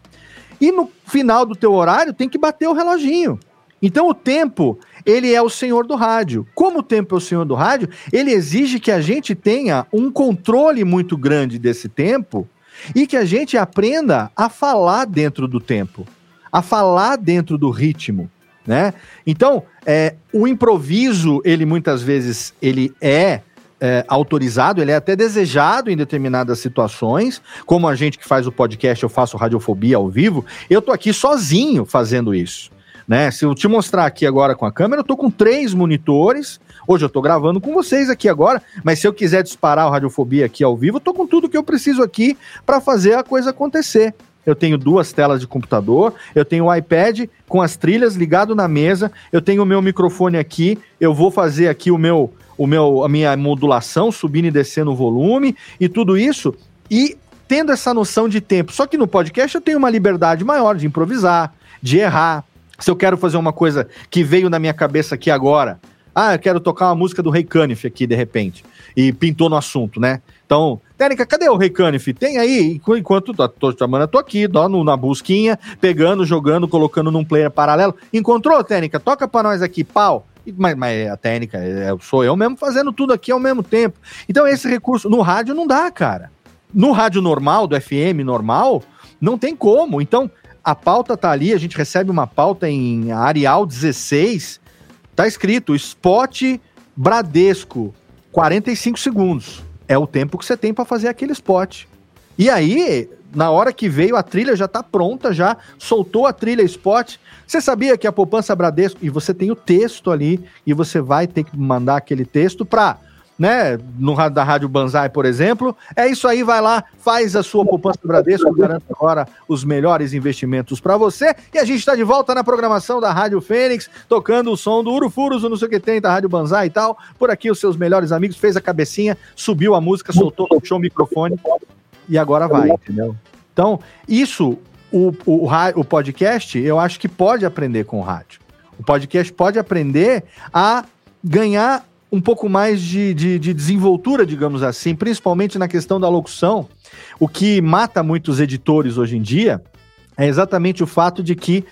e no final do teu horário tem que bater o reloginho. Então o tempo, ele é o senhor do rádio. Como o tempo é o senhor do rádio, ele exige que a gente tenha um controle muito grande desse tempo e que a gente aprenda a falar dentro do tempo, a falar dentro do ritmo, né? Então, é, o improviso, ele muitas vezes, ele é, é, autorizado, ele é até desejado em determinadas situações, como a gente que faz o podcast, eu faço radiofobia ao vivo, eu tô aqui sozinho fazendo isso. Né? Se eu te mostrar aqui agora com a câmera, eu tô com três monitores, Hoje eu tô gravando com vocês aqui agora, mas se eu quiser disparar o Radiofobia aqui ao vivo, eu tô com tudo que eu preciso aqui para fazer a coisa acontecer. Eu tenho duas telas de computador, eu tenho o iPad com as trilhas ligado na mesa, eu tenho o meu microfone aqui, eu vou fazer aqui o meu, o meu, a minha modulação, subindo e descendo o volume e tudo isso, e tendo essa noção de tempo. Só que no podcast eu tenho uma liberdade maior de improvisar, de errar. Se eu quero fazer uma coisa que veio na minha cabeça aqui agora, ah, eu quero tocar uma música do Rei Canif aqui, de repente. E pintou no assunto, né? Então, Técnica, cadê o Rei Canif? Tem aí, enquanto tô, tô chamando, tô aqui, tô no, na busquinha, pegando, jogando, colocando num player paralelo. Encontrou, Técnica? Toca pra nós aqui, pau. Mas, mas a técnica, é, sou eu mesmo fazendo tudo aqui ao mesmo tempo. Então, esse recurso no rádio não dá, cara. No rádio normal, do FM normal, não tem como. Então, a pauta tá ali, a gente recebe uma pauta em Arial 16, Tá escrito spot Bradesco, 45 segundos. É o tempo que você tem para fazer aquele spot. E aí, na hora que veio, a trilha já tá pronta, já soltou a trilha spot. Você sabia que a poupança Bradesco, e você tem o texto ali, e você vai ter que mandar aquele texto para né, no da Rádio Banzai, por exemplo. É isso aí, vai lá, faz a sua poupança do Bradesco, garanta agora os melhores investimentos para você. E a gente está de volta na programação da Rádio Fênix, tocando o som do Urufuros, o não sei o que tem, da Rádio Banzai e tal. Por aqui, os seus melhores amigos, fez a cabecinha, subiu a música, soltou, puxou o microfone e agora vai, entendeu? Então, isso, o, o, o podcast, eu acho que pode aprender com o rádio. O podcast pode aprender a ganhar um pouco mais de, de, de, desenvoltura, digamos assim, principalmente na questão da locução. O que mata muitos editores hoje em dia é exatamente o fato de que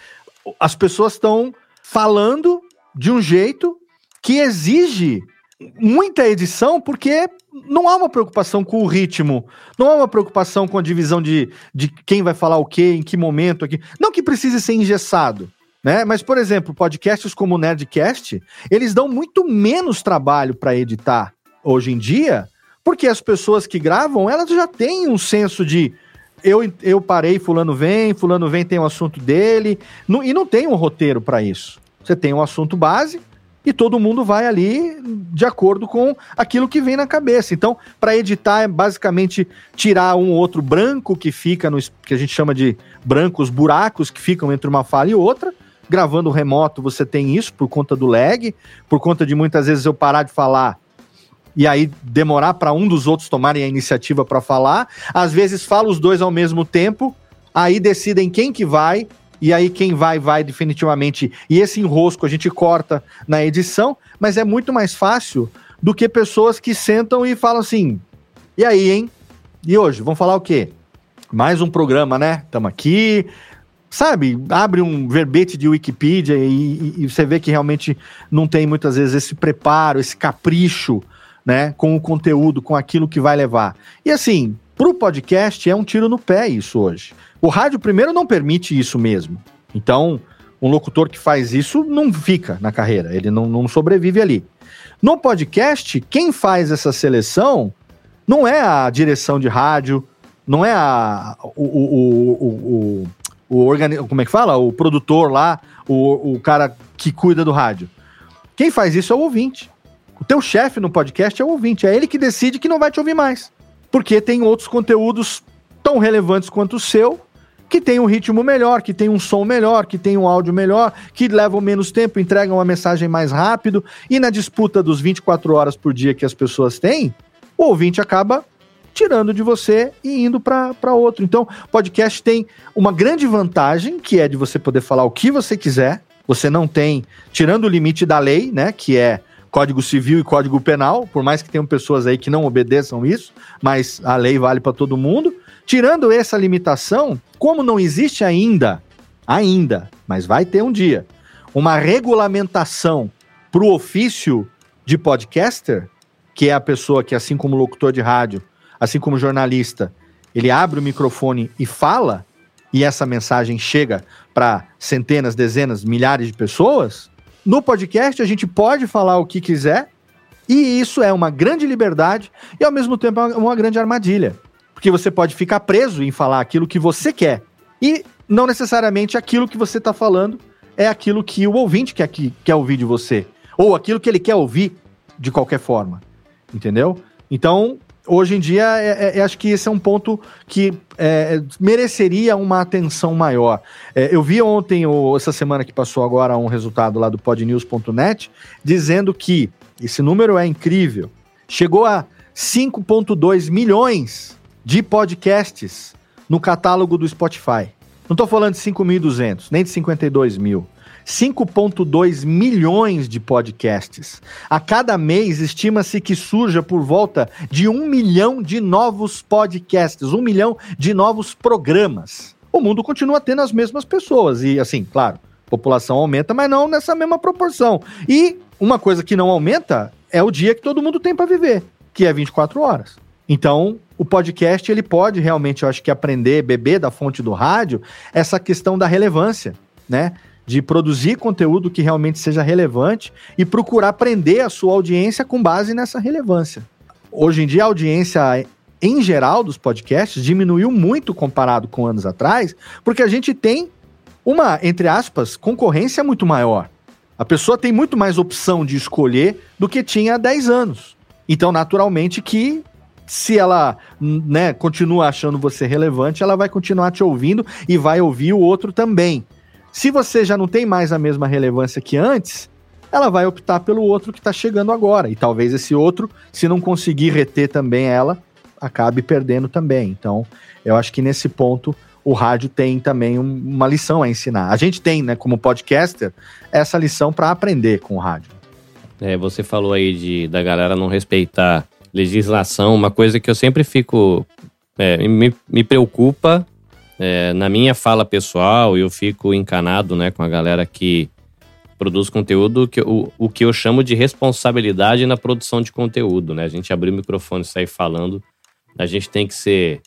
as pessoas estão falando de um jeito que exige muita edição, porque não há uma preocupação com o ritmo, não há uma preocupação com a divisão de, de quem vai falar o quê, em que momento aqui. Não que precise ser engessado, né? Mas, por exemplo, podcasts como o Nerdcast, eles dão muito menos trabalho para editar hoje em dia, porque as pessoas que gravam, elas já têm um senso de eu, eu parei, fulano vem, fulano vem, tem um assunto dele, não, e não tem um roteiro para isso. Você tem um assunto base e todo mundo vai ali de acordo com aquilo que vem na cabeça. Então, para editar é basicamente tirar um outro branco que fica no que a gente chama de brancos buracos que ficam entre uma fala e outra Gravando remoto, você tem isso por conta do lag, por conta de muitas vezes eu parar de falar e aí demorar para um dos outros tomarem a iniciativa para falar. Às vezes fala os dois ao mesmo tempo, aí decidem quem que vai, e aí quem vai, vai definitivamente. E esse enrosco a gente corta na edição, mas é muito mais fácil do que pessoas que sentam e falam assim: e aí, hein? E hoje, vamos falar o quê? Mais um programa, né? Estamos aqui. Sabe, abre um verbete de Wikipedia e, e, e você vê que realmente não tem muitas vezes esse preparo, esse capricho, né, com o conteúdo, com aquilo que vai levar. E assim, para o podcast é um tiro no pé isso hoje. O rádio, primeiro, não permite isso mesmo. Então, um locutor que faz isso não fica na carreira, ele não, não sobrevive ali. No podcast, quem faz essa seleção não é a direção de rádio, não é a, o, o, o, o, organi como é que fala? O produtor lá, o, o cara que cuida do rádio. Quem faz isso é o ouvinte. O teu chefe no podcast é o ouvinte, é ele que decide que não vai te ouvir mais. Porque tem outros conteúdos tão relevantes quanto o seu, que tem um ritmo melhor, que tem um som melhor, que tem um áudio melhor, que levam menos tempo, entregam uma mensagem mais rápido. E na disputa dos 24 horas por dia que as pessoas têm, o ouvinte acaba tirando de você e indo para outro. Então, podcast tem uma grande vantagem, que é de você poder falar o que você quiser. Você não tem, tirando o limite da lei, né, que é Código Civil e Código Penal, por mais que tenham pessoas aí que não obedeçam isso, mas a lei vale para todo mundo. Tirando essa limitação, como não existe ainda, ainda, mas vai ter um dia, uma regulamentação para o ofício de podcaster, que é a pessoa que, assim como locutor de rádio, assim como jornalista, ele abre o microfone e fala, e essa mensagem chega para centenas, dezenas, milhares de pessoas, no podcast, a gente pode falar o que quiser, e isso é uma grande liberdade e, ao mesmo tempo, é uma grande armadilha. Porque você pode ficar preso em falar aquilo que você quer. E não necessariamente aquilo que você está falando é aquilo que o ouvinte quer, que, quer ouvir de você. Ou aquilo que ele quer ouvir de qualquer forma. Entendeu? Então, hoje em dia, é, é, é acho que esse é um ponto que é, mereceria uma atenção maior. É, eu vi ontem, ou essa semana que passou agora, um resultado lá do podnews.net, dizendo que esse número é incrível. Chegou a 5,2 milhões de podcasts no catálogo do Spotify. Não estou falando de 5.200, nem de 52 mil. 5,2 milhões de podcasts. A cada mês, estima-se que surja por volta de um milhão de novos podcasts, um milhão de novos programas. O mundo continua tendo as mesmas pessoas, e assim, claro, a população aumenta, mas não nessa mesma proporção. E uma coisa que não aumenta é o dia que todo mundo tem para viver, que é 24 horas. Então, o podcast ele pode realmente, eu acho que aprender, beber da fonte do rádio, essa questão da relevância, né? De produzir conteúdo que realmente seja relevante e procurar prender a sua audiência com base nessa relevância. Hoje em dia, a audiência em geral dos podcasts diminuiu muito comparado com anos atrás, porque a gente tem uma, entre aspas, concorrência muito maior. A pessoa tem muito mais opção de escolher do que tinha há 10 anos. Então, naturalmente que se ela né, continua achando você relevante, ela vai continuar te ouvindo e vai ouvir o outro também. Se você já não tem mais a mesma relevância que antes, ela vai optar pelo outro que está chegando agora. E talvez esse outro, se não conseguir reter também ela, acabe perdendo também. Então, eu acho que nesse ponto o rádio tem também uma lição a ensinar. A gente tem, né, como podcaster, essa lição para aprender com o rádio. É, você falou aí de da galera não respeitar legislação, uma coisa que eu sempre fico é, me, me preocupa é, na minha fala pessoal, eu fico encanado né, com a galera que produz conteúdo, que, o, o que eu chamo de responsabilidade na produção de conteúdo. Né? A gente abrir o microfone e sair falando, a gente tem que ser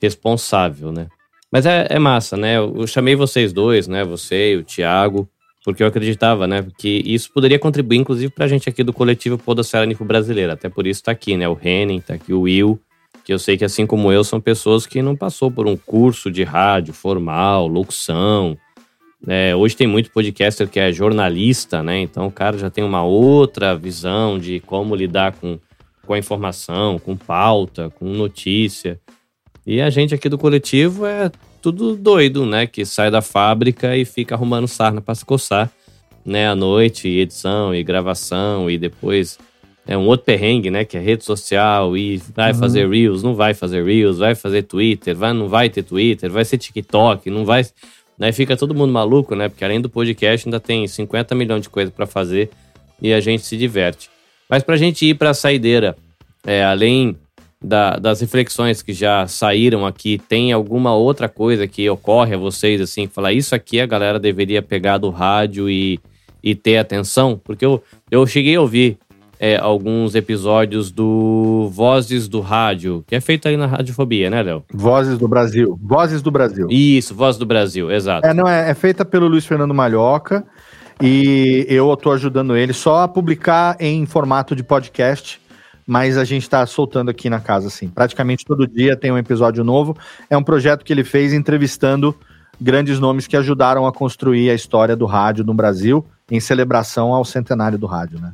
responsável, né? Mas é, é massa, né? Eu, eu chamei vocês dois, né? Você e o Thiago, porque eu acreditava, né? Que isso poderia contribuir, inclusive, pra gente aqui do coletivo Podocera Nico Brasileira. Até por isso tá aqui, né? O Renan, tá aqui o Will que eu sei que, assim como eu, são pessoas que não passou por um curso de rádio formal, locução. É, hoje tem muito podcaster que é jornalista, né? Então o cara já tem uma outra visão de como lidar com, com a informação, com pauta, com notícia. E a gente aqui do coletivo é tudo doido, né? Que sai da fábrica e fica arrumando sarna para se coçar, né? À noite, edição e gravação e depois é um outro perrengue, né? Que é rede social e vai uhum. fazer Reels, não vai fazer Reels, vai fazer Twitter, vai, não vai ter Twitter, vai ser TikTok, não vai. Daí fica todo mundo maluco, né? Porque além do podcast ainda tem 50 milhões de coisas para fazer e a gente se diverte. Mas para a gente ir para a saideira, é, além da, das reflexões que já saíram aqui, tem alguma outra coisa que ocorre a vocês, assim, falar isso aqui a galera deveria pegar do rádio e, e ter atenção? Porque eu, eu cheguei a ouvir é, alguns episódios do Vozes do Rádio, que é feito aí na Radiofobia, né, Léo? Vozes do Brasil. Vozes do Brasil. Isso, Vozes do Brasil, exato. É, não, é, é feita pelo Luiz Fernando Malhoca e eu estou ajudando ele só a publicar em formato de podcast mas a gente está soltando aqui na casa, assim. Praticamente todo dia tem um episódio novo. É um projeto que ele fez entrevistando grandes nomes que ajudaram a construir a história do rádio no Brasil, em celebração ao centenário do rádio, né?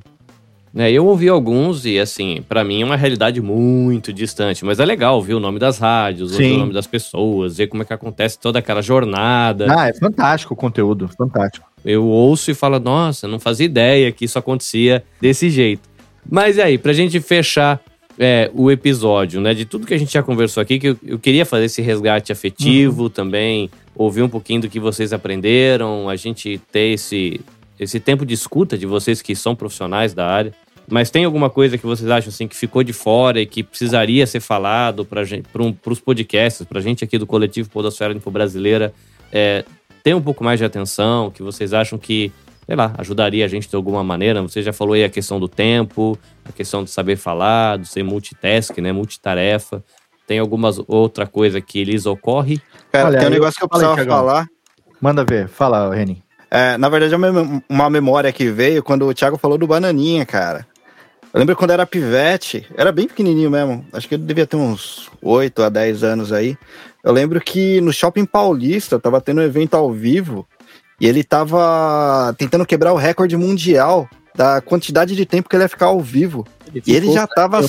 É, eu ouvi alguns e, assim, para mim é uma realidade muito distante, mas é legal ouvir o nome das rádios, ouvir o nome das pessoas, ver como é que acontece toda aquela jornada. Ah, é fantástico o conteúdo, fantástico. Eu ouço e falo, nossa, não fazia ideia que isso acontecia desse jeito. Mas e aí, pra gente fechar é, o episódio, né? De tudo que a gente já conversou aqui, que eu, eu queria fazer esse resgate afetivo uhum. também, ouvir um pouquinho do que vocês aprenderam, a gente ter esse, esse tempo de escuta de vocês que são profissionais da área. Mas tem alguma coisa que vocês acham assim que ficou de fora e que precisaria ser falado para um, os podcasts, para a gente aqui do coletivo Podosfera Info Brasileira é, ter um pouco mais de atenção, que vocês acham que sei lá, ajudaria a gente de alguma maneira. Você já falou aí a questão do tempo, a questão de saber falar, de ser multitask, né, multitarefa. Tem algumas outra coisa que lhes ocorre? Cara, Olha, tem um negócio que eu precisava falar. Manda ver, fala, Reni. É, na verdade, é uma memória que veio quando o Thiago falou do Bananinha, cara. Eu lembro quando era pivete, era bem pequenininho mesmo. Acho que ele devia ter uns 8 a 10 anos aí. Eu lembro que no Shopping Paulista tava tendo um evento ao vivo e ele tava tentando quebrar o recorde mundial da quantidade de tempo que ele ia ficar ao vivo. Ele e ele já tava.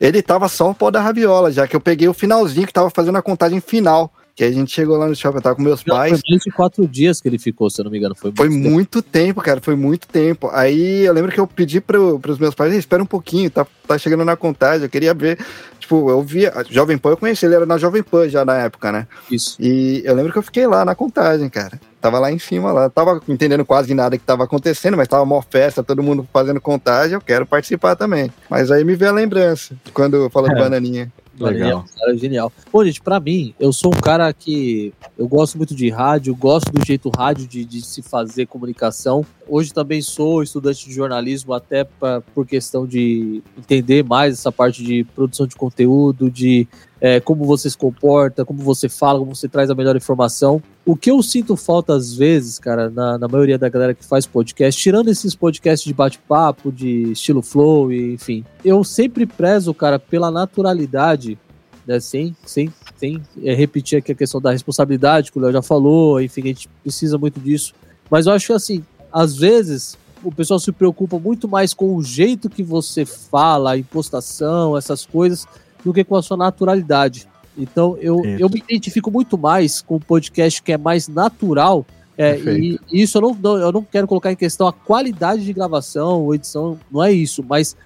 Ele tava só o pó da rabiola, já que eu peguei o finalzinho que tava fazendo a contagem final. Que a gente chegou lá no shopping, eu tava com meus não, pais. Foi 24 dias que ele ficou, se eu não me engano. Foi muito, foi tempo. muito tempo, cara, foi muito tempo. Aí eu lembro que eu pedi pro, pros meus pais, espera um pouquinho, tá, tá chegando na contagem, eu queria ver. Tipo, eu via. Jovem Pan eu conheci, ele era na Jovem Pan já na época, né? Isso. E eu lembro que eu fiquei lá na contagem, cara. Tava lá em cima, lá. Tava entendendo quase nada que tava acontecendo, mas tava uma festa, todo mundo fazendo contagem, eu quero participar também. Mas aí me veio a lembrança, quando falou é. do Bananinha. Legal. Cara, genial. Bom, gente, pra mim, eu sou um cara que eu gosto muito de rádio, gosto do jeito rádio de, de se fazer comunicação. Hoje também sou estudante de jornalismo, até pra, por questão de entender mais essa parte de produção de conteúdo, de é, como você se comporta, como você fala, como você traz a melhor informação. O que eu sinto falta às vezes, cara, na, na maioria da galera que faz podcast, tirando esses podcasts de bate-papo, de estilo flow, e, enfim, eu sempre prezo, cara, pela naturalidade, né, sem, sem, sem é, repetir aqui a questão da responsabilidade que o Léo já falou, enfim, a gente precisa muito disso. Mas eu acho que, assim, às vezes o pessoal se preocupa muito mais com o jeito que você fala, a impostação, essas coisas, do que com a sua naturalidade. Então eu, eu me identifico muito mais com o podcast que é mais natural. É, e, e, isso eu não, eu não quero colocar em questão a qualidade de gravação ou edição, não é isso, mas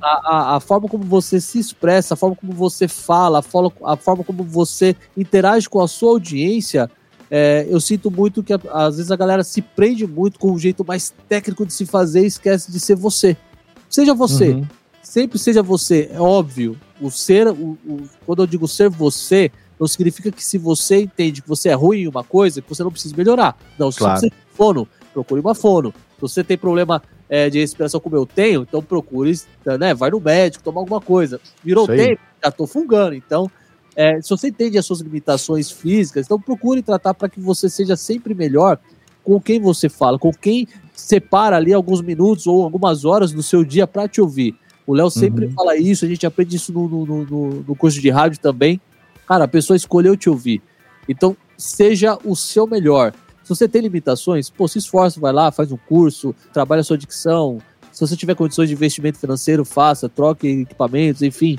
a, a, a, forma como você se expressa, a forma como você fala, a forma, a forma como você interage com a sua audiência, é, eu sinto muito que às vezes a galera se prende muito com o jeito mais técnico de se fazer e esquece de ser você. Seja você. Uhum sempre seja você. É óbvio, o ser, o, o, quando eu digo ser você, não significa que se você entende que você é ruim em uma coisa, que você não precisa melhorar. Não, se claro. você tem fono, procure uma fono. Se você tem problema é, de respiração como eu tenho, então procure, né, vai no médico, toma alguma coisa. Virou tempo, já tô fungando. Então, é, se você entende as suas limitações físicas, então procure tratar para que você seja sempre melhor com quem você fala, com quem separa ali alguns minutos ou algumas horas do seu dia para te ouvir. O Léo sempre uhum. fala isso, a gente aprende isso no, no, no, no, curso de rádio também. Cara, a pessoa escolheu te ouvir. Então, seja o seu melhor. Se você tem limitações, pô, se esforça, vai lá, faz um curso, trabalha a sua dicção. Se você tiver condições de investimento financeiro, faça, troque equipamentos, enfim.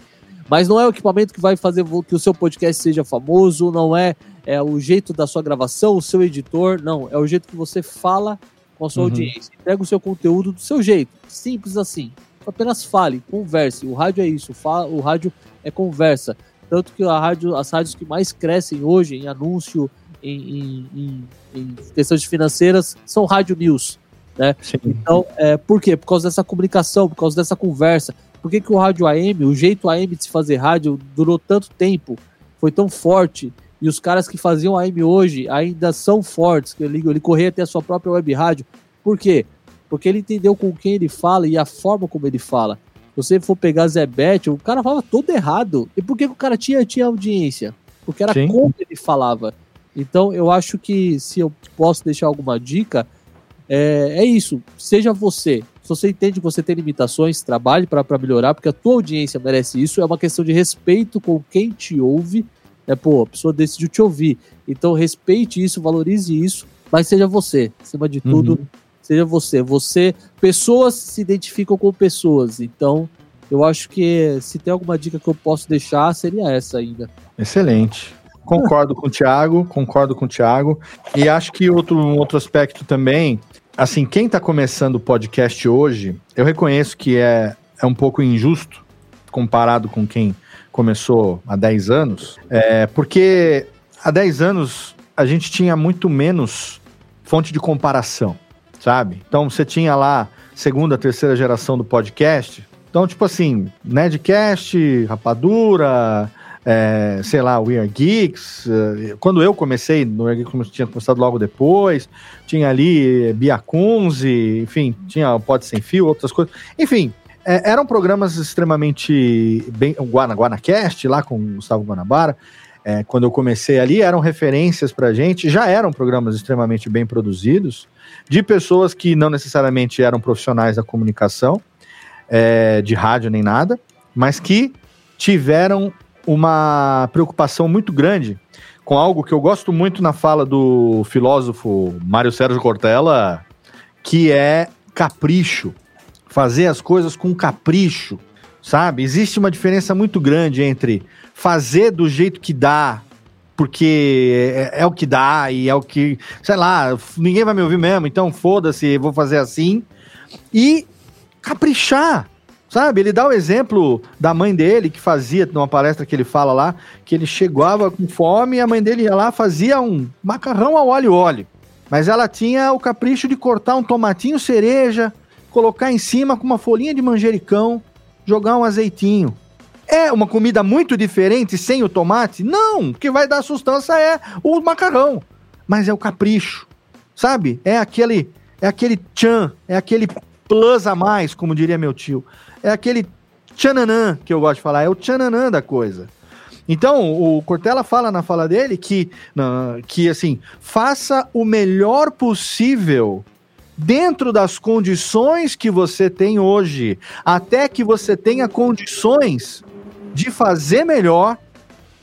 Mas não é o equipamento que vai fazer que o seu podcast seja famoso, não é, é o jeito da sua gravação, o seu editor, não. É o jeito que você fala com a sua uhum. audiência. Pega o seu conteúdo do seu jeito. Simples assim apenas fale, converse. O rádio é isso, o rádio é conversa. Tanto que a rádio, as rádios que mais crescem hoje em anúncio, em, em, em, questões financeiras, são rádio news. Né? Então, é, por quê? Por causa dessa comunicação, por causa dessa conversa. Por que, que o rádio AM, o jeito AM de se fazer rádio, durou tanto tempo, foi tão forte, e os caras que faziam AM hoje ainda são fortes, que ele, ele corria até a sua própria web rádio. Por quê? Porque ele entendeu com quem ele fala e a forma como ele fala. Se você for pegar Zé Bete, o cara falava todo errado. E por que, que o cara tinha, tinha audiência? Porque era Sim. como ele falava. Então, eu acho que se eu posso deixar alguma dica, é, é isso. Seja você. Se você entende que você tem limitações, trabalhe para melhorar, porque a tua audiência merece isso. É uma questão de respeito com quem te ouve. É, pô, a pessoa decidiu te ouvir. Então, respeite isso, valorize isso, mas seja você. Acima de tudo, uhum. Seja você. Você. Pessoas se identificam com pessoas. Então, eu acho que se tem alguma dica que eu posso deixar, seria essa ainda. Excelente. Concordo com o Thiago, concordo com o Thiago. E acho que outro, um outro aspecto também, assim, quem está começando o podcast hoje, eu reconheço que é, é um pouco injusto comparado com quem começou há 10 anos, é, porque há 10 anos a gente tinha muito menos fonte de comparação, sabe? Então você tinha lá segunda, terceira geração do podcast. Então, tipo assim, Nedcast, Rapadura, é, sei lá, We Are Geeks. É, quando eu comecei, no We Are Geeks tinha começado logo depois, tinha ali Bia Kunze, enfim, tinha o Pod Sem Fio, outras coisas. Enfim, é, eram programas extremamente bem. O Guana, GuanaCast, lá com o Gustavo Guanabara. É, quando eu comecei ali, eram referências pra gente, já eram programas extremamente bem produzidos, de pessoas que não necessariamente eram profissionais da comunicação, é, de rádio nem nada, mas que tiveram uma preocupação muito grande com algo que eu gosto muito na fala do filósofo Mário Sérgio Cortella, que é capricho. Fazer as coisas com capricho, sabe? Existe uma diferença muito grande entre fazer do jeito que dá, porque é, é, o que dá e é o que, sei lá, ninguém vai me ouvir mesmo, então foda-se, vou fazer assim, e caprichar. Sabe, ele dá o exemplo da mãe dele, que fazia, numa palestra que ele fala lá, que ele chegava com fome e a mãe dele ia lá fazia um macarrão ao óleo óleo. Mas ela tinha o capricho de cortar um tomatinho cereja, colocar em cima com uma folhinha de manjericão, jogar um azeitinho. É uma comida muito diferente sem o tomate? Não, o que vai dar sustância é o macarrão. Mas é o capricho, sabe? É aquele, é aquele tchan, é aquele plus a mais, como diria meu tio é aquele tchananã que eu gosto de falar, é o tchananã da coisa. Então, o Cortella fala na fala dele que, que assim, faça o melhor possível dentro das condições que você tem hoje, até que você tenha condições de fazer melhor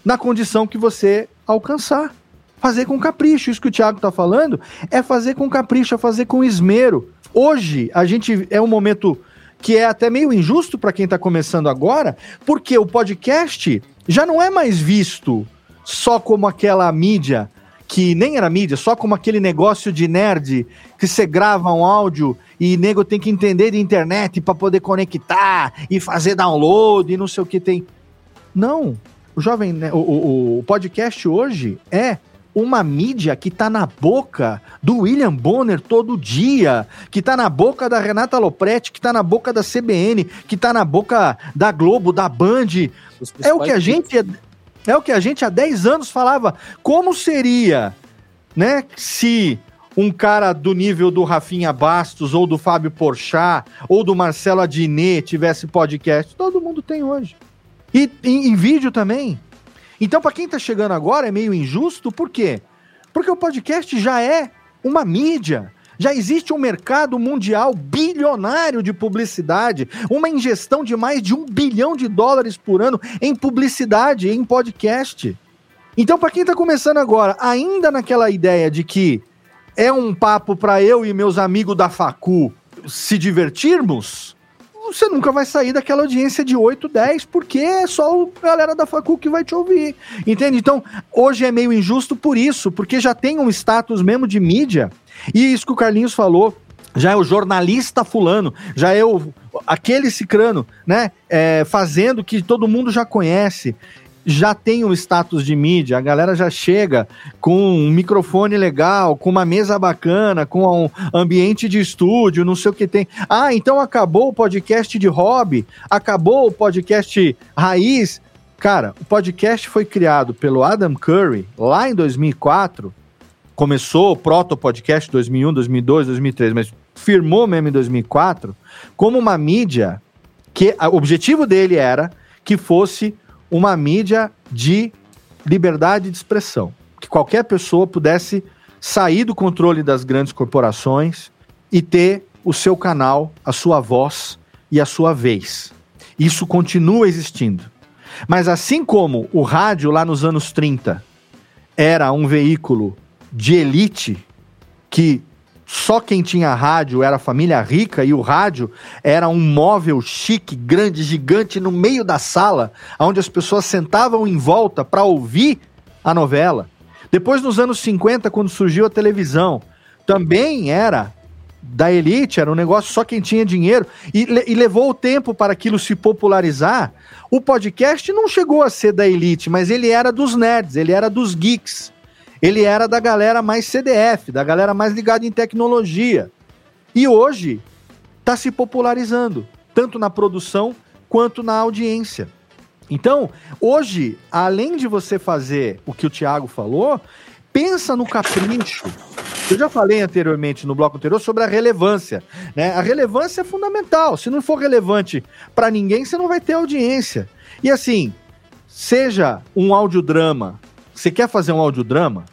na condição que você alcançar. Fazer com capricho. Isso que o Thiago está falando é fazer com capricho, é fazer com esmero. Hoje, a gente é um momento que é até meio injusto para quem está começando agora, porque o podcast já não é mais visto só como aquela mídia que nem era mídia, só como aquele negócio de nerd que você grava um áudio e nego tem que entender de internet para poder conectar e fazer download e não sei o que tem. Não, o jovem, o, o, o podcast hoje é uma mídia que está na boca do William Bonner todo dia, que está na boca da Renata Lopretti, que está na boca da CBN, que está na boca da Globo, da Band. É o que a gente é o que a gente há 10 anos falava. Como seria, né, se um cara do nível do Rafinha Bastos ou do Fábio Porchat ou do Marcelo Adnet tivesse podcast? Todo mundo tem hoje. E em, em vídeo também. Então, para quem está chegando agora, é meio injusto, por quê? Porque o podcast já é uma mídia. Já existe um mercado mundial bilionário de publicidade, uma ingestão de mais de um bilhão de dólares por ano em publicidade, em podcast. Então, para quem está começando agora, ainda naquela ideia de que é um papo para eu e meus amigos da Facu se divertirmos, você nunca vai sair daquela audiência de 8, 10, porque é só a galera da facu que vai te ouvir. Entende? Então, hoje é meio injusto por isso, porque já tem um status mesmo de mídia. E isso que o Carlinhos falou, já é o jornalista fulano, já é o aquele cicrano, né? É, fazendo que todo mundo já conhece. Já tem um status de mídia, a galera já chega com um microfone legal, com uma mesa bacana, com um ambiente de estúdio, não sei o que tem. Ah, então acabou o podcast de hobby, acabou o podcast raiz. Cara, o podcast foi criado pelo Adam Curry lá em 2004. Começou o proto-podcast 2001, 2002, 2003, mas firmou mesmo em 2004 como uma mídia que o objetivo dele era que fosse uma mídia de liberdade de expressão, que qualquer pessoa pudesse sair do controle das grandes corporações e ter o seu canal, a sua voz e a sua vez. Isso continua existindo. Mas assim como o rádio lá nos anos 30 era um veículo de elite que só quem tinha rádio era família rica e o rádio era um móvel chique, grande, gigante no meio da sala, onde as pessoas sentavam em volta para ouvir a novela. Depois, nos anos 50, quando surgiu a televisão, também era da elite, era um negócio só quem tinha dinheiro, e, e levou o tempo para aquilo se popularizar. O podcast não chegou a ser da elite, mas ele era dos nerds, ele era dos geeks ele era da galera mais CDF, da galera mais ligada em tecnologia. E hoje está se popularizando, tanto na produção quanto na audiência. Então, hoje, além de você fazer o que o Thiago falou, pensa no capricho. Eu já falei anteriormente no bloco anterior sobre a relevância. Né? A relevância é fundamental. Se não for relevante para ninguém, você não vai ter audiência. E assim, seja um audiodrama, você quer fazer um audiodrama?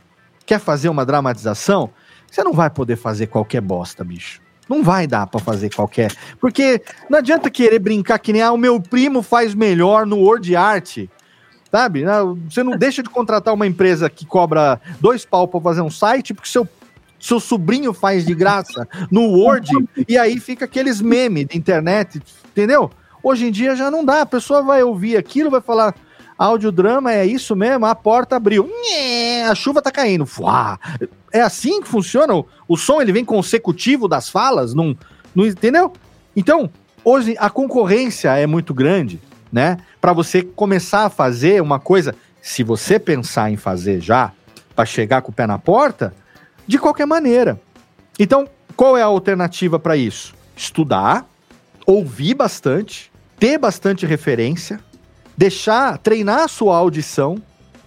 Quer fazer uma dramatização? Você não vai poder fazer qualquer bosta, bicho. Não vai dar para fazer qualquer. Porque não adianta querer brincar que nem ah, o meu primo faz melhor no Word Art. Sabe? Você não deixa de contratar uma empresa que cobra dois pau para fazer um site, porque seu, seu sobrinho faz de graça no Word, e aí fica aqueles memes de internet, entendeu? Hoje em dia já não dá. A pessoa vai ouvir aquilo, vai falar: Audiodrama é isso mesmo, a porta abriu. A chuva tá caindo. É assim que funciona? O som ele vem consecutivo das falas? Não, não entendeu? Então, hoje a concorrência é muito grande, né? Para você começar a fazer uma coisa, se você pensar em fazer já, para chegar com o pé na porta, de qualquer maneira. Então, qual é a alternativa para isso? Estudar, ouvir bastante, ter bastante referência, deixar, treinar a sua audição.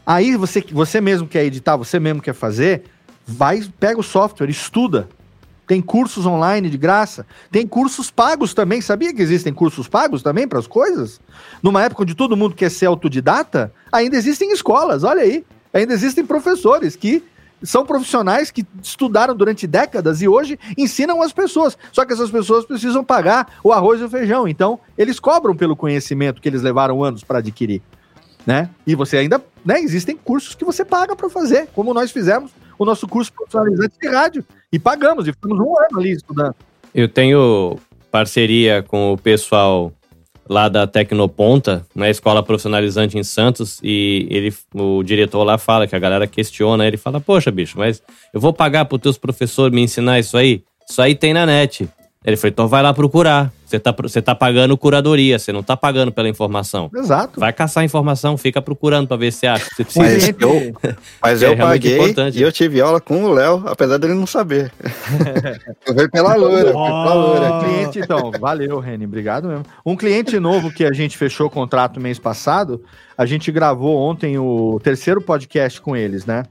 Aí você, você mesmo quer editar, você mesmo quer fazer, vai, pega o software, estuda. Tem cursos online de graça, tem cursos pagos também. Sabia que existem cursos pagos também para as coisas? Numa época onde todo mundo quer ser autodidata, ainda existem escolas, olha aí. Ainda existem professores que são profissionais que estudaram durante décadas e hoje ensinam as pessoas. Só que essas pessoas precisam pagar o arroz e o feijão. Então, eles cobram pelo conhecimento que eles levaram anos para adquirir. Né? E você ainda, né, existem cursos que você paga para fazer, como nós fizemos o nosso curso profissionalizante de rádio e pagamos e ficamos um ano ali estudando. Eu tenho parceria com o pessoal lá da Tecnoponta, na né, escola profissionalizante em Santos, e ele, o diretor lá fala que a galera questiona, ele fala, poxa, bicho, mas eu vou pagar para os teus professores me ensinar isso aí? Isso aí tem na net. Ele falou, então vai lá procurar. Você tá, você tá pagando curadoria, você não tá pagando pela informação. Exato. Vai caçar informação, fica procurando para ver se acha. Você precisa. Mas eu, mas é eu paguei importante. e eu tive aula com o Léo, apesar dele não saber. eu veio pela loura, oh. pela loura. Cliente, então, valeu, Reni, obrigado mesmo. Um cliente novo que a gente fechou o contrato mês passado, a gente gravou ontem o terceiro podcast com eles, né?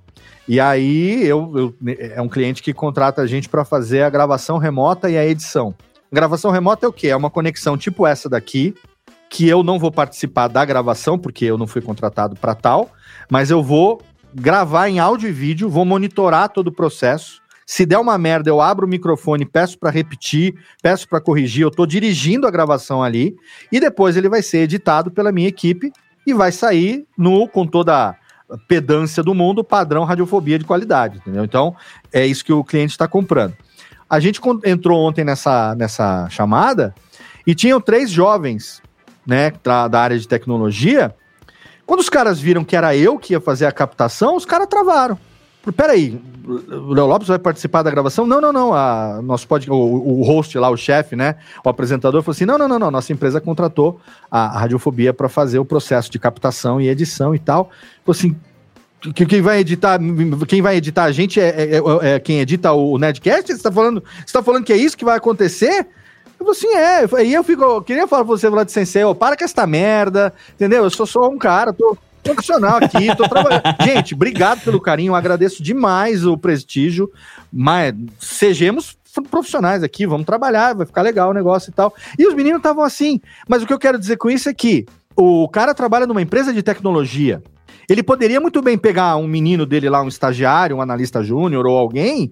E aí eu, eu, é um cliente que contrata a gente para fazer a gravação remota e a edição. Gravação remota é o quê? É uma conexão tipo essa daqui, que eu não vou participar da gravação, porque eu não fui contratado para tal, mas eu vou gravar em áudio e vídeo, vou monitorar todo o processo. Se der uma merda, eu abro o microfone, peço para repetir, peço para corrigir, eu estou dirigindo a gravação ali, e depois ele vai ser editado pela minha equipe e vai sair no com toda pedância do mundo, padrão radiofobia de qualidade, entendeu? Então, é isso que o cliente está comprando. A gente entrou ontem nessa, nessa chamada e tinham três jovens, né, da, área de tecnologia. Quando os caras viram que era eu que ia fazer a captação, os caras travaram. peraí, o Léo Lopes vai participar da gravação? Não, não, não. A, nosso pod, o, o host lá, o chefe, né? O apresentador falou assim: não, não, não, não. Nossa empresa contratou a, a Radiofobia para fazer o processo de captação e edição e tal. Falou assim. Que- Quem vai editar, quem vai editar a gente é, é- é- é quem edita o Nedcast? Você tá falando, você tá falando que é isso que vai acontecer? Eu falei assim, é. Aí eu fico, eu queria falar pra você, Vlad Sensei, ó, para com esta merda, entendeu? Eu sou só um cara, tô profissional aqui, tô trabalhando. Gente, obrigado pelo carinho, agradeço demais o prestígio, mas sejamos profissionais aqui, vamos trabalhar, vai ficar legal o negócio e tal. E os meninos estavam assim, mas o que eu quero dizer com isso é que o cara trabalha numa empresa de tecnologia, ele poderia muito bem pegar um menino dele lá, um estagiário, um analista júnior ou alguém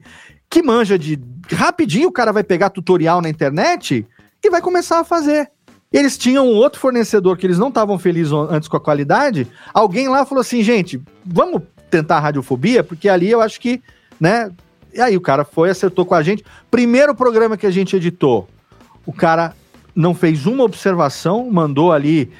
que manja de. Rapidinho o cara vai pegar tutorial na internet e vai começar a fazer. Eles tinham um outro fornecedor que eles não estavam felizes antes com a qualidade. Alguém lá falou assim, gente, vamos tentar a radiofobia, porque ali eu acho que, né? E aí o cara foi, acertou com a gente. Primeiro programa que a gente editou, o cara não fez uma observação, mandou ali.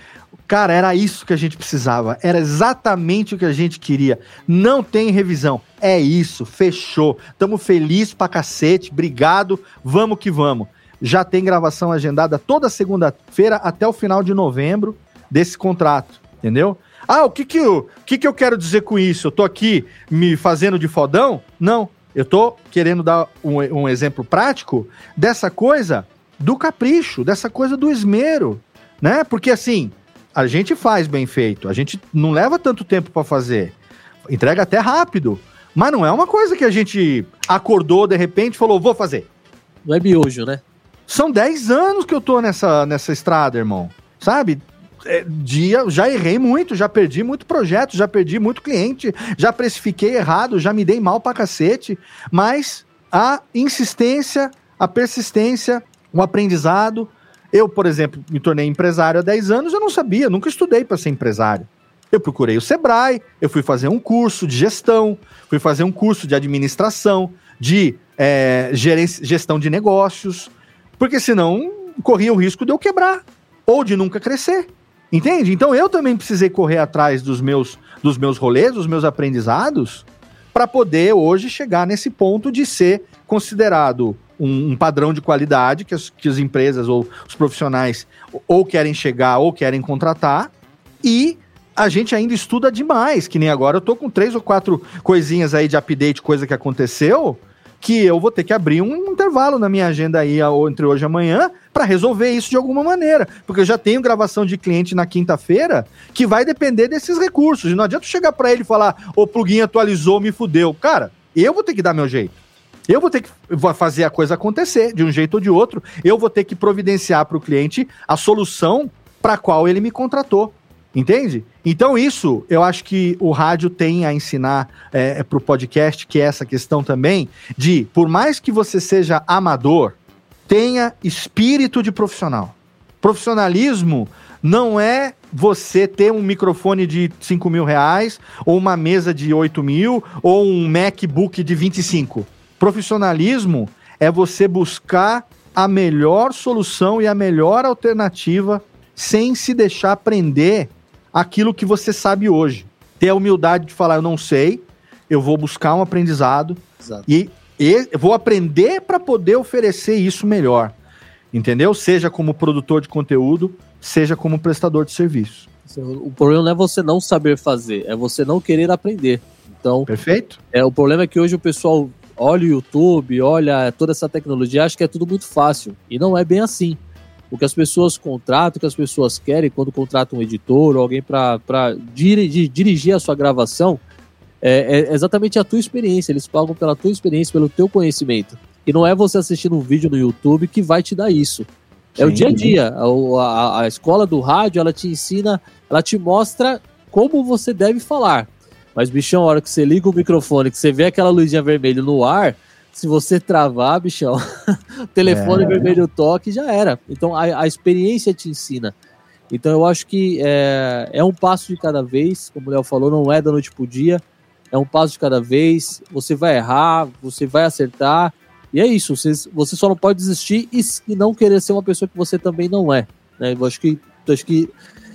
Cara, era isso que a gente precisava. Era exatamente o que a gente queria. Não tem revisão. É isso, fechou. Tamo feliz pra cacete. Obrigado. Vamos que vamos. Já tem gravação agendada toda segunda-feira até o final de novembro desse contrato, entendeu? Ah, o que que eu, o que que eu quero dizer com isso? Eu tô aqui me fazendo de fodão? Não. Eu tô querendo dar um, um exemplo prático dessa coisa do capricho, dessa coisa do esmero, né? Porque assim, a gente faz bem feito, a gente não leva tanto tempo para fazer, entrega até rápido, mas não é uma coisa que a gente acordou de repente e falou, vou fazer. Não é miojo, né? São 10 anos que eu tô nessa, nessa estrada, irmão. Sabe? É, dia, já errei muito, já perdi muito projeto, já perdi muito cliente, já precifiquei errado, já me dei mal pra cacete, mas a insistência, a persistência, o aprendizado. Eu, por exemplo, me tornei empresário há 10 anos, eu não sabia, nunca estudei para ser empresário. Eu procurei o Sebrae, eu fui fazer um curso de gestão, fui fazer um curso de administração, de é, gestão de negócios, porque senão corria o risco de eu quebrar ou de nunca crescer. Entende? Então eu também precisei correr atrás dos meus, dos meus rolês, dos meus aprendizados, para poder hoje chegar nesse ponto de ser considerado um, um padrão de qualidade que as, que as empresas ou os profissionais ou querem chegar ou querem contratar. E a gente ainda estuda demais, que nem agora eu tô com três ou quatro coisinhas aí de update, coisa que aconteceu, que eu vou ter que abrir um intervalo na minha agenda aí entre hoje e amanhã para resolver isso de alguma maneira, porque eu já tenho gravação de cliente na quinta-feira que vai depender desses recursos. E não adianta chegar para ele e falar: "O plugin atualizou, me fudeu". Cara, eu vou ter que dar meu jeito. Eu vou ter que fazer a coisa acontecer de um jeito ou de outro. Eu vou ter que providenciar para o cliente a solução para a qual ele me contratou. Entende? Então, isso eu acho que o rádio tem a ensinar é, para o podcast, que é essa questão também de, por mais que você seja amador, tenha espírito de profissional. Profissionalismo não é você ter um microfone de 5 mil reais, ou uma mesa de 8 mil, ou um MacBook de 25. Profissionalismo é você buscar a melhor solução e a melhor alternativa sem se deixar prender aquilo que você sabe hoje. Ter a humildade de falar, eu não sei, eu vou buscar um aprendizado Exato. e, e eu vou aprender para poder oferecer isso melhor. Entendeu? Seja como produtor de conteúdo, seja como prestador de serviço. O problema não é você não saber fazer, é você não querer aprender. Então, Perfeito? é, o problema é que hoje o pessoal olha o YouTube, olha toda essa tecnologia, acha que é tudo muito fácil. E não é bem assim. O que as pessoas contratam, o que as pessoas querem quando contratam um editor ou alguém para dirigir, dirigir a sua gravação, é, é exatamente a tua experiência. Eles pagam pela tua experiência, pelo teu conhecimento. E não é você assistindo um vídeo no YouTube que vai te dar isso. É o Sim. dia a dia. A, a- a escola do rádio, ela te ensina, ela te mostra como você deve falar. Mas, bichão, a hora que você liga o microfone, que você vê aquela luzinha vermelha no ar, se você travar, bichão, o telefone É. vermelho toque já era. Então, a, a experiência te ensina. Então, eu acho que é, é um passo de cada vez, como o Léo falou, não é da noite pro dia, é um passo de cada vez. Você vai errar, você vai acertar, e é isso. Você, você só não pode desistir e, e não querer ser uma pessoa que você também não é. né? Eu acho que, eu acho que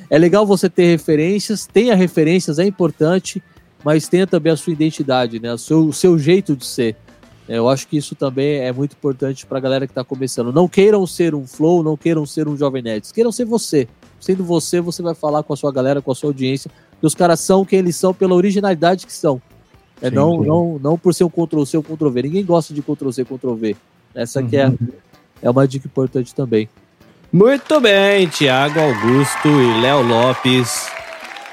é legal você ter referências, tenha referências, é importante. Mas tenha também a sua identidade, né? O seu, o seu jeito de ser. É, eu acho que isso também é muito importante para a galera que está começando. Não queiram ser um Flow, não queiram ser um Jovem Nerd. Queiram ser você. Sendo você, você vai falar com a sua galera, com a sua audiência. E os caras são quem eles são pela originalidade que são. É sim, não, sim. não, não por ser um Ctrl-C ou Ctrl-V. Ninguém gosta de Ctrl-C, Ctrl-V. Essa aqui é, uhum. é uma dica importante também. Muito bem, Tiago Augusto e Léo Lopes,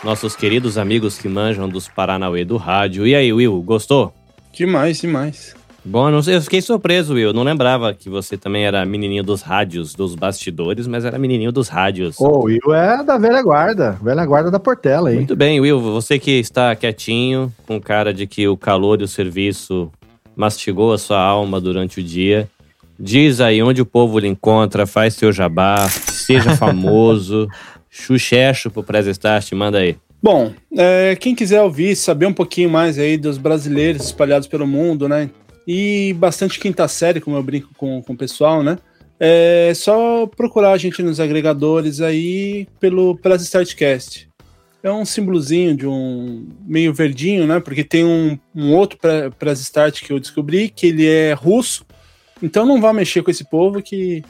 nossos queridos amigos que manjam dos Paranauê do rádio. E aí, Will, gostou? Demais, demais. Bom, eu fiquei surpreso, Will. Não lembrava que você também era menininho dos rádios, dos bastidores, mas era menininho dos rádios. O Will é da velha guarda, velha guarda da Portela aí. Muito bem, Will. Você que está quietinho, com cara de que o calor e o serviço mastigou a sua alma durante o dia. Diz aí onde o povo lhe encontra, faz seu jabá, seja famoso. Xuxecho pro Prez Start, manda aí. Bom, é, quem quiser ouvir, saber um pouquinho mais aí dos brasileiros espalhados pelo mundo, né? e bastante quinta série, como eu brinco com, com o pessoal, né? É só procurar a gente nos agregadores aí pelo Press Startcast. É um símbolozinho de um meio verdinho, né? Porque tem um, um outro Press Start que eu descobri que ele é russo. Então não vá mexer com esse povo que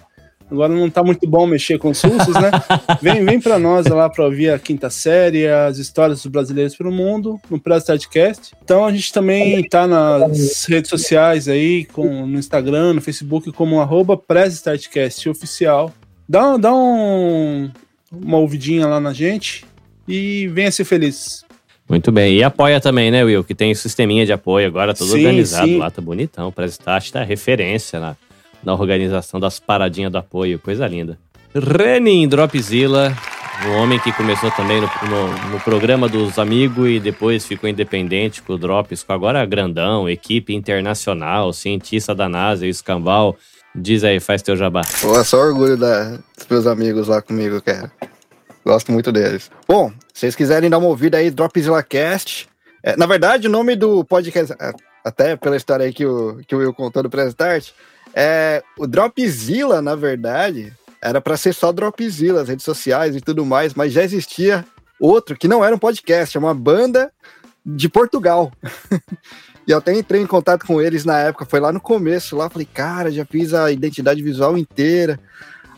Agora não tá muito bom mexer com os russos, né? vem vem para nós lá para ouvir a quinta série, as histórias dos brasileiros pelo mundo, no Press Startcast. Então a gente também tá nas redes sociais aí, com, no Instagram, no Facebook, como arroba oficial. Dá, dá um, uma ouvidinha lá na gente e venha ser feliz. Muito bem. E apoia também, né, Will? Que tem sisteminha de apoio agora, todo sim, organizado sim. lá, tá bonitão. O Press Start tá referência lá na organização das paradinhas do apoio, coisa linda. Renin Dropzilla, um homem que começou também no, no, no, programa dos amigos e depois ficou independente com o Drops, com agora grandão, equipe internacional, cientista da NASA e escambau. Diz aí, faz teu jabá. Pô, é só orgulho da, dos meus amigos lá comigo, cara. Gosto muito deles. Bom, se vocês quiserem dar uma ouvida aí, Dropzilla Cast. É, na verdade, o nome do podcast, é, até pela história aí que o, que o Will contou do Press Start, é, o Dropzilla, na verdade, era para ser só Dropzilla, as redes sociais e tudo mais, mas já existia outro que não era um podcast, é uma banda de Portugal. e eu até entrei em contato com eles na época, foi lá no começo, lá falei, cara, já fiz a identidade visual inteira.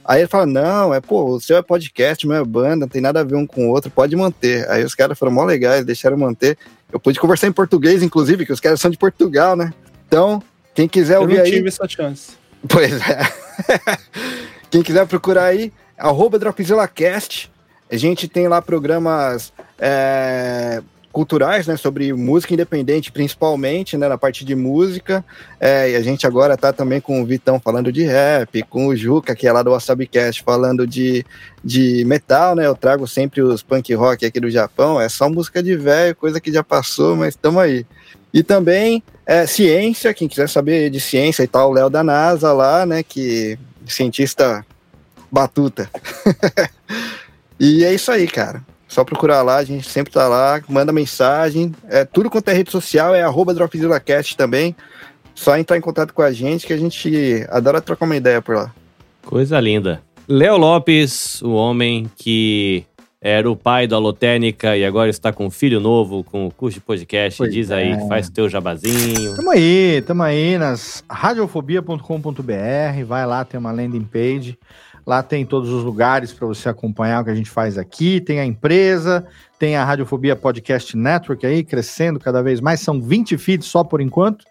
Aí ele fala, não, é, pô, o seu é podcast, meu é banda, não tem nada a ver um com o outro, pode manter. Aí os caras foram mó legais, deixaram manter. Eu pude conversar em português, inclusive, que os caras são de Portugal, né? Então, quem quiser eu ouvir não aí. tive essa chance. Pois é. Quem quiser procurar aí, arroba DropzillaCast. A gente tem lá programas é, culturais, né, sobre música independente, principalmente, né, na parte de música. É, e a gente agora tá também com o Vitão falando de rap, com o Juca, que é lá do WasabiCast, falando de, de metal, né? Eu trago sempre os punk rock aqui do Japão. É só música de velho, coisa que já passou, mas estamos aí. E também é, ciência, quem quiser saber de ciência e tal, Léo da NASA lá, né, que cientista batuta. e é isso aí, cara. Só procurar lá, a gente sempre tá lá, manda mensagem. É, tudo quanto é rede social é arroba DropzillaCast também. Só entrar em contato com a gente que a gente adora trocar uma ideia por lá. Coisa linda. Léo Lopes, o homem que era o pai da Alotênica e agora está com um filho novo, com o curso de podcast. Pois Diz aí, é. faz teu jabazinho. Tamo aí, tamo aí nas radiofobia.com.br. Vai lá, tem uma landing page. Lá tem todos os lugares para você acompanhar o que a gente faz aqui. Tem a empresa, tem a Radiofobia Podcast Network aí, crescendo cada vez mais. São 20 feeds só por enquanto.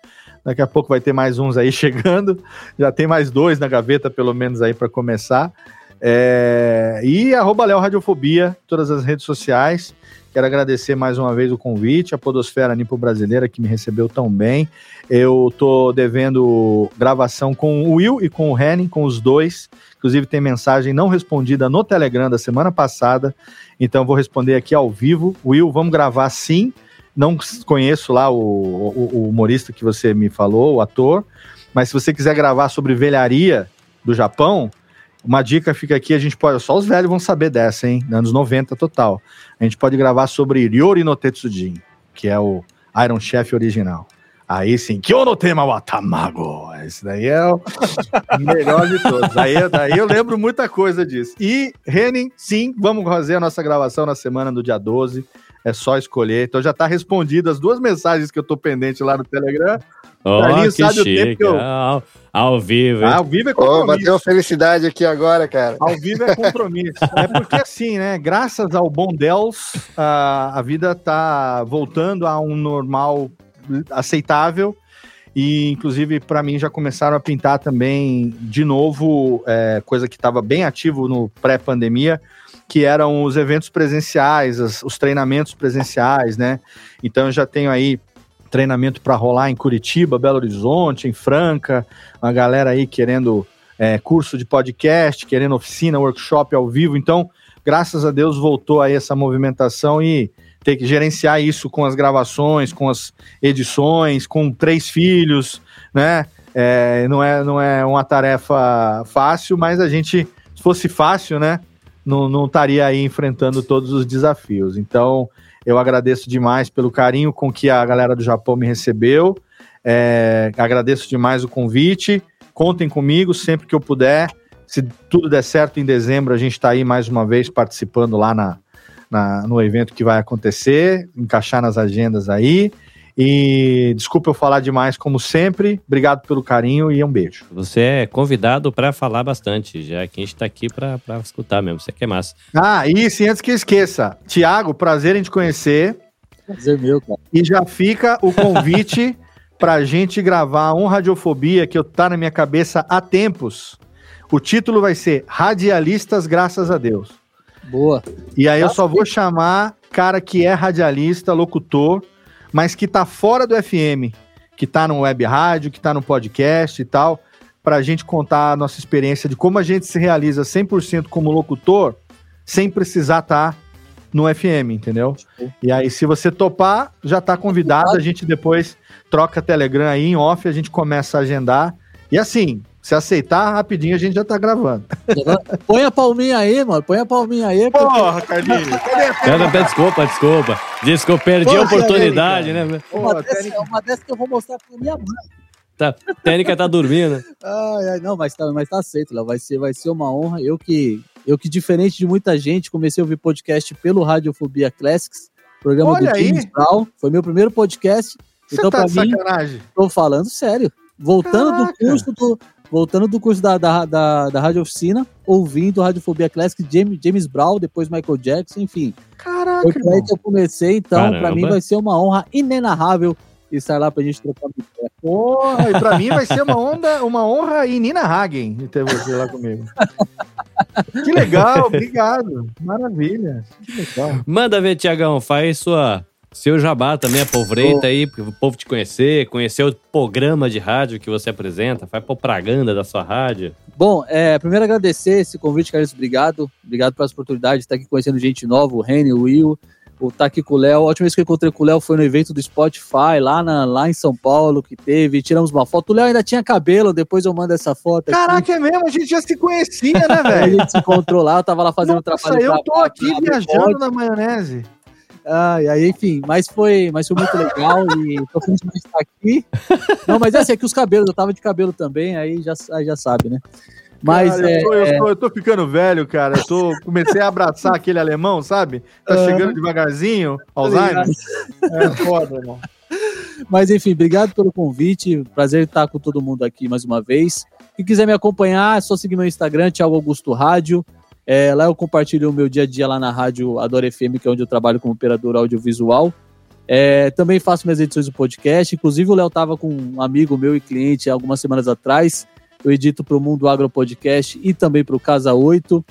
Daqui a pouco vai ter mais uns aí chegando. Já tem mais dois na gaveta, pelo menos, aí para começar. É, e arroba Léo Radiofobia, todas as redes sociais. Quero agradecer mais uma vez o convite, a Podosfera Nipo Brasileira, que me recebeu tão bem. Eu tô devendo gravação com o Will e com o Henning, com os dois. Inclusive, tem mensagem não respondida no Telegram da semana passada. Então, vou responder aqui ao vivo. Will, vamos gravar sim. Não conheço lá o, o, o humorista que você me falou, o ator. Mas se você quiser gravar sobre velharia do Japão, uma dica fica aqui, a gente pode. Só os velhos vão saber dessa, hein? Anos 90 total. A gente pode gravar sobre Ryori no Tetsujin, que é o Iron Chef original. Aí sim, que no tema Watamago. Esse daí é o melhor de todos. Aí, daí eu lembro muita coisa disso. E, Renin, sim, vamos fazer a nossa gravação na semana do dia 12. É só escolher. Então já tá respondido as duas mensagens que eu tô pendente lá no Telegram. Oh, Carlinhos que sabe o tempo chique. que eu- Ao, ao vivo, hein? Ah, ao vivo é compromisso. bateu uma felicidade aqui agora, cara. Ao vivo é compromisso. é porque assim, né? Graças ao bom Deus, a, a vida tá voltando a um normal aceitável. E, inclusive, para mim, já começaram a pintar também, de novo, é, coisa que estava bem ativo no pré-pandemia, que eram os eventos presenciais, as- os treinamentos presenciais, né? Então, eu já tenho aí treinamento para rolar em Curitiba, Belo Horizonte, em Franca, uma galera aí querendo é, curso de podcast, querendo oficina, workshop ao vivo. Então, graças a Deus, voltou aí essa movimentação e ter que gerenciar isso com as gravações, com as edições, com três filhos, né? É, não, é, não é uma tarefa fácil, mas a gente, se fosse fácil, né? Não, não estaria aí enfrentando todos os desafios. Então, eu agradeço demais pelo carinho com que a galera do Japão me recebeu. É, agradeço demais o convite. Contem comigo sempre que eu puder. Se tudo der certo em dezembro, a gente está aí mais uma vez participando lá na, na- no evento que vai acontecer, encaixar nas agendas aí. E desculpa eu falar demais, como sempre. Obrigado pelo carinho e um beijo. Você é convidado para falar bastante, já que a gente tá aqui para escutar mesmo. Você que é massa. Ah, e sim, antes que eu esqueça, Tiago, prazer em te conhecer. Prazer meu, cara. E já fica o convite pra gente gravar um Radiofobia que eu tá na minha cabeça há tempos. O título vai ser Radialistas Graças a Deus. Boa. E aí eu só vou chamar cara que é radialista, locutor, mas que tá fora do FM, que tá no web rádio, que tá no podcast e tal, pra gente contar a nossa experiência de como a gente se realiza 100% como locutor, sem precisar estar no FM, entendeu? E aí, se você topar, já tá convidado, a gente depois troca Telegram aí em off, a gente começa a agendar. E assim, se aceitar, rapidinho a gente já tá gravando. Põe a palminha aí, mano. Põe a palminha aí. porque- Porra, Carlinhos! Pera, desculpa, desculpa. Desculpa, perdi a Porra, oportunidade, né? Uma, Pô, dessa, é uma dessa que eu vou mostrar pra minha mãe. Tá, a técnica tá dormindo. Ai, ai, não, mas tá, mas tá aceito, Léo. Vai ser, vai ser uma honra. Eu que, eu que, diferente de muita gente, comecei a ouvir podcast pelo Radiofobia Classics, programa Olha do. James Brown. Foi meu primeiro podcast. Você Então, tá pra de mim, sacanagem? tô falando sério. Voltando Caraca. do curso do. Voltando do curso da, da, da, da Rádio Oficina, ouvindo Radiofobia Classic, James, James Brown, depois Michael Jackson, enfim. Caraca, Foi que eu comecei, então, pra Caramba. mim vai ser uma honra inenarrável estar lá pra gente trocar uma ideia. Porra, e pra mim vai ser uma onda, uma honra e Nina Hagen ter você lá comigo. Que legal, obrigado. Maravilha. Que legal. Manda ver, Tiagão, faz sua, seu jabá também, aproveita aí, pro povo te conhecer, conhecer o programa de rádio que você apresenta, faz propaganda da sua rádio. Bom, é, primeiro agradecer esse convite, Carlos, obrigado. Obrigado pela oportunidade de estar aqui conhecendo gente nova, o Reni, o Will, o estar aqui com o Léo. A última vez que eu encontrei com o Léo foi no evento do Spotify, lá, na, lá em São Paulo, que teve. Tiramos uma foto. O Léo ainda tinha cabelo, depois eu mando essa foto. aqui. Caraca, é mesmo, a gente já se conhecia, né, Aí a velho? gente se encontrou lá, eu tava lá fazendo Nossa, trabalho. eu pra- tô aqui pra- pra- viajando na maionese. Ai, aí, enfim, mas foi, mas foi muito legal e tô feliz de estar aqui. Não, mas é assim, é que os cabelos, eu tava de cabelo também, aí já, aí já sabe, né? Mas Cara, é, eu, tô, eu, tô, eu tô ficando velho, cara. Eu tô, comecei a abraçar aquele alemão, sabe? Tá chegando devagarzinho, Alzheimer. É foda, irmão. Mas enfim, obrigado pelo convite. Prazer estar com todo mundo aqui mais uma vez. Quem quiser me acompanhar, é só seguir meu Instagram, Thiago Augusto Rádio. É, lá eu compartilho o meu dia a dia lá na rádio Adora FM, que é onde eu trabalho como operador audiovisual. É, também faço minhas edições do podcast. Inclusive, o Léo estava com um amigo meu e cliente algumas semanas atrás. Eu edito para o Mundo Agro Podcast e também para o Casa 8.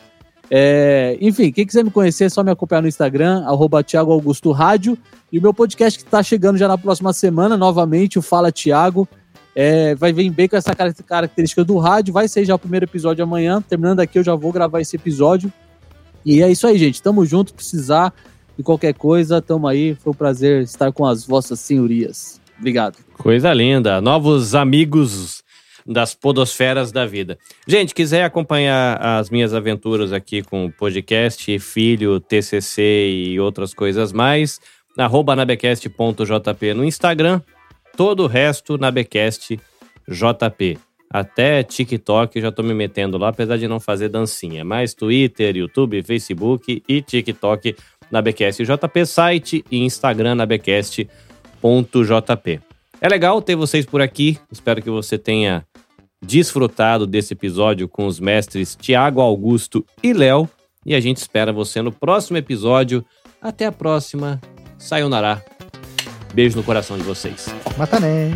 É, enfim, quem quiser me conhecer, é só me acompanhar no Instagram, arroba Thiago Augusto Rádio. E o meu podcast que está chegando já na próxima semana, novamente, o Fala Thiago. É, vai vir bem com essa car- característica do rádio. Vai ser já o primeiro episódio amanhã. Terminando aqui, eu já vou gravar esse episódio. E é isso aí, gente. Tamo junto. Precisar de qualquer coisa, tamo aí. Foi um prazer estar com as vossas senhorias. Obrigado. Coisa linda. Novos amigos das podosferas da vida. Gente, quiser acompanhar as minhas aventuras aqui com podcast, filho, TCC e outras coisas mais, arroba anabecast.jp no Instagram. Todo o resto na Becast JP. Até TikTok já tô me metendo lá, apesar de não fazer dancinha. Mas Twitter, YouTube, Facebook e TikTok na Becast JP, site e Instagram na Becast.jp. É legal ter vocês por aqui. Espero que você tenha desfrutado desse episódio com os mestres Tiago Augusto e Léo. E a gente espera você no próximo episódio. Até a próxima. Sayonara. Beijo no coração de vocês. Matané.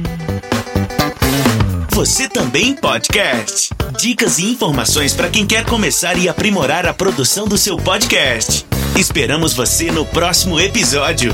Você também podcast. Dicas e informações para quem quer começar e aprimorar a produção do seu podcast. Esperamos você no próximo episódio.